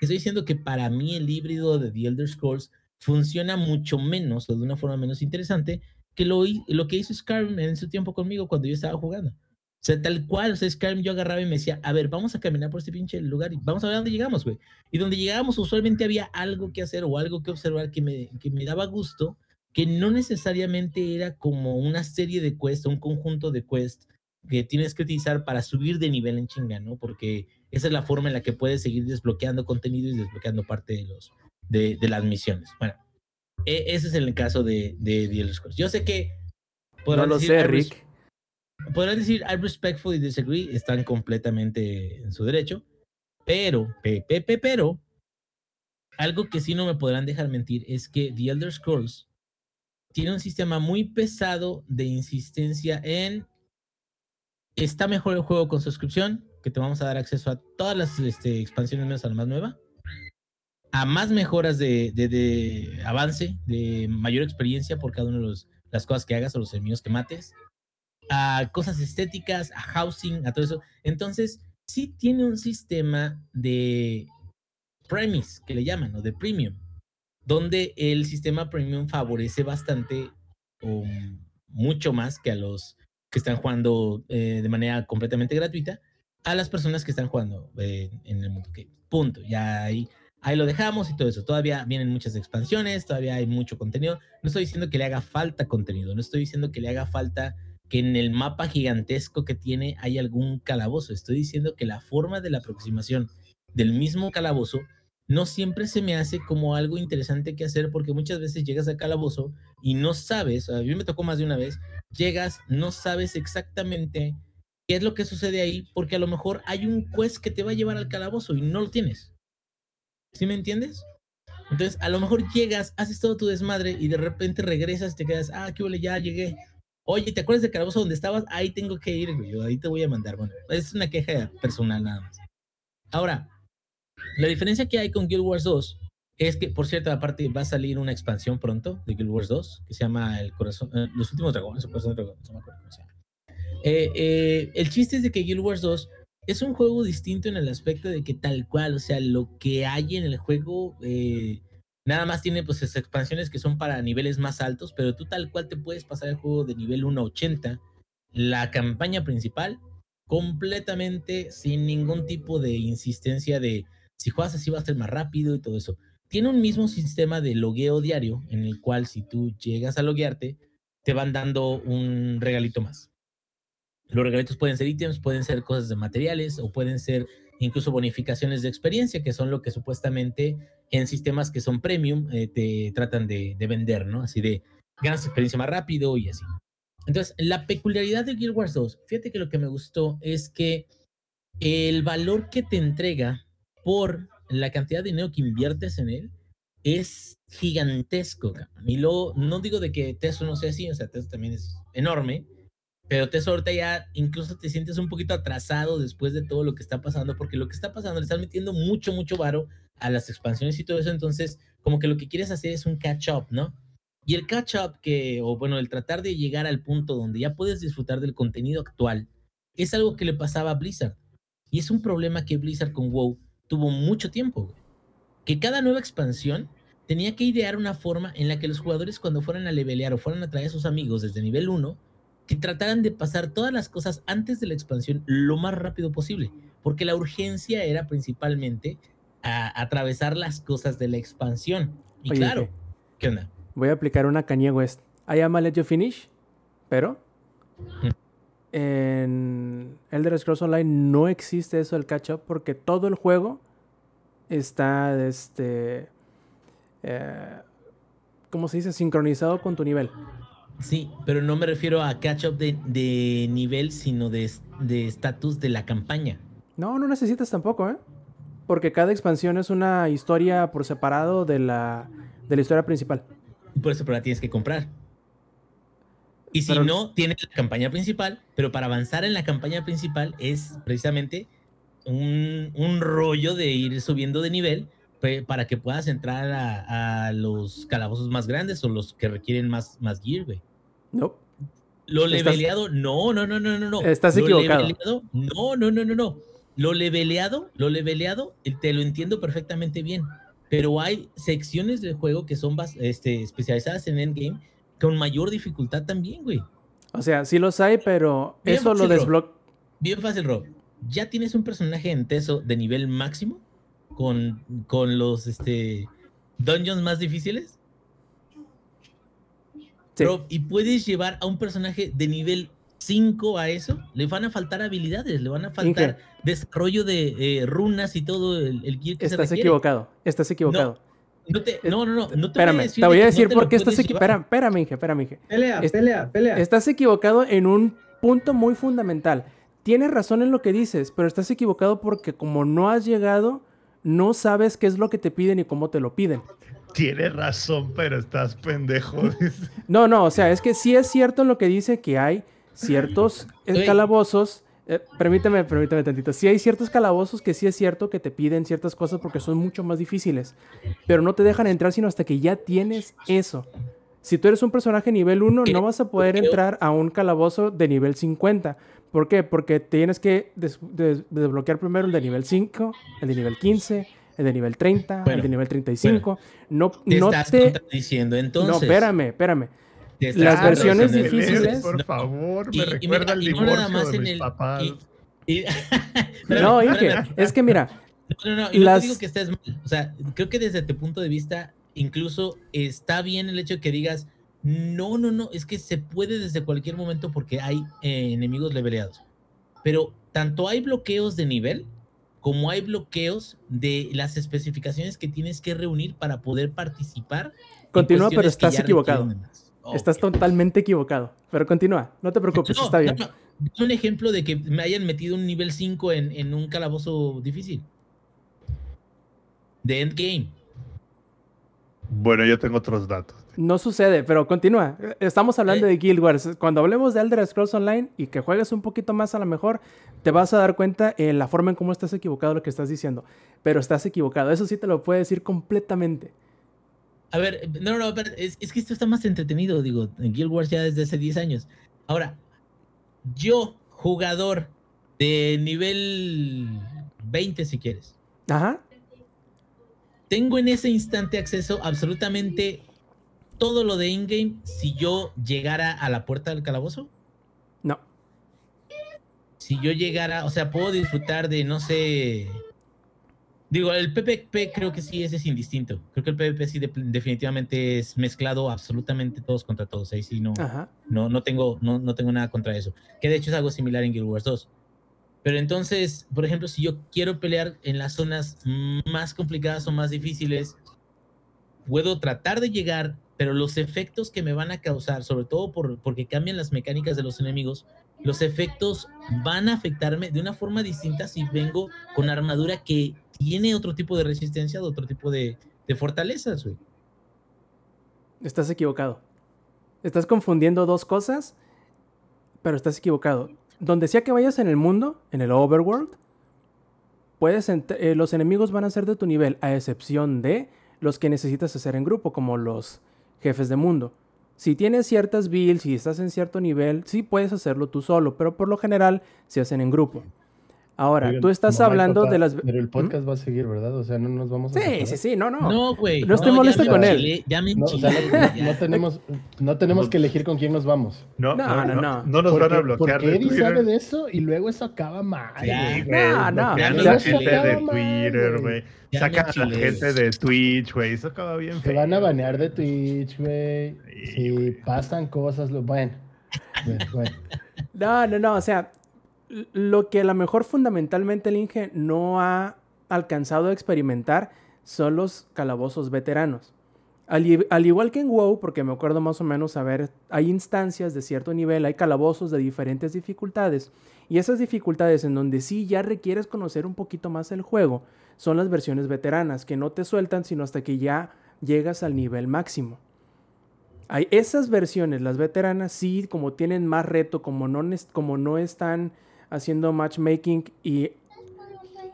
[SPEAKER 5] estoy diciendo que para mí el híbrido de The Elder Scrolls funciona mucho menos o de una forma menos interesante que lo, lo que hizo Skyrim en su tiempo conmigo cuando yo estaba jugando. O sea, tal cual, o sea, Skyrim yo agarraba y me decía, a ver, vamos a caminar por este pinche lugar y vamos a ver dónde llegamos, güey. Y donde llegábamos usualmente había algo que hacer o algo que observar que me, que me daba gusto, que no necesariamente era como una serie de quests, un conjunto de quests que tienes que utilizar para subir de nivel en chinga, ¿no? Porque esa es la forma en la que puedes seguir desbloqueando contenido y desbloqueando parte de los de, de las misiones. Bueno, e- ese es el caso de, de The Elder Scrolls. Yo sé que
[SPEAKER 1] No lo
[SPEAKER 5] decir,
[SPEAKER 1] sé,
[SPEAKER 5] "I res-
[SPEAKER 1] Rick.
[SPEAKER 5] podrán decir I respectfully disagree, están completamente en su derecho, pero, pe, pe, pe, pero, algo que sí no me podrán dejar mentir es que The Elder Scrolls tiene un sistema muy pesado de insistencia en está mejor el juego con suscripción, que te vamos a dar acceso a todas las este, expansiones menos a la más nueva, a más mejoras de, de- de avance, de mayor experiencia por cada una de los- las cosas que hagas o los enemigos que mates, a cosas estéticas, a housing, a todo eso. Entonces, sí tiene un sistema de premise, que le llaman, o de premium, donde el sistema premium favorece bastante o mucho más que a los que están jugando eh, de manera completamente gratuita, a las personas que están jugando eh, en el mundo. Ok, punto. Ya ahí, ahí lo dejamos y todo eso. Todavía vienen muchas expansiones, todavía hay mucho contenido. No estoy diciendo que le haga falta contenido, no estoy diciendo que le haga falta que en el mapa gigantesco que tiene hay algún calabozo. Estoy diciendo que la forma de la aproximación del mismo calabozo no siempre se me hace como algo interesante que hacer porque muchas veces llegas al calabozo y no sabes, a mí me tocó más de una vez, llegas, no sabes exactamente qué es lo que sucede ahí porque a lo mejor hay un quest que te va a llevar al calabozo y no lo tienes. ¿Sí me entiendes? Entonces, a lo mejor llegas, haces todo tu desmadre y de repente regresas y te quedas, ah, qué huele, ya llegué. Oye, ¿te acuerdas del calabozo donde estabas? Ahí tengo que ir, güey. Ahí te voy a mandar. Bueno, es una queja personal nada más. Ahora, la diferencia que hay con Guild Wars 2 es que, por cierto, aparte va a salir una expansión pronto de Guild Wars 2 que se llama el corazón, eh, Los últimos dragones, o corazón de dragones, no me acuerdo cómo se llama. Eh, eh, el chiste es de que Guild Wars 2 es un juego distinto en el aspecto de que tal cual, o sea, lo que hay en el juego eh, nada más tiene pues esas expansiones que son para niveles más altos, pero tú tal cual te puedes pasar el juego de nivel 1 a 80, la campaña principal, completamente sin ningún tipo de insistencia de si juegas así va a ser más rápido y todo eso. Tiene un mismo sistema de logueo diario en el cual si tú llegas a loguearte, te van dando un regalito más. Los regalitos pueden ser ítems, pueden ser cosas de materiales o pueden ser incluso bonificaciones de experiencia, que son lo que supuestamente en sistemas que son premium eh, te tratan de, de vender, ¿no? Así de, ganas experiencia más rápido y así. Entonces, la peculiaridad de Guild Wars 2, fíjate que lo que me gustó es que el valor que te entrega por la cantidad de dinero que inviertes en él es gigantesco. Y luego, no digo de que Teso no sea así, o sea, Teso también es enorme, pero Teso ahorita ya incluso te sientes un poquito atrasado después de todo lo que está pasando, porque lo que está pasando, le están metiendo mucho, mucho varo a las expansiones y todo eso, entonces como que lo que quieres hacer es un catch up, ¿no? Y el catch up que, o bueno, el tratar de llegar al punto donde ya puedes disfrutar del contenido actual, es algo que le pasaba a Blizzard. Y es un problema que Blizzard con WoW tuvo mucho tiempo, güey. Que cada nueva expansión tenía que idear una forma en la que los jugadores cuando fueran a levelear o fueran a traer a sus amigos desde nivel 1, que trataran de pasar todas las cosas antes de la expansión lo más rápido posible. Porque la urgencia era principalmente a atravesar las cosas de la expansión. Y
[SPEAKER 1] Oye,
[SPEAKER 5] claro,
[SPEAKER 1] ¿qué?
[SPEAKER 5] ¿qué onda?
[SPEAKER 1] Voy a aplicar una Kanye West. I am a let you finish, pero en Elder Scrolls Online no existe eso del catch up porque todo el juego está, este, eh, ¿cómo se dice? Sincronizado con tu nivel.
[SPEAKER 5] Sí, pero no me refiero a catch up de, de nivel, sino de es- de estatus de la campaña.
[SPEAKER 1] No, no necesitas tampoco, ¿eh? Porque cada expansión es una historia por separado de la, de la historia principal.
[SPEAKER 5] Por eso pero la tienes que comprar. Y si
[SPEAKER 1] Pero-
[SPEAKER 5] no, tienes la campaña principal, pero para avanzar en la campaña principal es precisamente un, un rollo de ir subiendo de nivel para que puedas entrar a, a los calabozos más grandes o los que requieren más, más gear, güey.
[SPEAKER 1] No.
[SPEAKER 5] Lo
[SPEAKER 1] Estás-
[SPEAKER 5] leveleado, no, no, no, no, no, no.
[SPEAKER 1] Estás
[SPEAKER 5] Lo
[SPEAKER 1] equivocado.
[SPEAKER 5] leveleado, no, no, no, no, no. Lo leveleado, lo leveleado, eh, te lo entiendo perfectamente bien. Pero hay secciones del juego que son este, especializadas en endgame con mayor dificultad también, güey.
[SPEAKER 1] O sea, sí los hay, pero
[SPEAKER 5] Bien
[SPEAKER 1] eso lo
[SPEAKER 5] fácil, Rob.
[SPEAKER 1] desbloquea.
[SPEAKER 5] Bien fácil, Rob. Ya tienes un personaje en Teso de nivel máximo con, con los este, dungeons más difíciles.
[SPEAKER 1] Sí.
[SPEAKER 5] Rob, y puedes llevar a un personaje de nivel 5 a eso, le van a faltar habilidades, le van a faltar desarrollo de eh, runas y todo el, el gear que se
[SPEAKER 1] Estás
[SPEAKER 5] requiere.
[SPEAKER 1] equivocado. Estás equivocado.
[SPEAKER 5] No, te, no, no, no, no te voy a
[SPEAKER 1] espérame,
[SPEAKER 5] decir
[SPEAKER 1] te voy a
[SPEAKER 5] no
[SPEAKER 1] decir por qué estás equivocado. Espérame, espérame, Inge, espérame, Inge.
[SPEAKER 2] Pelea, pelea, pelea.
[SPEAKER 1] Estás equivocado en un punto muy fundamental. Tienes razón en lo que dices, pero estás equivocado porque como no has llegado, no sabes qué es lo que te piden y cómo te lo piden.
[SPEAKER 3] Tienes razón, pero estás pendejo.
[SPEAKER 1] No, no, o sea, es que sí es cierto en lo que dice que hay ciertos calabozos. eh, permíteme, permíteme tantito. Sí hay ciertos calabozos que sí es cierto que te piden ciertas cosas porque son mucho más difíciles. Pero no te dejan entrar sino hasta que ya tienes eso. Si tú eres un personaje nivel 1, no vas a poder entrar a un calabozo de nivel 50. ¿Por qué? Porque tienes que des- des- desbloquear primero el de nivel 5, el de nivel 15, el de nivel 30, el
[SPEAKER 5] Bueno,
[SPEAKER 1] de nivel 35. No,
[SPEAKER 5] Te
[SPEAKER 1] no
[SPEAKER 5] estás
[SPEAKER 1] te...
[SPEAKER 5] contradiciendo entonces.
[SPEAKER 1] No, espérame, espérame. Las versiones difíciles-
[SPEAKER 3] Por favor, me
[SPEAKER 5] Y- y
[SPEAKER 3] recuerda
[SPEAKER 5] mira,
[SPEAKER 3] el
[SPEAKER 5] y no nada más
[SPEAKER 3] de mis
[SPEAKER 5] el-
[SPEAKER 3] papás.
[SPEAKER 5] y-
[SPEAKER 1] No, Inge, es que mira,
[SPEAKER 5] No, no, no, y no
[SPEAKER 1] Las-
[SPEAKER 5] te digo que estés mal. O sea, creo que desde tu punto de vista, incluso está bien el hecho de que digas, no, no, no, es que se puede desde cualquier momento porque hay eh, enemigos leveleados. Pero tanto hay bloqueos de nivel como hay bloqueos de las especificaciones que tienes que reunir para poder participar.
[SPEAKER 1] Continúa, pero estás equivocado. estás totalmente equivocado. Pero continúa, no te preocupes,
[SPEAKER 5] No,
[SPEAKER 1] está bien.
[SPEAKER 5] no, un ejemplo de que me hayan metido un nivel 5 en, en un calabozo difícil. De endgame.
[SPEAKER 3] Bueno, yo tengo otros datos.
[SPEAKER 1] No sucede, pero continúa. Estamos hablando
[SPEAKER 5] Eh.
[SPEAKER 1] de Guild Wars. Cuando hablemos de Elder Scrolls Online y que juegues un poquito más a lo mejor, te vas a dar cuenta en la forma en cómo estás equivocado lo que estás diciendo. Pero estás equivocado. Eso sí te lo puedo decir completamente.
[SPEAKER 5] A ver, no, no, pero es, es que esto está más entretenido, digo, en Guild Wars ya desde hace 10 años. Ahora, yo, jugador de nivel 20, si quieres,
[SPEAKER 1] Ajá.
[SPEAKER 5] tengo en ese instante acceso absolutamente todo lo de in-game si yo llegara a la puerta del calabozo.
[SPEAKER 1] No.
[SPEAKER 5] Si yo llegara, o sea, puedo disfrutar de, no sé. Digo, el PvP creo que sí, ese es indistinto. Creo que el PvP sí de- definitivamente es mezclado absolutamente todos contra todos. Ahí sí no,
[SPEAKER 1] Ajá.
[SPEAKER 5] no, no, tengo, no, no tengo nada contra eso. Que de hecho es algo similar en Guild Wars 2. Pero entonces, por ejemplo, si yo quiero pelear en las zonas más complicadas o más difíciles, puedo tratar de llegar, pero los efectos que me van a causar, sobre todo por, porque cambian las mecánicas de los enemigos, los efectos van a afectarme de una forma distinta si vengo con armadura que tiene otro tipo de resistencia, de otro tipo de, fortalezas, güey.
[SPEAKER 1] Estás equivocado. Estás confundiendo dos cosas, pero estás equivocado. Donde sea que vayas en el mundo, en el overworld, puedes eh, los enemigos van a ser de tu nivel, a excepción de los que necesitas hacer en grupo, como los jefes de mundo. Si tienes ciertas builds, si estás en cierto nivel, sí puedes hacerlo tú solo, pero por lo general se hacen en grupo. Ahora,
[SPEAKER 4] Oigan,
[SPEAKER 1] tú estás hablando de las...
[SPEAKER 4] Pero el podcast va a seguir, ¿verdad? O sea, no nos vamos a.
[SPEAKER 1] Sí,
[SPEAKER 4] separar.
[SPEAKER 1] sí, sí, no, no.
[SPEAKER 5] No, güey.
[SPEAKER 1] No estoy
[SPEAKER 5] ya
[SPEAKER 1] molesto con él.
[SPEAKER 5] Ya me
[SPEAKER 4] No, o sea,
[SPEAKER 5] enchilé,
[SPEAKER 4] no, no tenemos, no tenemos que elegir con quién nos vamos.
[SPEAKER 3] No,
[SPEAKER 1] No,
[SPEAKER 3] no,
[SPEAKER 1] no,
[SPEAKER 3] no,
[SPEAKER 1] no.
[SPEAKER 3] no nos van a bloquear
[SPEAKER 4] porque
[SPEAKER 3] de
[SPEAKER 4] Eddie
[SPEAKER 3] Twitter.
[SPEAKER 4] sabe de eso y luego eso acaba mal.
[SPEAKER 3] Sí,
[SPEAKER 1] No, no.
[SPEAKER 5] Ya
[SPEAKER 3] a la gente de Twitter,
[SPEAKER 4] güey.
[SPEAKER 3] Sacan a la gente de Twitch, güey. Eso acaba bien
[SPEAKER 4] Se
[SPEAKER 3] feo.
[SPEAKER 4] van a banear de Twitch, güey.
[SPEAKER 3] Sí,
[SPEAKER 4] Si pasan cosas, lo bueno. Bueno, bueno.
[SPEAKER 1] No, no, no, o sea, lo que a lo mejor fundamentalmente el Inge no ha alcanzado a experimentar son los calabozos veteranos. Al, igual que en WoW, porque me acuerdo más o menos, a hay instancias de cierto nivel, hay calabozos de diferentes dificultades, y esas dificultades en donde sí ya requieres conocer un poquito más el juego, son las versiones veteranas, que no te sueltan sino hasta que ya llegas al nivel máximo. Hay esas versiones, las veteranas, sí, como tienen más reto, como no, como no están haciendo matchmaking y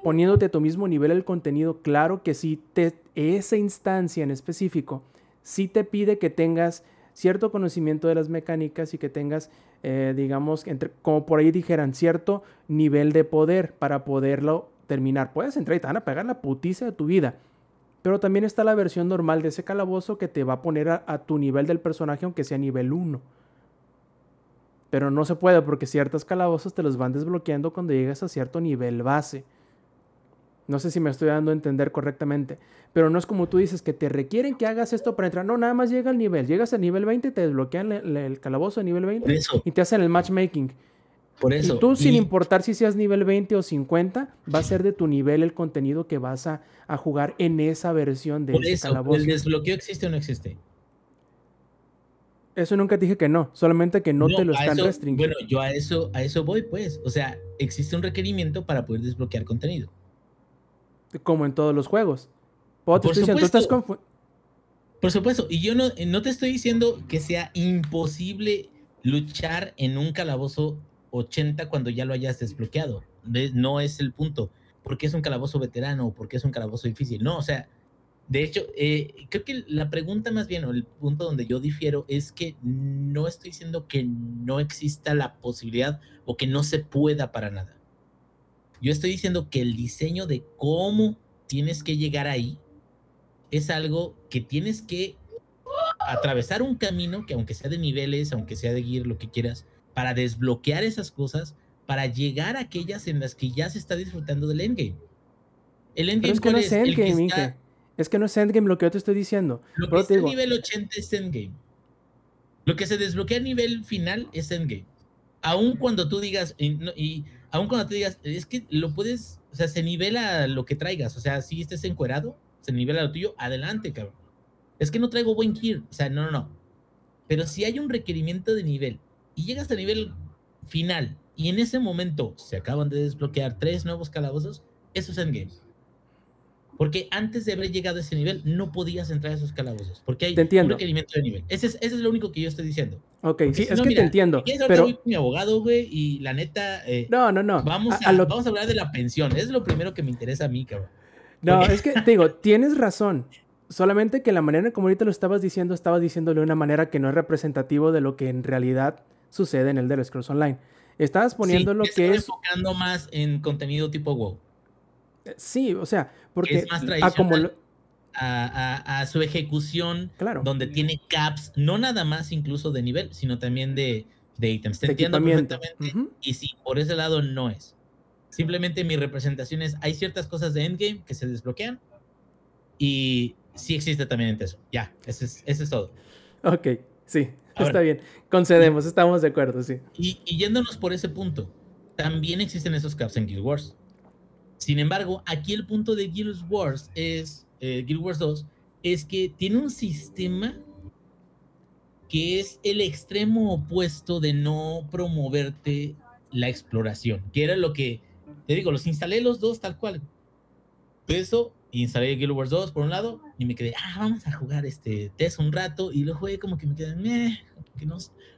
[SPEAKER 1] poniéndote a tu mismo nivel el contenido, claro que sí, te, esa instancia en específico, sí te pide que tengas cierto conocimiento de las mecánicas y que tengas, eh, digamos, entre, como por ahí dijeran, cierto nivel de poder para poderlo terminar. Puedes entrar y te van a pegar la putiza de tu vida. Pero también está la versión normal de ese calabozo que te va a poner a, a tu nivel del personaje, aunque sea nivel 1. Pero no se puede porque ciertos calabozos te los van desbloqueando cuando llegas a cierto nivel base. No sé si me estoy dando a entender correctamente. Pero no es como tú dices que te requieren que hagas esto para entrar. No, nada más llega al nivel. Llegas al nivel 20, te desbloquean el, el calabozo de nivel
[SPEAKER 5] Por
[SPEAKER 1] 20
[SPEAKER 5] eso,
[SPEAKER 1] y te hacen el matchmaking.
[SPEAKER 5] por eso.
[SPEAKER 1] Y tú, sin importar si seas nivel 20 o 50, va a ser de tu nivel el contenido que vas a, a jugar en esa versión de
[SPEAKER 5] Por
[SPEAKER 1] ese
[SPEAKER 5] eso,
[SPEAKER 1] calabozo.
[SPEAKER 5] ¿el desbloqueo existe o no existe?
[SPEAKER 1] Eso nunca dije que no, solamente que no, te lo están
[SPEAKER 5] eso-
[SPEAKER 1] restringiendo.
[SPEAKER 5] Bueno, yo a eso, a eso voy, pues. O sea, existe un requerimiento para poder desbloquear contenido.
[SPEAKER 1] como en todos los juegos.
[SPEAKER 5] Por
[SPEAKER 1] estoy diciendo, tú estás
[SPEAKER 5] supuesto.
[SPEAKER 1] confu-
[SPEAKER 5] Por supuesto, y yo no, no te estoy diciendo que sea imposible luchar en un calabozo 80 cuando ya lo hayas desbloqueado. De- No es el punto. Porque es un calabozo veterano o porque es un calabozo difícil. No, o sea, de hecho, eh, creo que la pregunta más bien, o el punto donde yo difiero, es que no estoy diciendo que no exista la posibilidad o que no se pueda para nada. Yo estoy diciendo que el diseño de cómo tienes que llegar ahí es algo que tienes que atravesar un camino que aunque sea de niveles, aunque sea de gear, lo que quieras, para desbloquear esas cosas, para llegar a aquellas en las que ya se está disfrutando del endgame. El
[SPEAKER 1] Pero
[SPEAKER 5] endgame
[SPEAKER 1] es que no
[SPEAKER 5] ¿cuál
[SPEAKER 1] es
[SPEAKER 5] El que está-.
[SPEAKER 1] Es que no es endgame lo que yo te estoy diciendo.
[SPEAKER 5] Lo que está
[SPEAKER 1] digo,
[SPEAKER 5] nivel 80 es endgame. Lo que se desbloquea a nivel final es endgame. Aún cuando tú digas, y, y aún cuando tú digas, es que lo puedes, o sea, se nivela lo que traigas. O sea, si estés encuerado, se nivela lo tuyo, adelante, cabrón. Es que no traigo buen gear. O sea, no, no, no. Pero si hay un requerimiento de nivel y llegas a nivel final y en ese momento se acaban de desbloquear tres nuevos calabozos, eso es endgame. Porque antes de haber llegado a ese nivel, no podías entrar a esos calabozos. Porque hay
[SPEAKER 1] Te entiendo.
[SPEAKER 5] un requerimiento de nivel. Ese es, ese es lo único que yo estoy diciendo.
[SPEAKER 1] ok,
[SPEAKER 5] Porque
[SPEAKER 1] sí,
[SPEAKER 5] si
[SPEAKER 1] es
[SPEAKER 5] no,
[SPEAKER 1] que
[SPEAKER 5] mira,
[SPEAKER 1] te entiendo.
[SPEAKER 5] si
[SPEAKER 1] Pero,
[SPEAKER 5] voy con mi abogado, güey, y la neta, eh,
[SPEAKER 1] no, no, no.
[SPEAKER 5] vamos,
[SPEAKER 1] a-
[SPEAKER 5] a,
[SPEAKER 1] a lo-
[SPEAKER 5] vamos a hablar de la pensión. Es lo primero que me interesa a mí, cabrón.
[SPEAKER 1] No,
[SPEAKER 5] Porque-
[SPEAKER 1] es que te digo, tienes razón. Solamente que la manera como ahorita lo estabas diciendo, estabas diciéndolo de una manera que no es representativo de lo que en realidad sucede en el Elder Scrolls Online. Estabas poniendo
[SPEAKER 5] Sí,
[SPEAKER 1] lo que es.
[SPEAKER 5] enfocando más en contenido tipo WoW.
[SPEAKER 1] Sí, o sea, porque.
[SPEAKER 5] es más
[SPEAKER 1] a como
[SPEAKER 5] tradicional.
[SPEAKER 1] lo-
[SPEAKER 5] A, a- a su ejecución,
[SPEAKER 1] claro.
[SPEAKER 5] donde tiene caps, no nada más incluso de nivel, sino también de, de ítems. Te
[SPEAKER 1] de
[SPEAKER 5] entiendo perfectamente. Y sí, por ese lado no es. Simplemente mi representación es, hay ciertas cosas de endgame que se desbloquean y sí existe también en Teso. Ya, ese es, ese es todo.
[SPEAKER 1] Ok, sí,
[SPEAKER 5] Ahora-
[SPEAKER 1] está bien. Concedemos, estamos de acuerdo, sí.
[SPEAKER 5] Y, y yéndonos por ese punto, también existen esos caps en Guild Wars. Sin embargo, aquí el punto de Guild Wars es, eh, Guild Wars 2, es que tiene un sistema que es el extremo opuesto de no promoverte la exploración, que era lo que, te digo, los instalé los dos tal cual. Eso, instalé Guild Wars 2 por un lado y me quedé, ah, vamos a jugar este test un rato y lo jugué como que me quedé, meh, que no,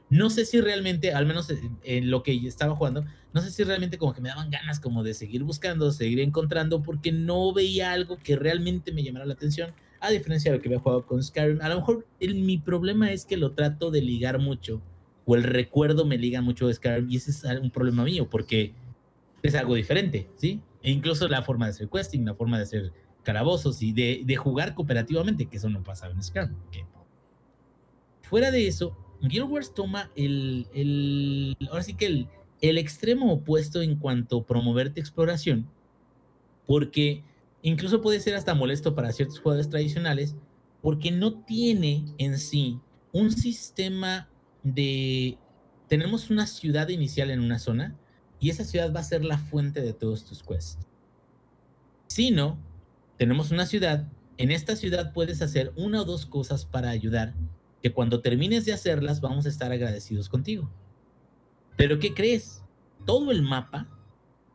[SPEAKER 5] no sé si realmente, al menos en lo que estaba jugando, no sé si realmente como que me daban ganas como de seguir buscando, seguir encontrando, porque no veía algo que realmente me llamara la atención, a diferencia de lo que había jugado con Skyrim. A lo mejor mi problema es que lo trato de ligar mucho, o el recuerdo me liga mucho de Skyrim, y ese es un problema mío, porque es algo diferente, ¿sí? E incluso la forma de hacer questing, la forma de hacer calabozos y de, de jugar cooperativamente, que eso no pasaba en Skyrim. Fuera de eso, Guild Wars toma el, el ahora sí que el, el extremo opuesto en cuanto a promoverte exploración, porque incluso puede ser hasta molesto para ciertos jugadores tradicionales, porque no tiene en sí un sistema de... Tenemos una ciudad inicial en una zona y esa ciudad va a ser la fuente de todos tus quests. Sino, tenemos una ciudad, en esta ciudad puedes hacer una o dos cosas para ayudar, que cuando termines de hacerlas vamos a estar agradecidos contigo. Pero ¿qué crees? Todo el mapa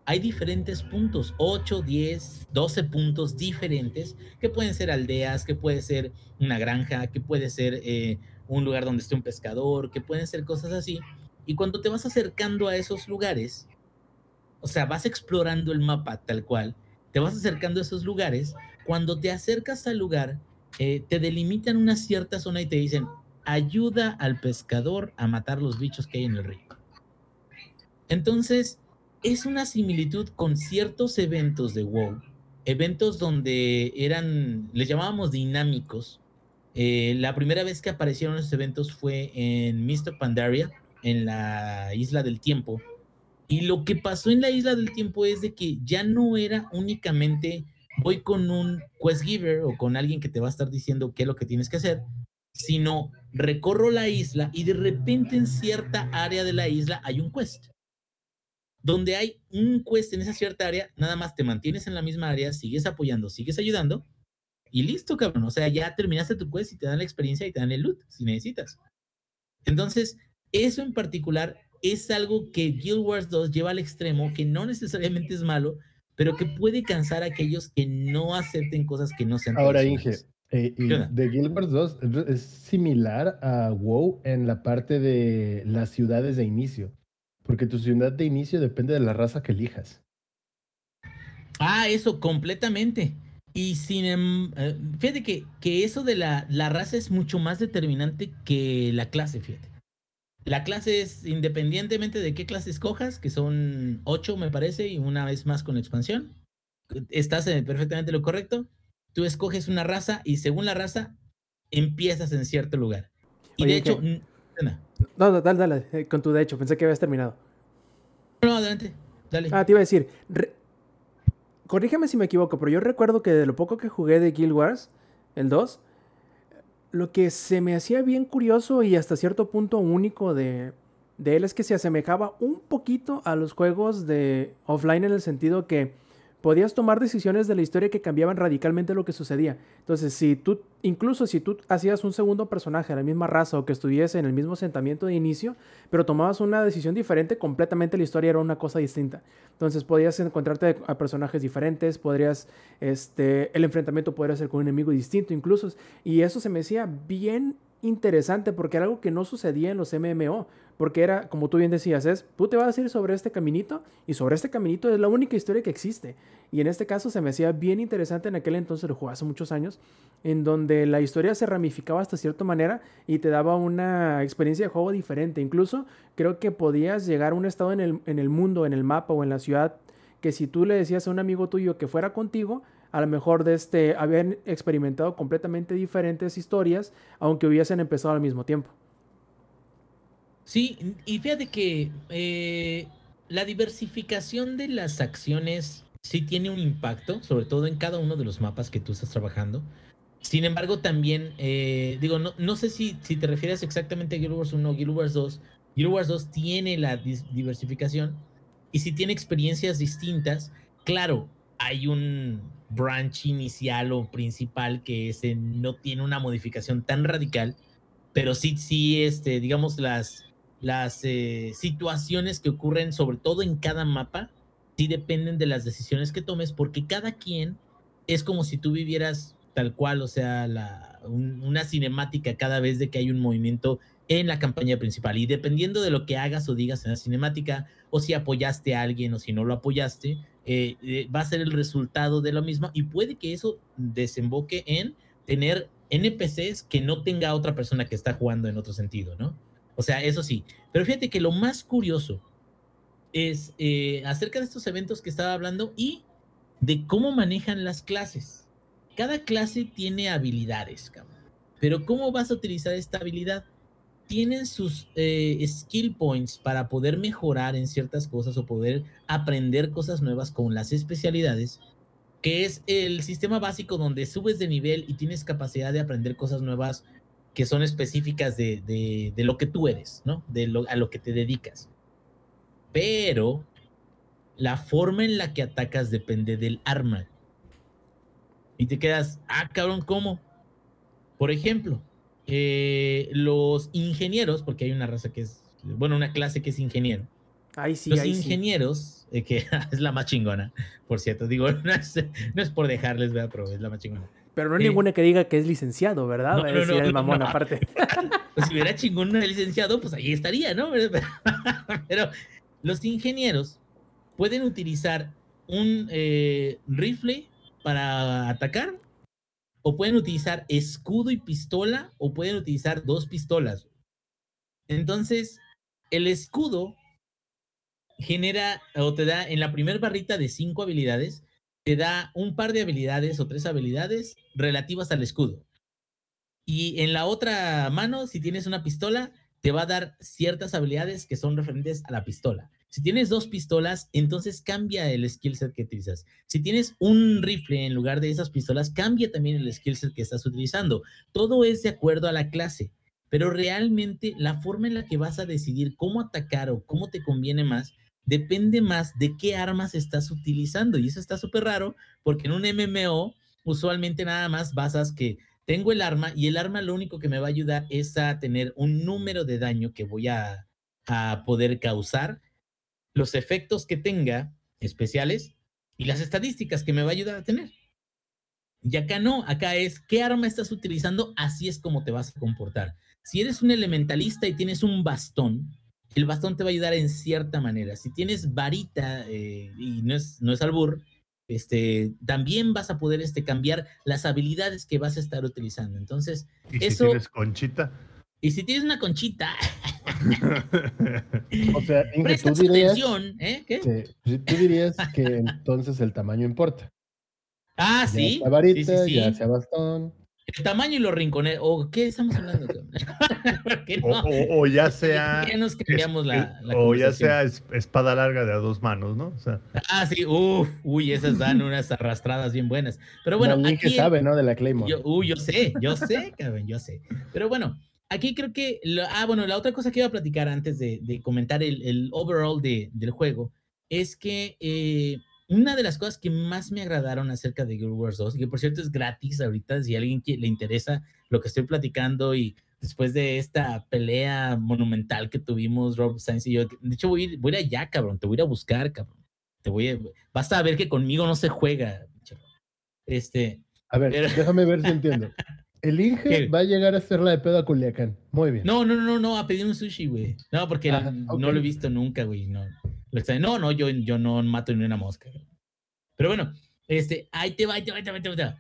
[SPEAKER 5] hay diferentes puntos, 8, 10, 12 puntos diferentes, que pueden ser aldeas, que puede ser una granja, que puede ser eh, un lugar donde esté un pescador, que pueden ser cosas así. Y cuando te vas acercando a esos lugares, o sea, vas explorando el mapa tal cual, te vas acercando a esos lugares, cuando te acercas al lugar, eh, te delimitan una cierta zona y te dicen, ayuda al pescador a matar los bichos que hay en el río. Entonces, es una similitud con ciertos eventos de WoW, eventos donde eran, les llamábamos dinámicos. Eh, la primera vez que aparecieron esos eventos fue en Mr. Pandaria, en la Isla del Tiempo. Y lo que pasó en la Isla del Tiempo es de que ya no era únicamente voy con un quest giver o con alguien que te va a estar diciendo qué es lo que tienes que hacer, sino recorro la isla y de repente en cierta área de la isla hay un quest donde hay un quest en esa cierta área, nada más te mantienes en la misma área, sigues apoyando, sigues ayudando y listo, cabrón. O sea, ya terminaste tu quest y te dan la experiencia y te dan el loot si necesitas. Entonces, eso en particular es algo que Guild Wars 2 lleva al extremo, que no necesariamente es malo, pero que puede cansar a aquellos que no acepten cosas que no sean.
[SPEAKER 4] Ahora, Inge, eh, de Guild Wars 2 es similar a WoW en la parte de las ciudades de inicio. Porque tu ciudad de inicio depende de la raza que elijas.
[SPEAKER 5] Ah, eso, completamente. Y sin em, eh, fíjate que, que eso de la, la, raza es mucho más determinante que la clase, fíjate. La clase es independientemente de qué clase escojas, que son ocho, me parece, y una vez más con expansión. Estás en perfectamente lo correcto. Tú escoges una raza y según la raza empiezas en cierto lugar. Y de hecho,
[SPEAKER 1] no, dale, dale, eh, con tu de hecho, pensé que habías terminado.
[SPEAKER 5] No, adelante, dale.
[SPEAKER 1] Ah, te iba a decir, corrígeme si me equivoco, pero yo recuerdo que de lo poco que jugué de Guild Wars, el 2, lo que se me hacía bien curioso y hasta cierto punto único de, de él es que se asemejaba un poquito a los juegos de offline en el sentido que podías tomar decisiones de la historia que cambiaban radicalmente lo que sucedía. Entonces, si tú, incluso si tú hacías un segundo personaje de la misma raza o que estuviese en el mismo asentamiento de inicio, pero tomabas una decisión diferente, completamente la historia era una cosa distinta. Entonces, podías encontrarte a personajes diferentes, podrías, este, el enfrentamiento podría ser con un enemigo distinto incluso, y eso se me decía bien interesante porque era algo que no sucedía en los MMO. Porque era, como tú bien decías, es, tú te vas a ir sobre este caminito y sobre este caminito es la única historia que existe. Y en este caso se me hacía bien interesante en aquel entonces, lo jugué hace muchos años, en donde la historia se ramificaba hasta cierta manera y te daba una experiencia de juego diferente. Incluso creo que podías llegar a un estado en el, en el mundo, en el mapa o en la ciudad, que si tú le decías a un amigo tuyo que fuera contigo, a lo mejor de este, habían experimentado completamente diferentes historias, aunque hubiesen empezado al mismo tiempo.
[SPEAKER 5] Sí, y fíjate que eh, la diversificación de las acciones sí tiene un impacto, sobre todo en cada uno de los mapas que tú estás trabajando. Sin embargo, también, eh, digo, no, no sé si, si te refieres exactamente a Guild Wars 1 o Guild Wars 2. Guild Wars 2 tiene la diversificación y si tiene experiencias distintas, claro, hay un branch inicial o principal que ese no tiene una modificación tan radical, pero sí, sí, este, digamos, las, las eh, situaciones que ocurren, sobre todo en cada mapa, sí dependen de las decisiones que tomes, porque cada quien es como si tú vivieras tal cual, o sea, la, una cinemática cada vez de que hay un movimiento en la campaña principal. Y dependiendo de lo que hagas o digas en la cinemática, o si apoyaste a alguien o si no lo apoyaste, eh, eh, va a ser el resultado de lo mismo y puede que eso desemboque en tener NPCs que no tenga otra persona que está jugando en otro sentido, ¿no? O sea, eso sí. Pero fíjate que lo más curioso es eh, acerca de estos eventos que estaba hablando y de cómo manejan las clases. Cada clase tiene habilidades, cabrón. Pero ¿cómo vas a utilizar esta habilidad? Tienen sus eh, skill points para poder mejorar en ciertas cosas o poder aprender cosas nuevas con las especialidades, que es el sistema básico donde subes de nivel y tienes capacidad de aprender cosas nuevas que son específicas de, de, de lo que tú eres, ¿no? De lo, a lo que te dedicas pero la forma en la que atacas depende del arma. Y te quedas, ah, cabrón, ¿cómo? Por ejemplo, eh, los ingenieros, porque hay una raza que es, bueno, una clase que es ingeniero.
[SPEAKER 1] Ahí sí,
[SPEAKER 5] los
[SPEAKER 1] ahí
[SPEAKER 5] ingenieros, eh, que es la más chingona, por cierto, digo, no es, no es por dejarles, vea, pero es la más chingona.
[SPEAKER 1] Pero no hay
[SPEAKER 5] Eh,
[SPEAKER 1] ninguna que diga que es licenciado, ¿verdad?
[SPEAKER 5] no, no,
[SPEAKER 1] el mamón aparte.
[SPEAKER 5] Pues si hubiera chingón el licenciado, pues ahí estaría, ¿no? Pero los ingenieros pueden utilizar un eh, rifle para atacar, o pueden utilizar escudo y pistola, o pueden utilizar dos pistolas. Entonces, el escudo genera o te da en la primera barrita de cinco habilidades, te da un par de habilidades o tres habilidades relativas al escudo. Y en la otra mano, si tienes una pistola, te va a dar ciertas habilidades que son referentes a la pistola. Si tienes dos pistolas, entonces cambia el skill set que utilizas. Si tienes un rifle en lugar de esas pistolas, cambia también el skill set que estás utilizando. Todo es de acuerdo a la clase, pero realmente la forma en la que vas a decidir cómo atacar o cómo te conviene más depende más de qué armas estás utilizando. Y eso está súper raro porque en un MMO usualmente nada más basas que tengo el arma y el arma lo único que me va a ayudar es a tener un número de daño que voy a, a poder causar, los efectos que tenga especiales y las estadísticas que me va a ayudar a tener. Y acá no, acá es qué arma estás utilizando, así es como te vas a comportar. Si eres un elementalista y tienes un bastón, el bastón te va a ayudar en cierta manera. Si tienes varita eh, y no es, no es albur, este, también vas a poder este, cambiar las habilidades que vas a estar utilizando. Entonces,
[SPEAKER 3] Y si
[SPEAKER 5] Eso-
[SPEAKER 3] tienes conchita.
[SPEAKER 5] y si tienes una conchita,
[SPEAKER 4] O sea, Inge,
[SPEAKER 5] presta
[SPEAKER 4] tú dirías,
[SPEAKER 5] atención, ¿eh? ¿Qué?
[SPEAKER 4] que, tú dirías que entonces el tamaño importa.
[SPEAKER 5] Ah,
[SPEAKER 4] Ya
[SPEAKER 5] sí.
[SPEAKER 4] sea varita,
[SPEAKER 5] sí, sí, sí.
[SPEAKER 4] ya sea bastón.
[SPEAKER 5] El tamaño y los rincones. ¿O qué estamos hablando? ¿Por qué
[SPEAKER 3] o,
[SPEAKER 5] no?
[SPEAKER 3] o- o ya sea.
[SPEAKER 5] Ya nos cambiamos la, la
[SPEAKER 3] o ya sea es- espada larga de a dos manos, ¿no? O sea,
[SPEAKER 5] Ah, sí, uff, uy, esas dan unas arrastradas bien buenas. Pero bueno, aquí.
[SPEAKER 4] sabe, ¿no? De la Claymore.
[SPEAKER 5] Yo, uy, yo sé, yo sé, cabrón, yo sé. Pero bueno, aquí creo que. ah, bueno, la otra cosa que iba a platicar antes de, de comentar el, el overall de- del juego es que eh, una de las cosas que más me agradaron acerca de Guild Wars 2, y que por cierto es gratis ahorita, si a alguien que le interesa lo que estoy platicando y después de esta pelea monumental que tuvimos Rob Sainz y yo, de hecho voy, a ir- voy allá, cabrón, te voy a ir a buscar, cabrón. Te voy a, basta ver que conmigo no se juega. Este,
[SPEAKER 4] A ver,
[SPEAKER 5] Pero-
[SPEAKER 4] déjame ver si entiendo. El Inge
[SPEAKER 5] ¿Qué?
[SPEAKER 4] va a llegar a hacer la de pedo a Culiacán. Muy bien.
[SPEAKER 5] No, no, no, no, a pedir un sushi, güey. No, porque
[SPEAKER 4] Ajá,
[SPEAKER 5] no
[SPEAKER 4] ok.
[SPEAKER 5] lo he visto nunca, güey. No, no, no, yo, yo no mato ni una mosca. Pero bueno, este, ahí te va, ahí te va, ahí te va, ahí te va, ahí te va.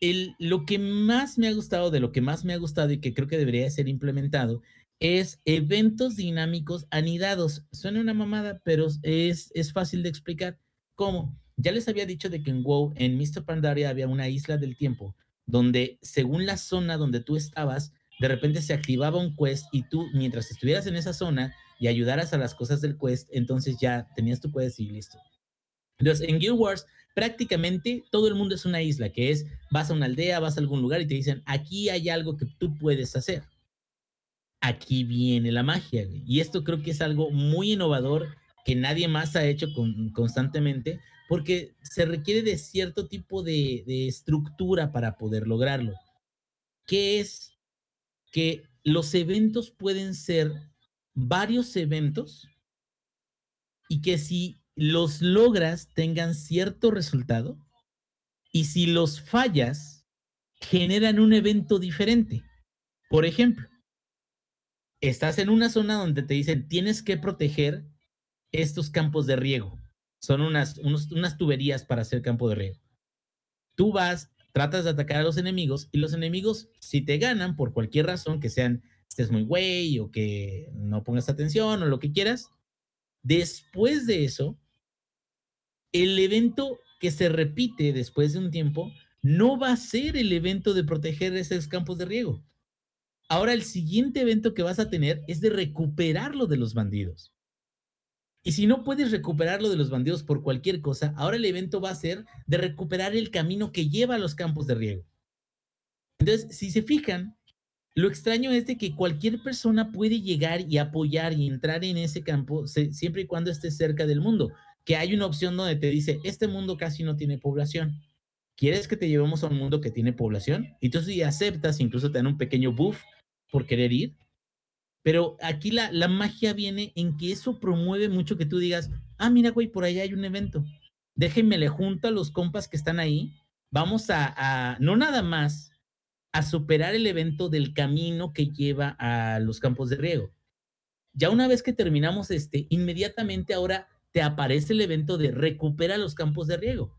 [SPEAKER 5] El, lo que más me ha gustado, de lo que más me ha gustado y que creo que debería ser implementado, es eventos dinámicos anidados. Suena una mamada, pero es, es fácil de explicar. ¿Cómo? Ya les había dicho de que en WoW, en Mr. Pandaria, había una isla del tiempo, donde según la zona donde tú estabas, de repente se activaba un quest y tú, mientras estuvieras en esa zona y ayudaras a las cosas del quest, entonces ya tenías tu quest y listo. Entonces, en Guild Wars, prácticamente todo el mundo es una isla, que es, vas a una aldea, vas a algún lugar y te dicen, aquí hay algo que tú puedes hacer. Aquí viene la magia. Y esto creo que es algo muy innovador que nadie más ha hecho con- constantemente, porque se requiere de cierto tipo de, estructura para poder lograrlo. Que es que los eventos pueden ser varios eventos y que si los logras tengan cierto resultado y si los fallas generan un evento diferente. Por ejemplo, estás en una zona donde te dicen tienes que proteger estos campos de riego. Son unas, unas tuberías para hacer campo de riego. Tú vas, tratas de atacar a los enemigos y los enemigos, si te ganan por cualquier razón, que sean, estés muy güey o que no pongas atención o lo que quieras, después de eso, el evento que se repite después de un tiempo no va a ser el evento de proteger esos campos de riego. Ahora el siguiente evento que vas a tener es de recuperarlo de los bandidos. Y si no puedes recuperarlo de los bandidos por cualquier cosa, ahora el evento va a ser de recuperar el camino que lleva a los campos de riego. Entonces, si se fijan, lo extraño es de que cualquier persona puede llegar y apoyar y entrar en ese campo siempre y cuando esté cerca del mundo. Que hay una opción donde te dice, este mundo casi no tiene población. ¿Quieres que te llevemos a un mundo que tiene población? Y tú si aceptas, incluso te dan un pequeño buff por querer ir, pero aquí la, la magia viene en que eso promueve mucho que tú digas, ah, mira, güey, por allá hay un evento. Déjenme le junto a los compas que están ahí. Vamos a, a, no nada más, a superar el evento del camino que lleva a los campos de riego. Ya una vez que terminamos este, inmediatamente ahora te aparece el evento de recupera los campos de riego.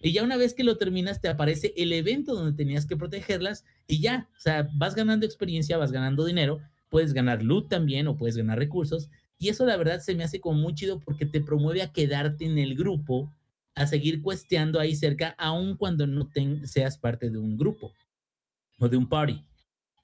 [SPEAKER 5] Y ya una vez que lo terminas, te aparece el evento donde tenías que protegerlas y ya, o sea, vas ganando experiencia, vas ganando dinero puedes ganar loot también o puedes ganar recursos. Y eso la verdad se me hace como muy chido porque te promueve a quedarte en el grupo, a seguir cuesteando ahí cerca, aun cuando no seas parte de un grupo o de un party.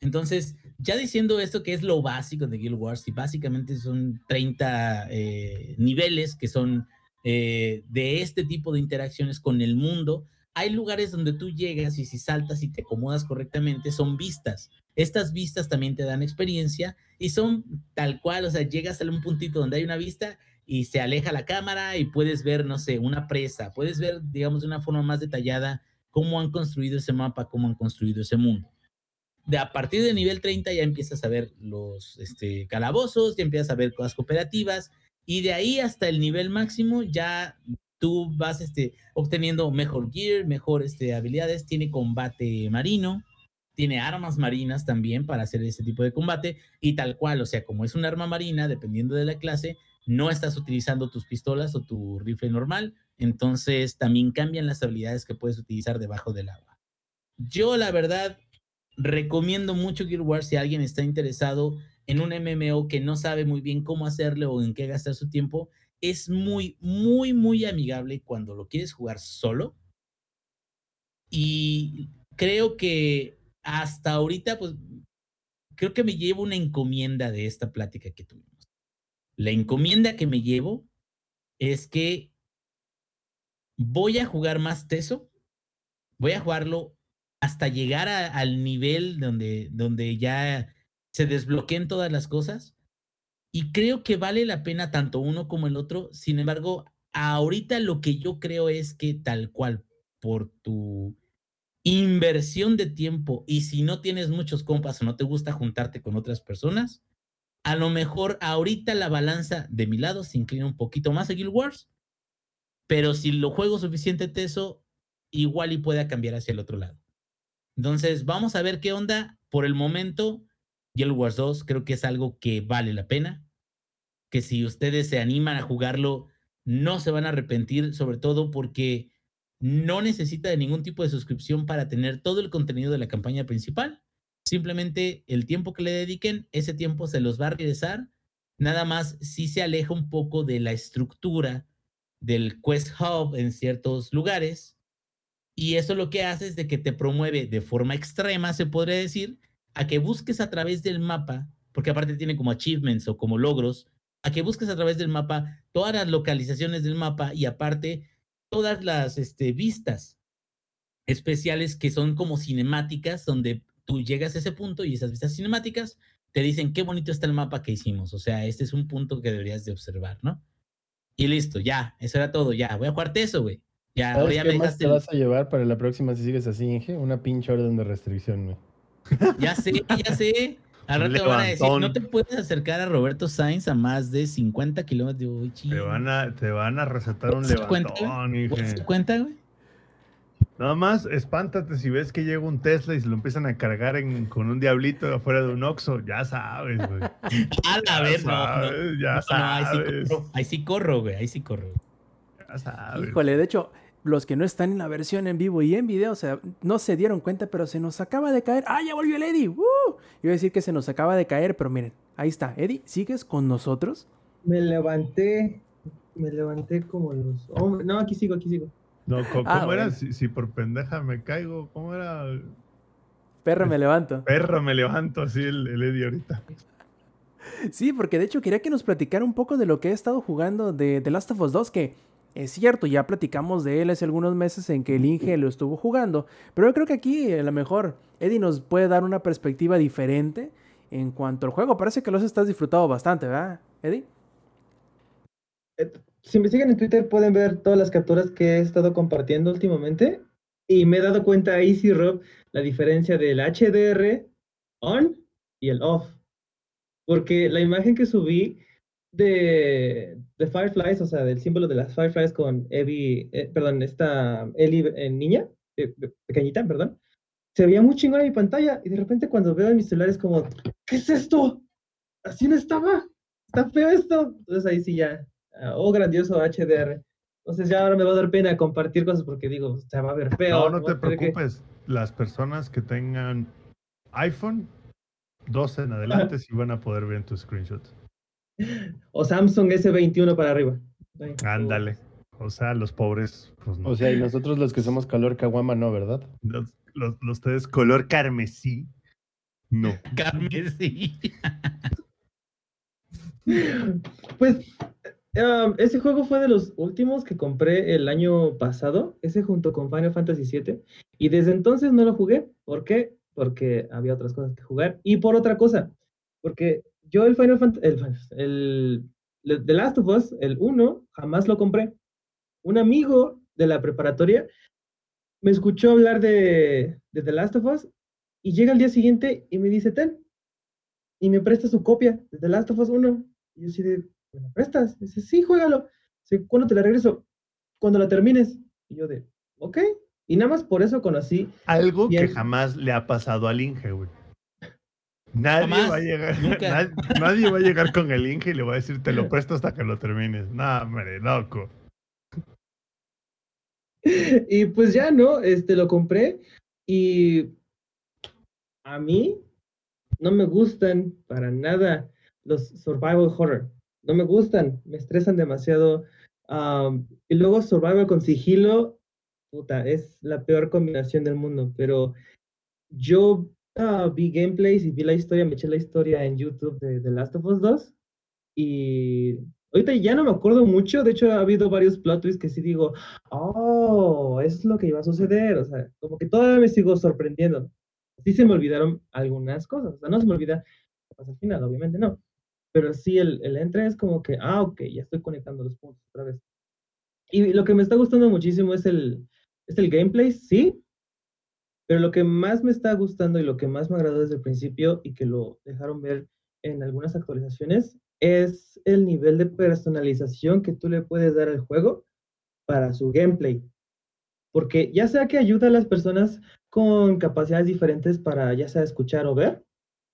[SPEAKER 5] Entonces, ya diciendo esto que es lo básico de Guild Wars, y básicamente son 30 eh, niveles que son eh, de este tipo de interacciones con el mundo, hay lugares donde tú llegas y si saltas y te acomodas correctamente, son vistas. Estas vistas también te dan experiencia y son tal cual, o sea, llegas a un puntito donde hay una vista y se aleja la cámara y puedes ver, no sé, una presa, puedes ver, digamos, de una forma más detallada cómo han construido ese mapa, cómo han construido ese mundo. De a partir del nivel 30 ya empiezas a ver los este, calabozos, ya empiezas a ver cosas cooperativas y de ahí hasta el nivel máximo ya tú vas este, obteniendo mejor gear, mejor este, habilidades, tiene combate marino, tiene armas marinas también para hacer ese tipo de combate y tal cual, o sea, como es un arma marina, dependiendo de la clase, no estás utilizando tus pistolas o tu rifle normal, entonces también cambian las habilidades que puedes utilizar debajo del agua. Yo la verdad recomiendo mucho Guild Wars si alguien está interesado en un MMO que no sabe muy bien cómo hacerlo o en qué gastar su tiempo, es muy, muy, muy amigable cuando lo quieres jugar solo. Y creo que hasta ahorita, pues, creo que me llevo una encomienda de esta plática que tuvimos. La encomienda que me llevo es que voy a jugar más teso, voy a jugarlo hasta llegar al nivel donde, donde ya se desbloqueen todas las cosas. Y creo que vale la pena tanto uno como el otro. Sin embargo, ahorita lo que yo creo es que tal cual, por tu inversión de tiempo y si no tienes muchos compas o no te gusta juntarte con otras personas, a lo mejor ahorita la balanza de mi lado se inclina un poquito más a Guild Wars, pero si lo juego suficiente teso, igual y pueda cambiar hacia el otro lado. Entonces, vamos a ver qué onda. Por el momento, Guild Wars 2 creo que es algo que vale la pena, que si ustedes se animan a jugarlo, no se van a arrepentir, sobre todo porque no necesita de ningún tipo de suscripción para tener todo el contenido de la campaña principal. Simplemente el tiempo que le dediquen, ese tiempo se los va a regresar. Nada más si se aleja un poco de la estructura del Quest Hub en ciertos lugares. Y eso lo que hace es de que te promueve de forma extrema, se podría decir, a que busques a través del mapa, porque aparte tiene como achievements o como logros, a que busques a través del mapa todas las localizaciones del mapa y aparte todas las este, vistas especiales que son como cinemáticas, donde tú llegas a ese punto y esas vistas cinemáticas te dicen qué bonito está el mapa que hicimos. O sea, este es un punto que deberías de observar, ¿no? Y listo, ya, eso era todo, ya, voy a jugarte eso, güey. Ya,
[SPEAKER 4] ¿Sabes
[SPEAKER 5] ya
[SPEAKER 4] qué
[SPEAKER 5] me
[SPEAKER 4] más te vas a llevar para la próxima si sigues así, Inge? Una pinche orden de restricción, güey.
[SPEAKER 5] Ya sé, ya sé. Al rato van a decir, no te puedes acercar a Roberto Sainz a más de 50 kilómetros. Uy,
[SPEAKER 3] Te van a, te van a recetar un
[SPEAKER 5] ¿Se da cuenta,
[SPEAKER 3] levantón.
[SPEAKER 5] ¿Se cuenta, güey?
[SPEAKER 3] Nada más espántate si ves que llega un Tesla y se lo empiezan a cargar en- con un diablito afuera de un Oxxo. Ya sabes, güey.
[SPEAKER 5] A la ver, no, no.
[SPEAKER 3] sabes, ya
[SPEAKER 5] No,
[SPEAKER 3] sabes.
[SPEAKER 5] ahí sí corro, güey, ahí sí corro.
[SPEAKER 3] Ya sabes.
[SPEAKER 1] Híjole, de hecho, los que no están en la versión en vivo y en video, o sea, no se dieron cuenta, pero se nos acaba de caer. ¡Ah, ya volvió el Eddie! ¡Uh! Iba a decir que se nos acaba de caer, pero miren, ahí está. Eddie, ¿sigues con nosotros?
[SPEAKER 2] Me levanté, me levanté como los hombres. No, aquí sigo, aquí sigo.
[SPEAKER 3] No, co- ¿cómo,
[SPEAKER 1] Ah,
[SPEAKER 3] era?
[SPEAKER 1] bueno.
[SPEAKER 3] Si, si por pendeja me caigo, ¿cómo era?
[SPEAKER 1] Perra, me levanto.
[SPEAKER 3] Perro, me levanto así el, el Eddie ahorita.
[SPEAKER 1] Sí, porque de hecho quería que nos platicara un poco de lo que he estado jugando de The Last of Us 2, que es cierto, ya platicamos de él hace algunos meses en que el Inge lo estuvo jugando, pero yo creo que aquí a lo mejor Eddie nos puede dar una perspectiva diferente en cuanto al juego. Parece que los estás disfrutando bastante, ¿verdad, Eddie?
[SPEAKER 2] Si me siguen en Twitter pueden ver todas las capturas que he estado compartiendo últimamente. Y me he dado cuenta ahí, sí, Rob, la diferencia del HDR on y el off. Porque la imagen que subí de, de Fireflies, o sea, del símbolo de las Fireflies con Evie, eh, perdón, esta Ellie eh, niña, eh, pequeñita, perdón, se veía muy chingón en mi pantalla. Y de repente cuando veo en mi celular es como, ¿qué es esto? Así no estaba. Está feo esto. Entonces ahí sí ya, ah, oh, grandioso HDR. Entonces ya ahora me va a dar pena compartir cosas porque digo, se va a ver feo.
[SPEAKER 3] No, no te
[SPEAKER 2] tener que-
[SPEAKER 3] preocupes. Las personas que tengan iPhone 12 en adelante sí van a poder ver tus screenshots.
[SPEAKER 2] O Samsung S21 para arriba.
[SPEAKER 3] Ándale. O sea, los pobres, pues no.
[SPEAKER 4] O sea, y nosotros los que somos calor caguama, no, ¿verdad?
[SPEAKER 3] los, los, los ustedes color carmesí, no.
[SPEAKER 5] Carmen, sí.
[SPEAKER 2] Pues um, ese juego fue de los últimos que compré el año pasado, ese junto con Final Fantasy VII, y desde entonces no lo jugué. ¿Por qué? Porque había otras cosas que jugar. Y por otra cosa, porque yo el Final Fantasy, el, el, The Last of Us, el 1, jamás lo compré. Un amigo de la preparatoria me escuchó hablar de, de The Last of Us y llega al día siguiente y me dice, ten, y me presta su copia de The Last of Us 1. Y yo así de, ¿me la prestas? Dice, sí, juégalo. Dice, ¿cuándo te la regreso? Cuando la termines. Y yo de, ok. Y nada más por eso conocí.
[SPEAKER 3] Algo que jamás le ha pasado al Inge, güey. Nadie va a llegar, nadie va a llegar con el Inge y le va a decir, te lo presto hasta que lo termines. No, hombre, loco.
[SPEAKER 2] y pues ya, ¿no? Este, lo compré. Y a mí no me gustan para nada los survival horror. No me gustan, me estresan demasiado. Y luego survival con sigilo, puta, es la peor combinación del mundo. Pero yo ah, vi gameplays y vi la historia, me eché la historia en YouTube de The Last of Us 2. Y ahorita ya no me acuerdo mucho. De hecho, ha habido varios plot twists que sí digo, oh, es lo que iba a suceder. O sea, como que todavía me sigo sorprendiendo. Sí se me olvidaron algunas cosas. O sea, no se me olvida pasa al final, obviamente no. Pero sí, el, el entre es como que, ah, ok, ya estoy conectando los puntos otra vez. Y lo que me está gustando muchísimo es el, es el gameplay, sí. Pero lo que más me está gustando y lo que más me agradó desde el principio y que lo dejaron ver en algunas actualizaciones es el nivel de personalización que tú le puedes dar al juego para su gameplay. Porque ya sea que ayuda a las personas con capacidades diferentes para ya sea escuchar o ver,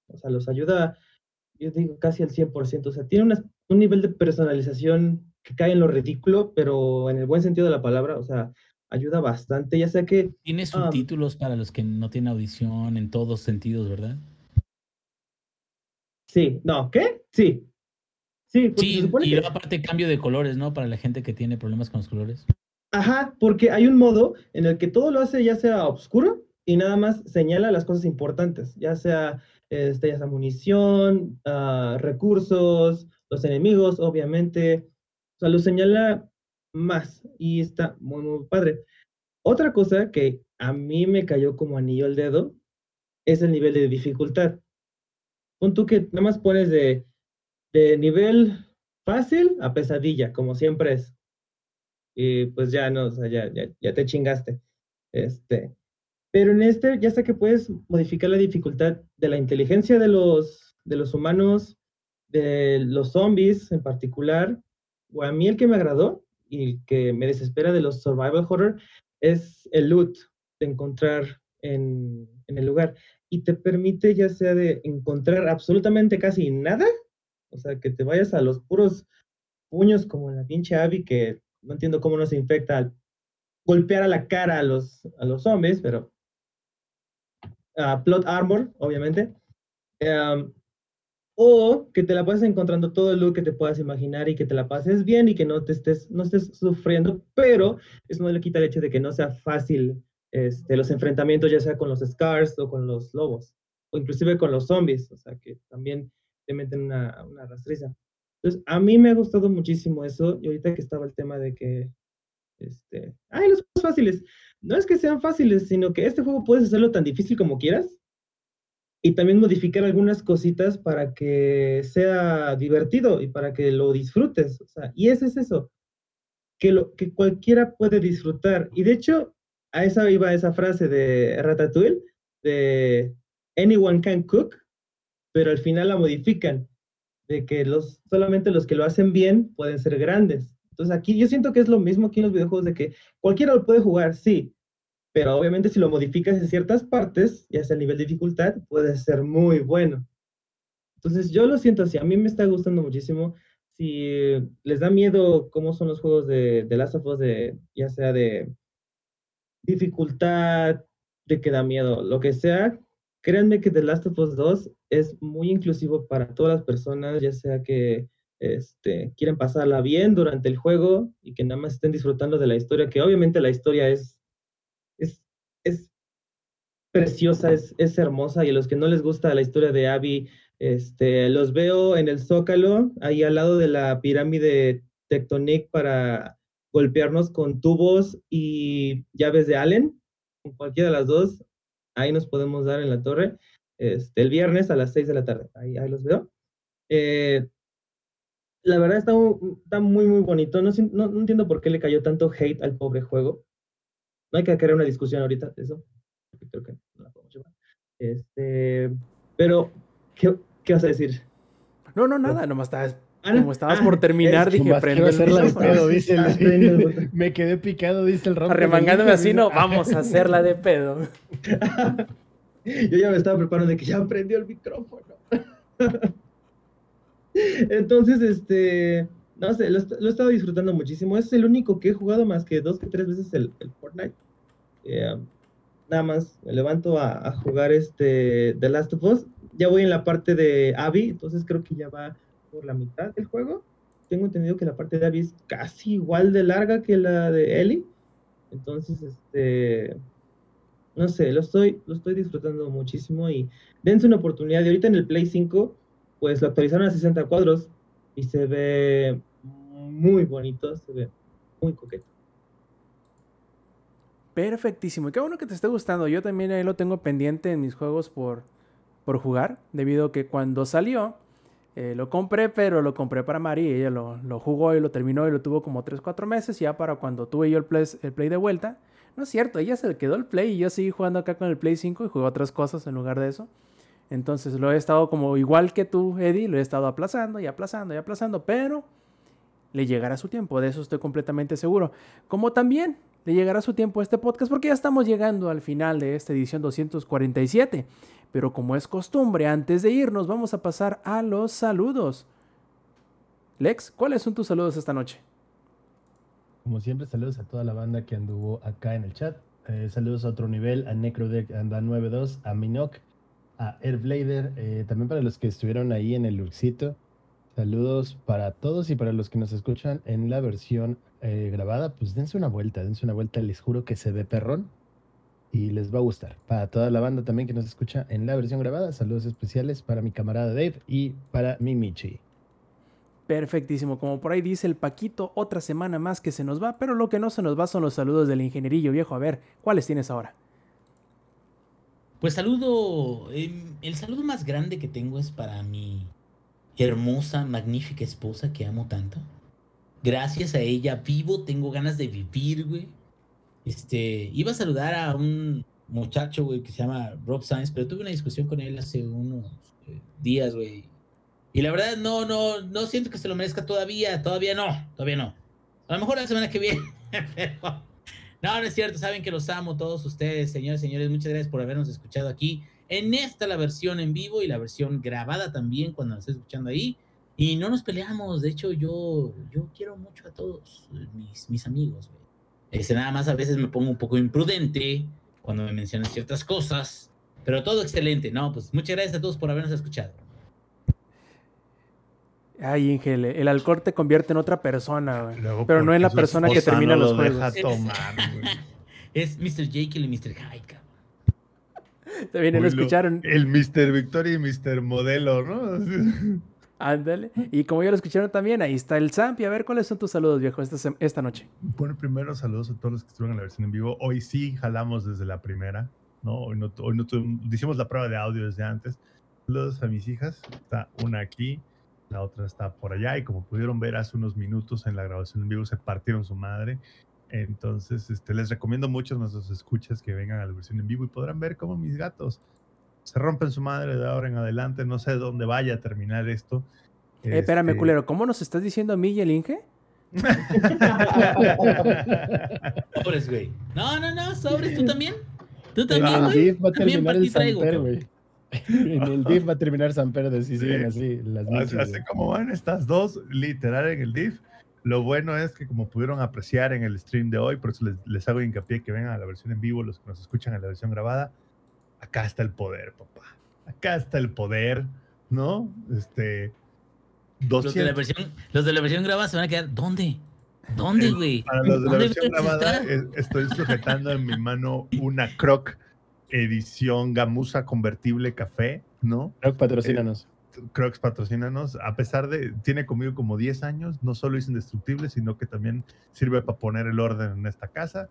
[SPEAKER 2] o sea, los ayuda, yo digo casi al 100%, o sea, tiene un nivel de personalización que cae en lo ridículo, pero en el buen sentido de la palabra, o sea, ayuda bastante, ya sea que
[SPEAKER 5] Tiene subtítulos para los que no tienen audición en todos sentidos, ¿verdad?
[SPEAKER 2] sí, no, ¿qué? Sí. Sí,
[SPEAKER 5] Sí, y
[SPEAKER 2] que-
[SPEAKER 5] aparte cambio de colores, ¿no? Para la gente que tiene problemas con los colores.
[SPEAKER 2] Ajá, porque hay un modo en el que todo lo hace ya sea oscuro y nada más señala las cosas importantes, ya sea, este, ya sea munición, ah, recursos, los enemigos, obviamente. O sea, lo señala más y está muy, muy padre. Otra cosa que a mí me cayó como anillo al dedo es el nivel de dificultad. Pon tú que nada más pones de, de nivel fácil a pesadilla, como siempre es y pues ya no, ya, ya, ya te chingaste. Este, Pero en este ya sé que puedes modificar la dificultad de la inteligencia de los, de los humanos, de los zombies en particular. O a mí el que me agradó y que me desespera de los survival horror es el loot de encontrar en, en el lugar. Y te permite ya sea de encontrar absolutamente casi nada, o sea, que te vayas a los puros puños como la pinche Abby, que no entiendo cómo no se infecta al golpear a la cara a los, a los zombies, pero uh, plot armor, obviamente. Um, o que te la pases encontrando todo el look que te puedas imaginar y que te la pases bien y que no te estés, no estés sufriendo, pero eso no le quita el hecho de que no sea fácil este, los enfrentamientos, ya sea con los Scars o con los lobos, o inclusive con los zombies, o sea, que también te meten una, una rastriza. Entonces, a mí me ha gustado muchísimo eso, y ahorita que estaba el tema de que, este, ay, los juegos fáciles, no es que sean fáciles, sino que este juego puedes hacerlo tan difícil como quieras, y también modificar algunas cositas para que sea divertido y para que lo disfrutes. O sea, y ese es eso, que, lo, que cualquiera puede disfrutar. Y de hecho, a esa iba esa frase de Ratatouille, de anyone can cook, pero al final la modifican, de que los, solamente los que lo hacen bien pueden ser grandes. Entonces aquí yo siento que es lo mismo aquí en los videojuegos, de que cualquiera lo puede jugar, sí, pero obviamente si lo modificas en ciertas partes, ya sea a nivel de dificultad, puede ser muy bueno. Entonces yo lo siento así, a mí me está gustando muchísimo. Si les da miedo cómo son los juegos de, de Last of Us, de, ya sea de dificultad, de que da miedo, lo que sea, créanme que The Last of Us 2 es muy inclusivo para todas las personas, ya sea que este, quieren pasarla bien durante el juego y que nada más estén disfrutando de la historia, que obviamente la historia es preciosa, es, es, hermosa y a los que no les gusta la historia de Abby, este, los veo en el Zócalo, ahí al lado de la pirámide Tectonic para golpearnos con tubos y llaves de Allen, con cualquiera de las dos, ahí nos podemos dar en la torre, este, el viernes a las 6 de la tarde, ahí, ahí los veo. Eh, la verdad está, está, muy, muy bonito. No, no, no, entiendo por qué le cayó tanto hate al pobre juego. No hay que crear una discusión ahorita de eso. Creo que no la podemos llevar. Este, pero, ¿qué, ¿qué, vas a decir?
[SPEAKER 1] No, no, nada, nomás estabas. Ah, como estabas ah, por terminar, dije,
[SPEAKER 4] prende el de pedo, dice el, Me quedé picado, dice el rompe.
[SPEAKER 1] Arremangándome así, no, vamos a hacerla de pedo.
[SPEAKER 2] Yo ya me estaba preparando de que ya prendió el micrófono. Entonces, este, no sé, lo, lo, he estado disfrutando muchísimo. Es el único que he jugado más que dos que tres veces el, el Fortnite. Eh, nada más me levanto a, jugar este The Last of Us. Ya voy en la parte de Abby, entonces creo que ya va por la mitad del juego. Tengo entendido que la parte de Abby es casi igual de larga que la de Ellie. Entonces, este, no sé, lo estoy, lo estoy disfrutando muchísimo y dense una oportunidad. Y ahorita en el Play 5, pues lo actualizaron a 60 cuadros y se ve muy bonito, se ve muy coqueto.
[SPEAKER 1] Perfectísimo. Y qué bueno que te esté gustando. Yo también ahí lo tengo pendiente en mis juegos por, por jugar, debido a que cuando salió, eh, lo compré, pero lo compré para Mari. Ella lo, jugó y lo terminó y lo tuvo como 3-4 meses. Ya para cuando tuve yo el play, el play de vuelta. No es cierto, ella se quedó el Play y yo seguí jugando acá con el Play 5 y jugué otras cosas en lugar de eso. Entonces lo he estado como igual que tú, Eddie, lo he estado aplazando y aplazando y aplazando, pero le llegará su tiempo, de eso estoy completamente seguro. Como también le llegará su tiempo a este podcast porque ya estamos llegando al final de esta edición 247. Pero como es costumbre, antes de irnos vamos a pasar a los saludos. Lex, ¿cuáles son tus saludos esta noche?
[SPEAKER 4] Como siempre, saludos a toda la banda que anduvo acá en el chat. Eh, saludos a otro nivel, a Necrodeck Anda 92, a Minok, a Airblader, eh, también para los que estuvieron ahí en el Luxito. Saludos para todos y para los que nos escuchan en la versión eh, grabada, pues dense una vuelta, dense una vuelta, les juro que se ve perrón y les va a gustar. Para toda la banda también que nos escucha en la versión grabada, saludos especiales para mi camarada Dave y para mi Michi.
[SPEAKER 1] Perfectísimo, como por ahí dice el Paquito, otra semana más que se nos va, pero lo que no se nos va son los saludos del ingenierillo viejo. A ver, ¿cuáles tienes ahora?
[SPEAKER 5] Pues saludo, eh, el saludo más grande que tengo es para mi hermosa, magnífica esposa que amo tanto. Gracias a ella vivo, tengo ganas de vivir, güey. Este, iba a saludar a un muchacho, güey, que se llama Rob Sainz, pero tuve una discusión con él hace unos eh, días, güey. Y la verdad, no, no, no siento que se lo merezca todavía, todavía no, todavía no. A lo mejor la semana que viene, pero... No, no es cierto, saben que los amo todos ustedes, señores, señores, muchas gracias por habernos escuchado aquí. En esta la versión en vivo y la versión grabada también cuando nos estés escuchando ahí. Y no nos peleamos, de hecho yo, yo quiero mucho a todos mis, mis amigos. güey. Este, nada más a veces me pongo un poco imprudente cuando me mencionan ciertas cosas, pero todo excelente, ¿no? Pues muchas gracias a todos por habernos escuchado.
[SPEAKER 1] Ay, Ingel, el alcohol te convierte en otra persona, güey.
[SPEAKER 3] Luego,
[SPEAKER 1] Pero no en la persona que termina
[SPEAKER 3] no
[SPEAKER 1] los
[SPEAKER 3] lo
[SPEAKER 1] juegos.
[SPEAKER 3] deja tomar, güey.
[SPEAKER 5] Es Mr. Jekyll y Mr. Hyde.
[SPEAKER 1] También
[SPEAKER 3] Uy, lo-
[SPEAKER 1] escucharon.
[SPEAKER 3] El Mr. Victoria y Mr. Modelo, ¿no?
[SPEAKER 1] Ándale. Y como ya lo escucharon también, ahí está el Zampi. A ver, ¿cuáles son tus saludos, viejo, esta, esta noche?
[SPEAKER 3] Bueno, primero saludos a todos los que estuvieron en la versión en vivo. Hoy sí jalamos desde la primera, ¿no? Hoy no, hoy no tuvimos- hicimos la prueba de audio desde antes. Saludos a mis hijas. Está una aquí, la otra está por allá. Y como pudieron ver hace unos minutos en la grabación en vivo, se partieron su madre. Entonces, este, les recomiendo mucho a nuestros escuchas que vengan a la versión en vivo y podrán ver cómo mis gatos se rompen su madre de ahora en adelante. No sé dónde vaya a terminar esto.
[SPEAKER 1] Eh, espérame,
[SPEAKER 3] Este,
[SPEAKER 1] culero, ¿cómo nos estás diciendo a mí y el Inge?
[SPEAKER 5] Sobres, güey. No, no, no, sobres, tú también. Tú también,
[SPEAKER 4] el
[SPEAKER 5] güey.
[SPEAKER 4] Va a
[SPEAKER 5] También
[SPEAKER 4] terminar
[SPEAKER 5] para ti traigo,
[SPEAKER 4] güey. En el DIF va a terminar Samper de si
[SPEAKER 3] Sí.
[SPEAKER 4] siguen así las
[SPEAKER 3] Así,
[SPEAKER 4] michis,
[SPEAKER 3] así
[SPEAKER 4] güey.
[SPEAKER 3] como van estas dos, literal en el DIF. Lo bueno es que como pudieron apreciar en el stream de hoy, por eso les, les hago hincapié que vengan a la versión en vivo, los que nos escuchan en la versión grabada, acá está el poder, papá. Acá está el poder, ¿no? Este...
[SPEAKER 5] Los de, la
[SPEAKER 3] 200,
[SPEAKER 5] versión, los de la versión grabada se van a quedar. ¿Dónde? ¿Dónde, güey?
[SPEAKER 3] para los de la
[SPEAKER 5] ¿Dónde
[SPEAKER 3] versión grabada, eh, estoy sujetando en mi mano una Croc edición gamuza convertible café, ¿no?
[SPEAKER 4] Rock, patrocínanos.
[SPEAKER 3] Crocs patrocínanos. A pesar de, tiene conmigo como 10 años, no solo es indestructible, sino que también sirve para poner el orden en esta casa.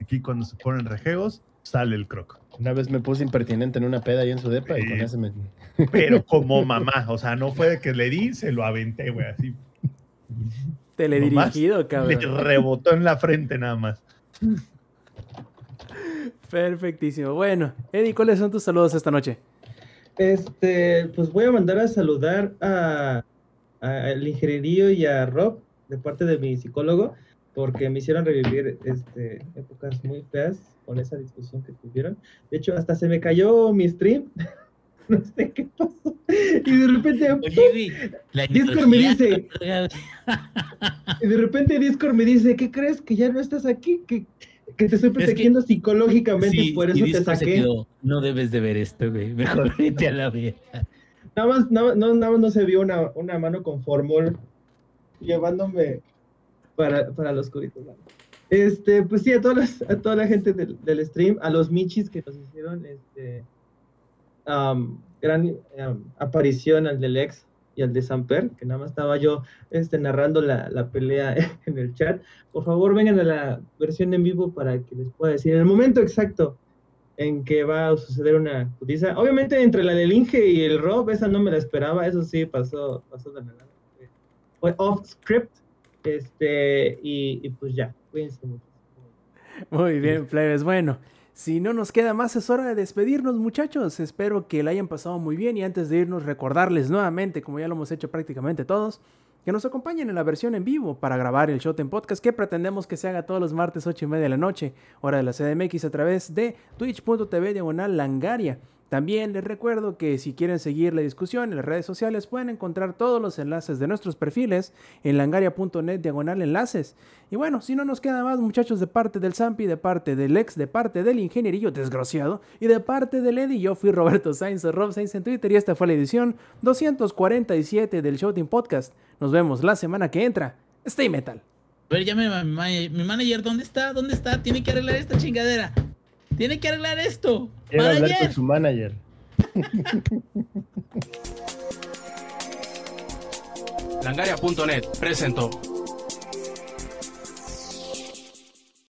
[SPEAKER 3] Aquí cuando se ponen rejeos, sale el croc.
[SPEAKER 4] Una vez me puse impertinente en una peda ahí en su depa y con eso me...
[SPEAKER 3] Pero como mamá, o sea, no fue de que le di, se lo aventé, güey, así.
[SPEAKER 1] Teledirigido,
[SPEAKER 3] Le
[SPEAKER 1] cabrón.
[SPEAKER 3] rebotó en la frente nada más.
[SPEAKER 1] Perfectísimo. Bueno, Eddie, ¿cuáles son tus saludos esta noche?
[SPEAKER 2] Este, pues voy a mandar a saludar a, a- al ingenierillo y a Rob de parte de mi psicólogo, porque me hicieron revivir este, épocas muy feas con esa discusión que tuvieron. De hecho, hasta se me cayó mi stream. no sé qué pasó. Y de repente,
[SPEAKER 5] Oye,
[SPEAKER 2] Discord me dice- y de repente Discord me dice, ¿qué crees? Que ya no estás aquí, que, que te estoy protegiendo psicológicamente,
[SPEAKER 5] Sí,
[SPEAKER 2] por eso te saqué.
[SPEAKER 5] quedó, No debes de ver esto, güey. Mejor vete a la verga.
[SPEAKER 2] Nada más, nada, no, nada más no se vio una, una mano con formol llevándome para, para los curitos. ¿no? Este, pues sí, a, todas las- a toda la gente del, del stream, a los michis que nos hicieron este, gran aparición al del ex y al de Samper, que nada más estaba yo este, narrando la, la pelea en el chat. Por favor, vengan a la versión en vivo para que les pueda decir el momento exacto en que va a suceder una putiza. Obviamente entre la del Inge y el Rob, esa no me la esperaba, eso sí pasó, pasó de verdad. Fue off script, este, y, y pues ya, cuídense mucho.
[SPEAKER 1] Muy bien, plebes. Bueno, si no nos queda más, es hora de despedirnos, muchachos. Espero que la hayan pasado muy bien y antes de irnos, recordarles nuevamente, como ya lo hemos hecho prácticamente todos, que nos acompañen en la versión en vivo para grabar el Shot en Podcast que pretendemos que se haga todos los martes 8 y media de la noche, hora de la CDMX a través de twitch.tv diagonal langaria. También les recuerdo que si quieren seguir la discusión en las redes sociales pueden encontrar todos los enlaces de nuestros perfiles en langaria.net diagonal enlaces. Y bueno, si no nos queda más muchachos de parte del Zampi, de parte del ex, de parte del ingenierillo desgraciado y de parte del Eddie, yo fui Roberto Sainz Rob Sainz en Twitter y esta fue la edición 247 del Shouting Podcast. Nos vemos la semana que entra. Stay metal.
[SPEAKER 5] A ver, llame mi manager. ¿Dónde está? ¿Dónde está? Tiene que arreglar esta chingadera. Tiene que arreglar esto.
[SPEAKER 4] Quiero hablar
[SPEAKER 5] Manager.
[SPEAKER 4] con su manager.
[SPEAKER 6] Langaria.net presentó.